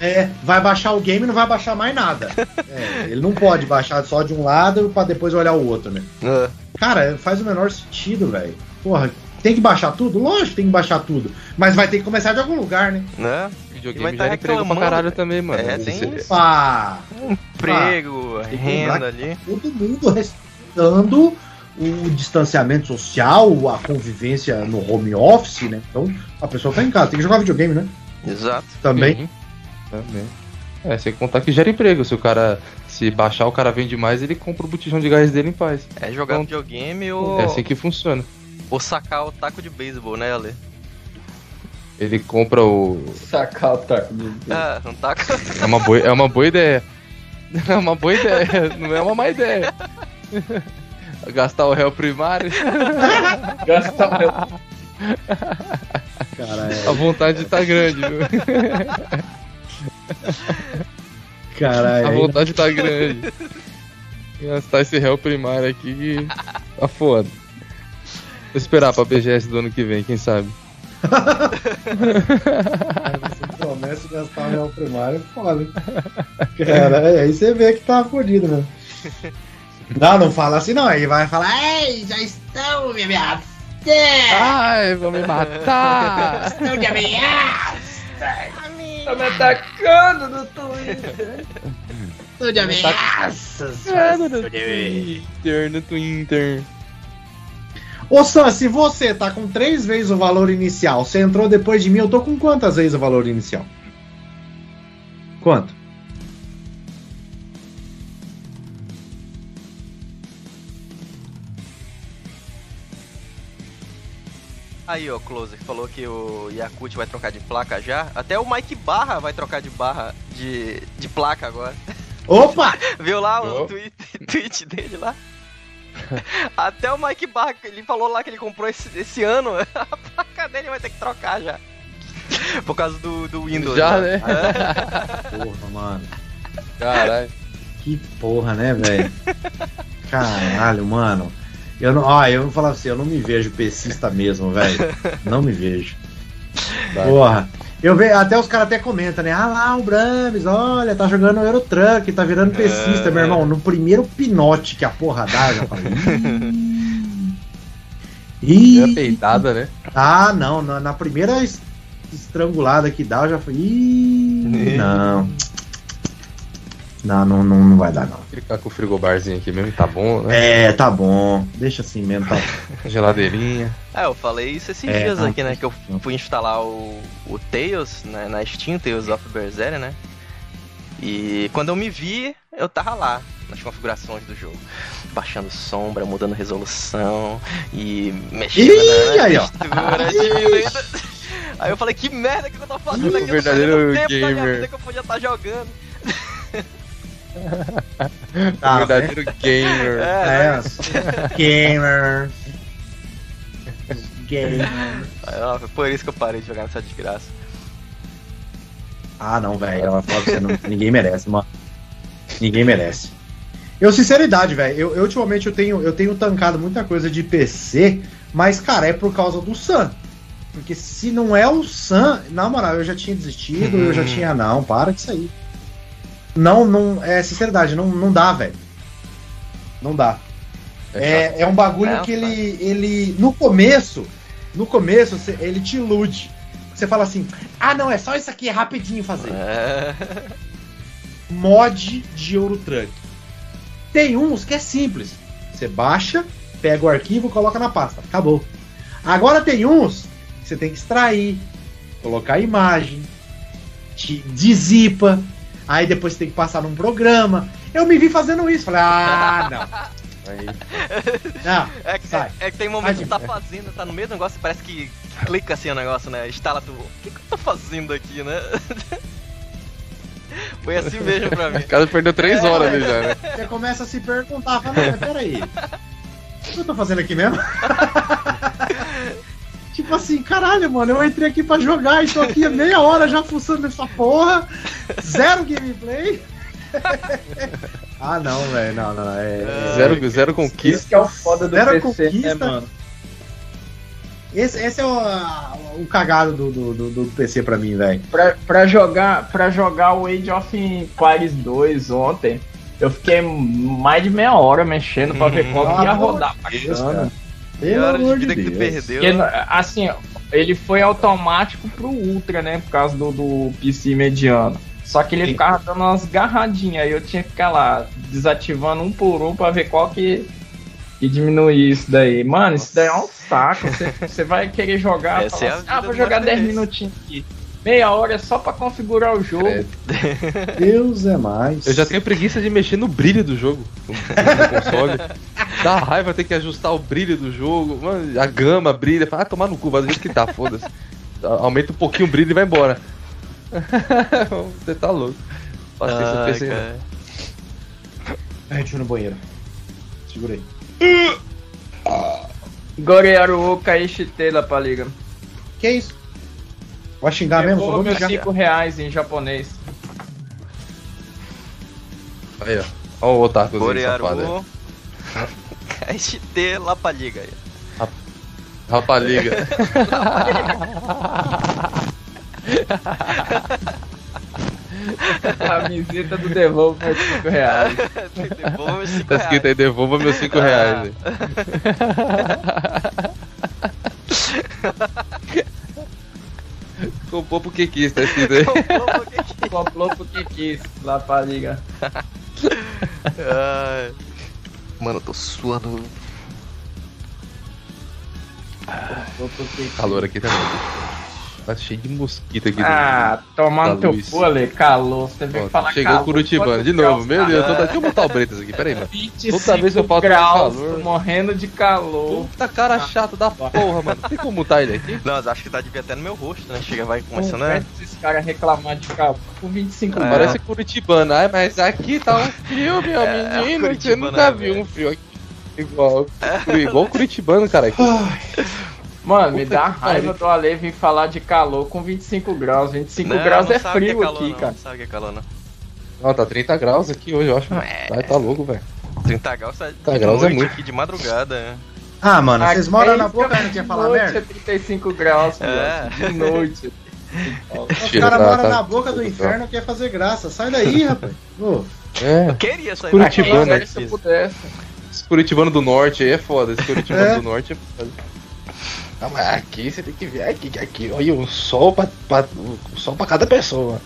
É, vai baixar o game e não vai baixar mais nada. É, ele não pode baixar só de um lado pra depois olhar o outro, né? É. Cara, faz o menor sentido, velho. Porra, tem que baixar tudo? Lógico que tem que baixar tudo. Mas vai ter que começar de algum lugar, né? Né? Videogame vai tá gera emprego pra caralho também, mano. É, tem Esse- isso. Pá, Emprego, lembrar renda ali. todo mundo respeitando o distanciamento social, a convivência no home office, né? Então, a pessoa tá em casa, tem que jogar videogame, né? Exato. Também. Sim, Também. É, sem contar que gera emprego. Se o cara. Se baixar, o cara vende mais, ele compra o botijão de gás dele em paz. É jogar Pronto. videogame ou, É assim que funciona. Ou sacar o taco de beisebol, né, Ale? Ele compra o. Sacar o taco de. Ah, um taco. É uma boa, é uma boa ideia. É uma boa ideia, não é uma má ideia. Gastar o réu primário, Gastar Cara, a vontade tá grande, viu? cara, A vontade tá grande. Gastar esse réu primário aqui tá foda. Vou esperar pra BGS do ano que vem, quem sabe. você promete gastar o real primário, foda. Cara, é, aí você vê que tá fodido, né? Não, não fala assim não, aí vai falar, ei, já estão me ameaçando, Ai, vão me matar! estão de ameaça, Tá me atacando no Twitter. estão de ameaças. Ah, no Twitter, no Twitter. Ô Sam, se você tá com três vezes o valor inicial, você entrou depois de mim, eu tô com quantas vezes o valor inicial? Quanto? Aí, ó, Closer falou que o Yakut vai trocar de placa já. Até o Mike Barra vai trocar de barra de, de placa agora. Opa! Viu lá o Oh. tweet, tweet dele lá? Até o Mike Barra, ele falou lá que ele comprou esse, esse ano. A placa dele vai ter que trocar já. Por causa do, do Windows. Já, né? né? Porra, mano. Caralho. Que porra, né, velho? Caralho, mano. Eu não, ó, eu vou falar pra você, eu não me vejo pesista mesmo, velho. Não me vejo. Vai. Porra. Eu vejo, até os caras até comentam, né? Ah lá, o Brames, olha, tá jogando Eurotruck, tá virando pesista, É. meu irmão. No primeiro pinote que a porra dá, eu já falei. Ih, Ih, peitada, né? ah, não, na, na primeira es- estrangulada que dá, eu já falei. Ih, não. Não, não, não, não vai dar, não. Ficar com o frigobarzinho aqui mesmo, tá bom, né? É, tá bom. Deixa assim mesmo, tá Geladeirinha. É, eu falei isso esses É, dias não, aqui, né? Que eu não. fui instalar o, o Tails né, na Steam, Tales of Berseria, né? E quando eu me vi, eu tava lá, nas configurações do jogo. Baixando sombra, mudando resolução e mexendo Ih, na aí, ó. textura, diminuindo. Aí eu falei, que merda que eu tô fazendo O aqui? Eu tô verdadeiro perdendo tempo da minha vida que eu podia estar jogando. Tá, o verdadeiro gamer. É, É, gamer. Gamer. Ó, foi por isso que eu parei de jogar nessa desgraça. Ah, não, velho. Ela fala não, ninguém merece, mano. Ninguém merece. Eu, sinceridade, velho, eu, eu, ultimamente eu tenho, eu tenho tancado muita coisa de PC, mas, cara, é por causa do Sun. Porque se não é o Sun, na moral, eu já tinha desistido, eu já tinha. Não, para com isso aí. Não, não. É sinceridade, não, não dá, velho. Não dá. É, é um bagulho É, que ele, ele. No começo, no começo, ele te ilude. Você fala assim, ah não, é só isso aqui, é rapidinho fazer. É. Mod de Eurotruck. Tem uns que é simples. Você baixa, pega o arquivo, coloca na pasta. Acabou. Agora tem uns que você tem que extrair, colocar a imagem, te dezipa, aí depois você tem que passar num programa. Eu me vi fazendo isso. Falei, ah, não. Aí, Não, É que, Sai. é, é que tem momentos que tá fazendo, tá no meio do negócio, parece que clica assim o negócio, né? Instala tu. O que, que eu tô fazendo aqui, né? Foi assim mesmo pra mim. o cara perdeu três É, horas já, né? Você começa a se perguntar, fala, mas peraí. O que eu tô fazendo aqui mesmo? tipo assim, caralho, mano, eu entrei aqui pra jogar e tô aqui há meia hora já fuçando nessa porra. Zero gameplay. ah, não, velho, não, não. É, Zero, zero conquista. Isso que é o foda do Zero PC, né, conquista. mano? Esse, esse é o, o cagado do, do, do- do PC pra mim, velho. Pra, pra, jogar, pra jogar o Age of Empires 2 ontem, eu fiquei mais de meia hora mexendo pra ver qual que ia rodar Deus, cara. Que hora de vida que tu perdeu. Porque, assim, ele foi automático pro Ultra, né? Por causa do, do PC mediano. Só que ele Sim. ficava dando umas garradinhas, aí eu tinha que ficar lá desativando um por um pra ver qual que, que diminuir isso daí. Mano, isso daí é um saco. Você, vai querer jogar, Essa fala é assim, ah, vou jogar Master 10 Race." minutinhos aqui. Meia hora é só pra configurar o jogo. Deus é mais. Eu já tenho preguiça de mexer no brilho do jogo. No console. Dá raiva ter que ajustar o brilho do jogo. Mano, a gama brilha. Fala, ah, tomar no cu, vai do jeito que tá, foda-se. Aumenta um pouquinho o brilho e vai embora. Você tá louco. Paciência. Ai, deixa eu ir no banheiro. Segura aí. Gorearu Kaishitela pra liga. Que isso? Vai xingar mesmo? Vou meus mijar. 5 reais em japonês. Aí, ó. Ó o aí. Corearu. ST lá pra liga aí. Rapaliga. Camiseta do Devolva meus 5 reais. Devolva meus cinco Tá escrito aí, devolva meus 5 Ah. reais. Comprou porque quis, tá escrito aí. reais. Comprou porque quis lá pra liga. Ai. Mano, eu tô suando. Quis. Calor aqui também. Tá cheio de mosquito aqui. Ah, tomar Da no teu Ale, calor. Você veio Ó, falar chegou calor. o Curitibano de novo. Meu tá? Deus, toda... deixa eu botar o Bretas aqui, peraí, mano. 25 Toda vez eu falo graus, calor. morrendo de calor. Puta cara chato da porra, mano. Tem como mutar ele aqui? Não, mas acho que tá devia até no meu rosto, né? Chega, vai começando aguento esses caras reclamar de calor com 25 É. Parece Curitibano. Ai, mas aqui tá um frio, meu É, menino. Você Curitibano, nunca né, viu um frio aqui. Igual, igual Curitibano, cara. Mano, me Puta dá que raiva do Ale vir falar de calor com 25 graus. 25 Não, graus não é que frio calor, aqui, não, cara. Não sabe que é calor, não. Não, tá 30 graus aqui hoje, eu acho. É. Vai, tá louco, velho. 30 graus, tá 30 graus é muito. aqui de madrugada. né? Ah, mano, vocês moram é na boca e não quer falar de noite merda? é 35 graus, É. de noite. Os caras tá- moram tá- na boca do tá- inferno e quer fazer graça. Sai daí, rapaz. É, Eu queria sair Curitibano, daqui, né? se eu pudesse. esse Curitibano do Norte aí é foda. Esse Curitibano É. do Norte é foda. Não, mas aqui você tem que ver aqui, que aqui, olha o sol pra, pra, o sol pra cada pessoa.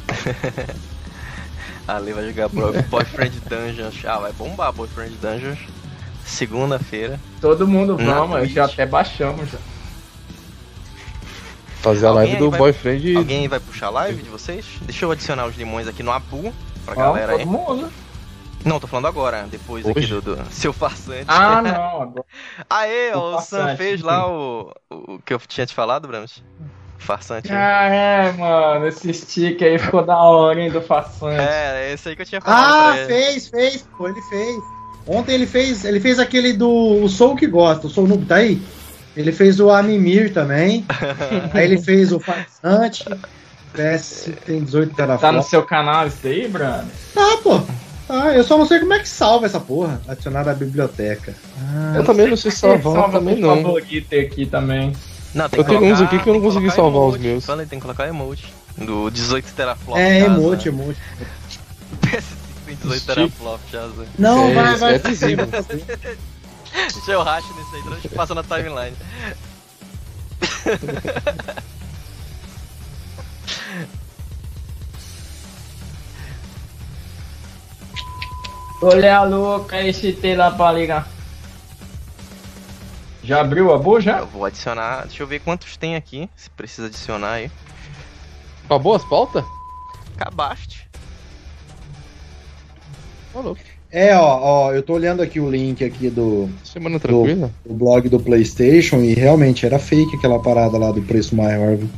Ale vai jogar Bro- Boyfriend Dungeons. Ah, vai bombar Boyfriend Dungeons. Segunda-feira. Todo mundo vamos, Twitch. já até baixamos. Já. Fazer a Alguém live do vai- boyfriend. Alguém vai puxar a live de vocês? Deixa eu adicionar os limões aqui no Apu pra Vamos, galera aí. todo mundo. Não, tô falando agora, depois aqui Hoje? do, do seu farsante. Ah, não, agora. Aê, O o Sam farsante, fez lá o, o que eu tinha te falado, Brams? Farsante. Ah, é, mano, esse stick aí ficou da hora, hein, do façante. É, é esse aí que eu tinha falado. Ah, fez, fez, pô, ele fez. Ontem ele fez, ele fez aquele do o Soul que gosta, o Soul Noob tá aí? Ele fez o Amimir também. aí ele fez o Farsante. PS tem 18 Tá no teraflops. seu canal isso aí, Bruno? Tá, pô. Ah, eu só não sei como é que salva essa porra. Adicionar à biblioteca. Ah, Eu também não sei salvar, Salva também não. favorito aqui também. Não, tem Eu tenho uns aqui que eu não consegui salvar os emote. meus. Falei, tem que colocar emote. Do 18 teraflops. é, emote, emote. tem 18 Stick. teraflops já. Zé. Não, É, vai, vai. é adesivo. Deixa eu racho nesse aí, deixa eu passar na timeline. Olha a louca, esse T lá pra ligar. Já abriu a boa já? Eu vou adicionar, deixa eu ver quantos tem aqui, se precisa adicionar aí. Acabou as pautas? Acabaste. Falou. É, ó, ó, eu tô olhando aqui o link aqui do, Semana tranquila. do blog do PlayStation e realmente era fake aquela parada lá do preço maior, viu?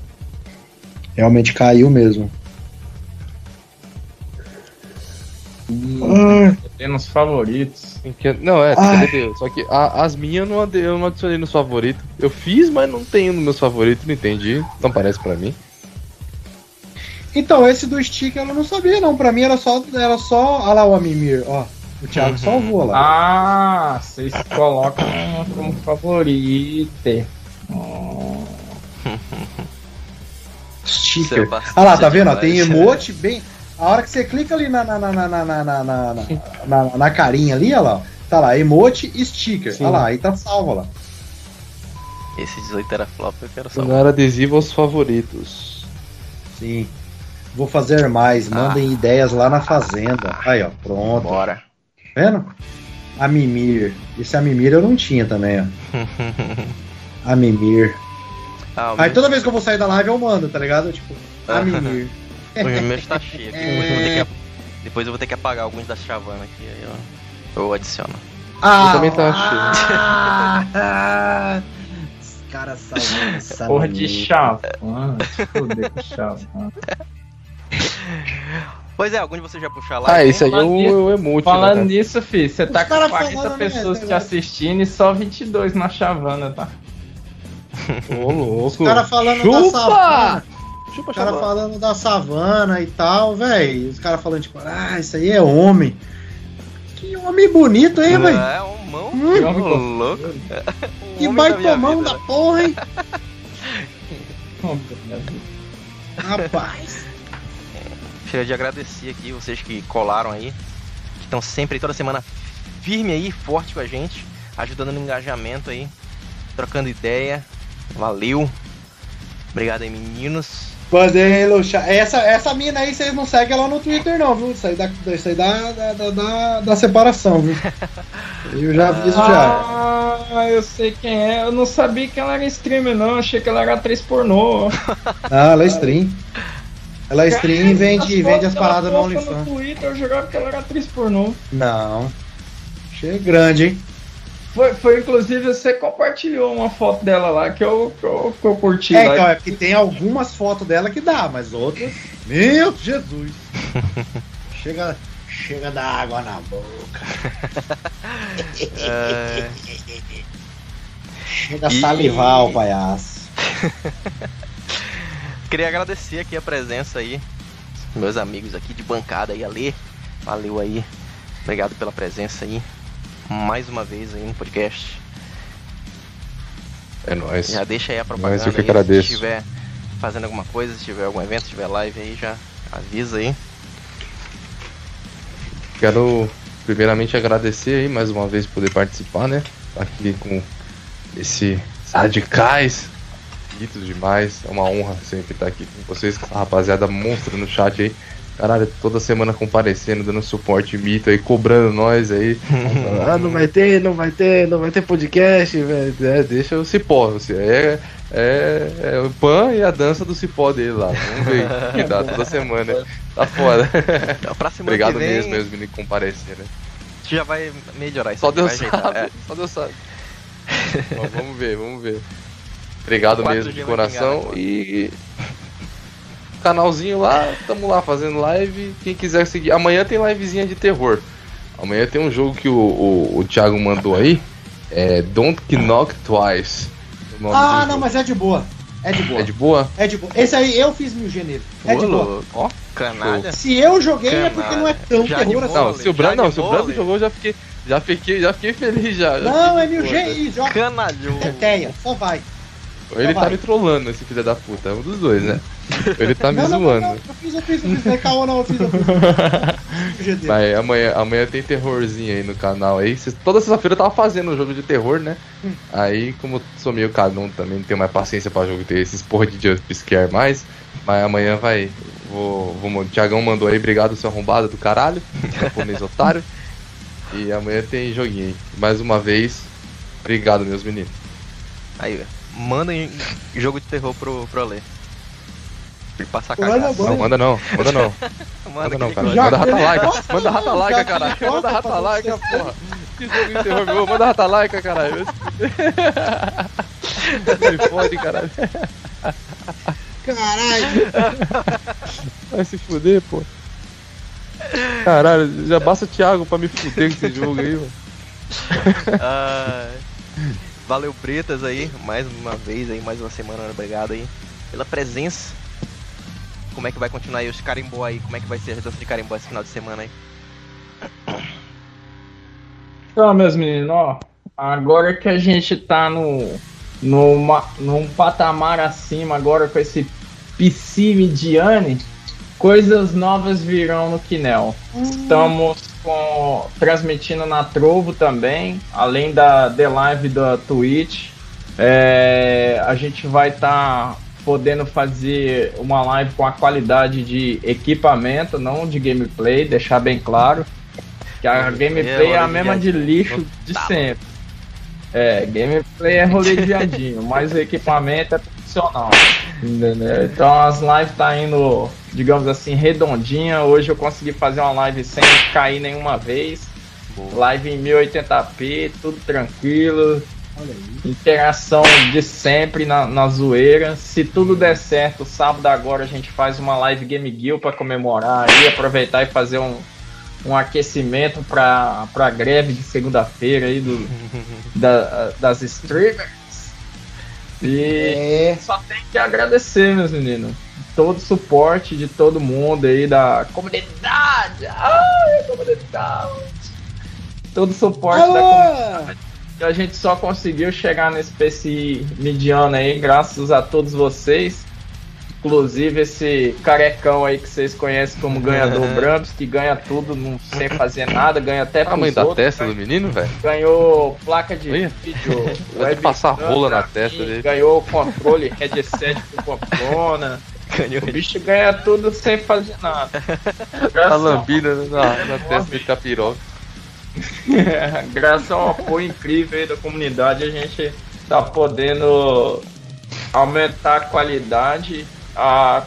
Realmente caiu mesmo. Ah, Tem nos favoritos. Não, é? Só que a- as minhas eu não, ade- eu não adicionei nos favoritos. Eu fiz, mas não tenho nos meus favoritos, não entendi. Não parece pra mim. Então, esse do stick eu não sabia, não. Pra mim era só. Era só. Olha lá o Amimir, ó. O Thiago Uhum. salvou lá. Ah, vocês colocam como favorito. Oh. Sticker. Sebastião Olha lá, tá vendo? ó, Tem demais. emote bem. A hora que você clica ali na, na, na, na, na, na, na, na carinha ali, olha lá, tá lá, emote e sticker. Sim. Olha lá, aí tá salvo lá. Esse 18 era flop, eu quero salvar. Tornar adesivo aos favoritos. Sim. Vou fazer mais, mandem ah. ideias lá na fazenda. Aí, ó, pronto. Bora. Tá vendo? A Mimir. Esse a Mimir eu não tinha também, ó. a Mimir. Ah, Aí toda vez que eu vou sair da live eu mando, tá ligado? Tipo, a Mimir o meu tá cheio aqui. Depois eu, vou ter que, ap- depois eu vou ter que apagar alguns da Chavana aqui. Aí eu, eu adiciono. Ah, também tava ah, Os caras essa Porra de. Se fuder com chavão. Pois é, algum de vocês já a live? Ah, esse aí é o, o emote. Falando né, nisso, fi, você tá Os com 40 falando, né, pessoas tá te assistindo e só 22 na chavana, tá? Ô, louco. Os caras falando da Chupa! savana. Chupa, Os caras Chavana. falando da savana e tal, velho. Os caras falando, tipo, ah, isso aí é homem. Que homem bonito, hein, velho? É um mão Hum, homem louco. que Um vai da da porra, hein? Rapaz. Gostaria de agradecer aqui vocês que colaram aí, que estão sempre, toda semana, firme aí, forte com a gente, ajudando no engajamento aí, trocando ideia. Valeu. Obrigado aí, meninos. Luxar. Essa, essa mina aí, vocês não seguem ela no Twitter, não, viu? Isso aí da, isso aí da, da, da, separação, viu? Eu já aviso já. Ah, eu sei quem é. Eu não sabia que ela era streamer, não. Achei que ela era atriz pornô. Ah, ela é stream. Ela é stream e vende, vende as paradas no OnlyFans. No Twitter eu jogava que ela era atriz pornô. Não. Achei grande, hein? Foi, foi inclusive você compartilhou uma foto dela lá que eu, que eu, que eu curti É, lá. então, é porque tem algumas fotos dela que dá, mas outras. Meu Jesus! chega, chega da água na boca. É, Chega a E- salivar o palhaço. queria agradecer aqui a presença aí, meus amigos aqui de bancada aí, Ale. Valeu aí. Obrigado pela presença aí. Mais uma vez aí no podcast. É nóis. Já deixa aí a propaganda. Mas eu que aí. Se estiver fazendo alguma coisa, se tiver algum evento, se tiver live aí, já avisa aí. Quero primeiramente agradecer aí mais uma vez poder participar, né? Tá aqui com esse radicais. Bonitos demais. É uma honra sempre estar aqui com vocês, com a rapaziada monstra no chat aí. Caralho, toda semana comparecendo, dando suporte mito aí, cobrando nós aí. ah, não vai ter, não vai ter, não vai ter podcast, velho. É, deixa o cipó. Assim, é, é, é o pan e a dança do cipó dele lá. Vamos ver o que dá toda semana. Tá foda. Pra semana Obrigado que vem, mesmo, meus meninos, comparecer, né? já vai melhorar isso Só Deus ajeitar. sabe, É. só Deus sabe. Bom, vamos ver, vamos ver. Obrigado mesmo de coração e canalzinho lá, tamo lá fazendo live. Quem quiser seguir, amanhã tem livezinha de terror. Amanhã tem um jogo que o, o, o Thiago mandou aí, é Don't Knock Twice. Ah, não, jogo. mas é de boa. É de boa. é de boa. É de boa. Esse aí eu fiz mil G nele. É de boa. louco. Ó, Canalha. Se eu joguei é porque Canalha. não é tão Já terror assim. não, se o Brando, não, se o Brando jogou, já fiquei, já fiquei, já fiquei feliz já. já Não, fiquei é mil G né? e joga Canalhão. teteia. Só vai. Ele tá vai. me trollando, esse filho da puta. É um dos dois, né? Ele tá me não, zoando. não, não, eu fiz, eu fiz, eu fiz. Não é caô, não, eu fiz, eu fiz. Amanhã, amanhã tem terrorzinho aí no canal aí. Cês- Toda sexta-feira eu tava fazendo um jogo de terror, né? Aí, como sou meio cagão também, não tenho mais paciência pra jogo ter esses porra de jump scare mais. Mas amanhã vai. Vou, vou, o Thiagão mandou aí, obrigado, seu arrombado do caralho. Japonês otário. E amanhã tem joguinho aí. Mais uma vez, obrigado, meus meninos. Aí, mandem jogo de terror pro, pro Ale. Ele passa a Manda, cagaça. Não, manda não, manda não. Manda não, cara. Manda rata laica. Manda rata laica, caralho. Manda rata laica, porra. Que jogo meu. Manda rata laica, caralho. Se fode, caralho. Caralho. Vai se fuder, pô. Caralho, já basta o Thiago pra me fuder com esse jogo aí, mano. Ah, valeu, Pretas, aí, mais uma vez, aí, mais uma semana, obrigado aí pela presença. Como é que vai continuar aí os carimbó aí? Como é que vai ser a dança de carimbó esse final de semana aí? Então, meus meninos, ó, agora que a gente tá no, numa, num patamar acima, agora com esse PC Midiane, coisas novas virão no Kinel. Estamos com, transmitindo na Trovo também, além da The Live da Twitch. É, a gente vai estar podendo fazer uma live com a qualidade de equipamento, não de gameplay, deixar bem claro. Que a gameplay é a rolê de mesma de lixo de sempre. É, gameplay é rolê de viadinho, mas o equipamento é profissional. Entendeu? Então as lives tá indo, digamos assim, redondinha. Hoje eu consegui fazer uma live sem cair nenhuma vez. Live em 1080p, tudo tranquilo. Interação de sempre na, na zoeira. Se tudo der certo, sábado agora a gente faz uma live Game Guild para comemorar e aproveitar e fazer um, um aquecimento para a greve de segunda-feira aí do, da- das streamers. E É. só tem que agradecer, meus meninos. Todo o suporte de todo mundo aí da comunidade. Ai, comunidade. Todo o suporte da comunidade. A gente só conseguiu chegar nesse PC mediano aí, graças a todos vocês. Inclusive esse carecão aí que vocês conhecem como ganhador Brams, que ganha tudo não sem fazer nada, ganha até Tamanho pros da outros, testa né? do menino, velho. Ganhou placa de Olha. vídeo. Vai passar rola na pra testa dele. Ganhou controle, headset com Pamplona. Ganhou O bicho ganha tudo sem fazer nada. Ao, lambida na, na testa de capiroca. graças ao apoio incrível aí da comunidade, a gente tá podendo aumentar a qualidade. A...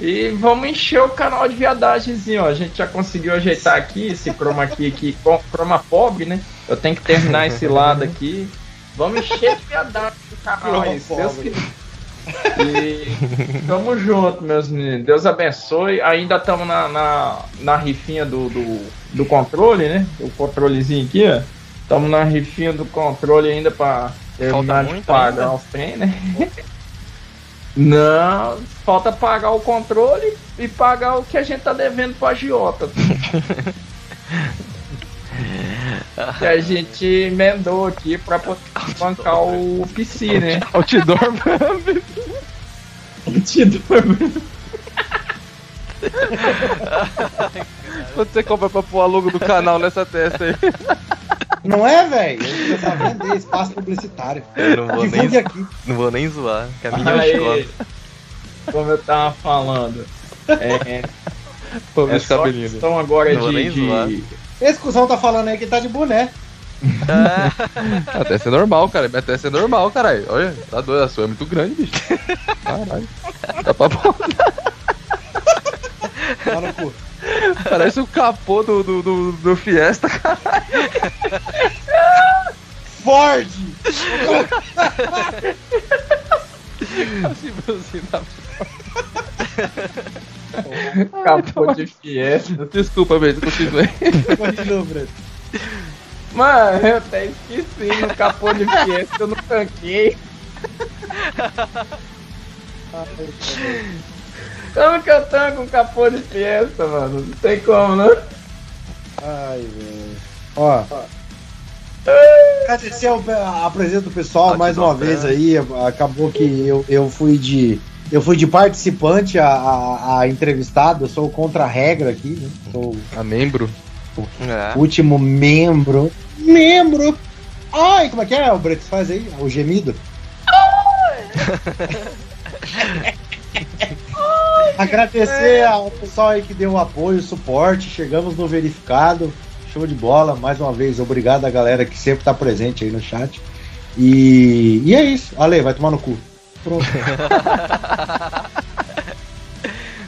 E vamos encher o canal de viadagemzinho, ó. A gente já conseguiu ajeitar aqui esse chroma aqui, aqui com chroma pobre, né? Eu tenho que terminar esse lado aqui. Vamos encher de viadagem no canal aí, Deus. E tamo junto, meus meninos. Deus abençoe. Ainda estamos na, na, na rifinha do, do, do controle, né? O controlezinho aqui, ó. Estamos na rifinha do controle ainda pra terminar de pagar os trem, né? Não, falta pagar o controle e pagar o que a gente tá devendo pro agiota. que a gente emendou aqui pra poder bancar o PC, né? Outdoor, Quanto você compra pra pôr a logo do canal nessa testa aí? Não é, velho? Eu já vender espaço publicitário. Eu não vou nem, aqui. não vou nem zoar. Caminho Aí, escola. como eu tava falando, é, É esse só questão agora Não vou nem de, zoar. de... Esse cuzão tá falando aí que tá de boné. Até ser normal, cara. Até ser normal, caralho. Olha, tá doido. A sua é muito grande, bicho. Caralho. Dá pra Lá no cu. Parece o capô do, do, do, do Fiesta, cara. Ford! Assim, assim, tá- capô de fiesta. Desculpa, Beto, continue. Continua, Breno. Mano, eu até esqueci no capô de fiesta que eu não tanquei. Como que eu tanco um capô de fiesta, mano? Não tem como, não? Ai, velho. Ó. Agradecer ao- a presença do pessoal Pode mais dar uma um vez aí. Acabou que eu, eu fui de. Eu fui de participante a, a, a entrevistado, eu sou o contra-regra aqui, né? Sou A membro. É. o último membro. Membro! Ai, como é que é? O Breto faz aí? O gemido? Agradecer ao pessoal aí que deu o apoio, o suporte. Chegamos no verificado. Show de bola. Mais uma vez, obrigado a galera que sempre tá presente aí no chat. E, e é isso. Ale, vai tomar no cu. Pronto.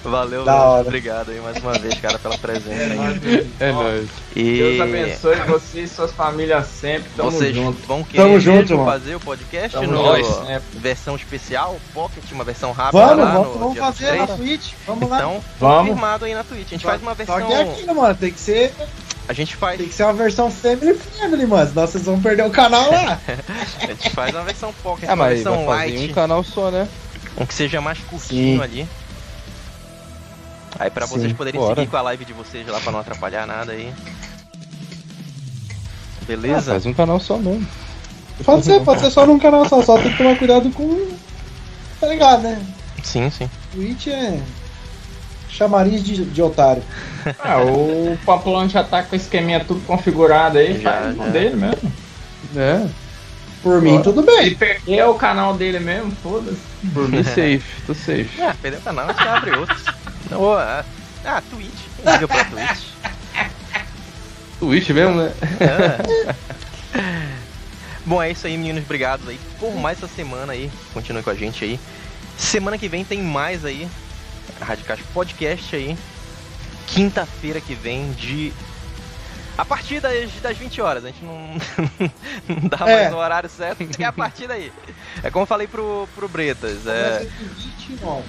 Valeu, Da velho. hora. Obrigado aí mais uma vez, cara, pela presença aí. É nóis. E Deus abençoe você e suas famílias sempre. Tamo vocês junto. vão querer Tamo junto, mesmo mano. fazer o podcast Tamo no nós sempre. versão especial, Pocket, uma versão rápida Vamos, lá vamos, no vamos fazer na 23? Twitch. Vamos lá. Então, Vamos. confirmado aí na Twitch. A gente faz uma Só versão. que é aquilo, mano. Tem que ser, A gente faz. tem que ser uma versão family family, mano. Senão vocês vão perder o canal lá. A gente faz uma versão Pocket, Ah, uma mas vai versão light, um canal só, né? um que seja mais curtinho Sim. ali. Aí pra Sim, vocês poderem bora. seguir com a live de vocês lá pra não atrapalhar nada aí. Ah, Beleza? faz um canal só mesmo. Pode ser, pode ser só num canal só. Só tem que tomar cuidado com. Tá ligado, né? Sim, sim. Twitch é. Chamariz de, de otário. Ah, o Papelão já tá com o esqueminha tudo configurado aí. Já, faz já. o dele mesmo. É, Por mim, tudo bem. Ele perdeu o canal dele mesmo, foda-se. por mim safe, tô safe. Ah, perdeu o canal, a gente abre outros. Não, ah, ah, Twitch. Liga pra Twitch? Twitch mesmo, né? É. Bom, é isso aí, meninos. Obrigado aí por mais essa semana aí. Continue com a gente aí. Semana que vem tem mais aí. Radicais Podcast aí. Quinta-feira que vem de. A partir das, das 20 horas. A gente não, não dá É. mais o horário certo. É a partir daí. É como eu falei pro, pro Bretas. É, Começa de 29.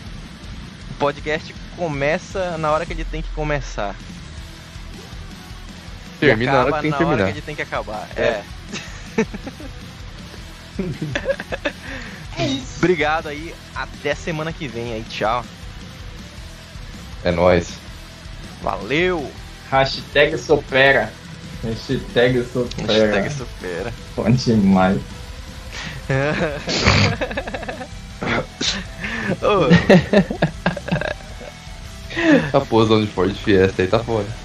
o podcast começa na hora que ele tem que começar. Termina na hora acaba que tem que na hora terminar. que ele tem que acabar. É. É isso. Obrigado aí. Até semana que vem aí. Tchau. É nóis. Valeu. Hashtag supera. Hashtag supera. Hashtag supera. Bom demais. Ô, A pose onde Ford Fiesta aí tá fora.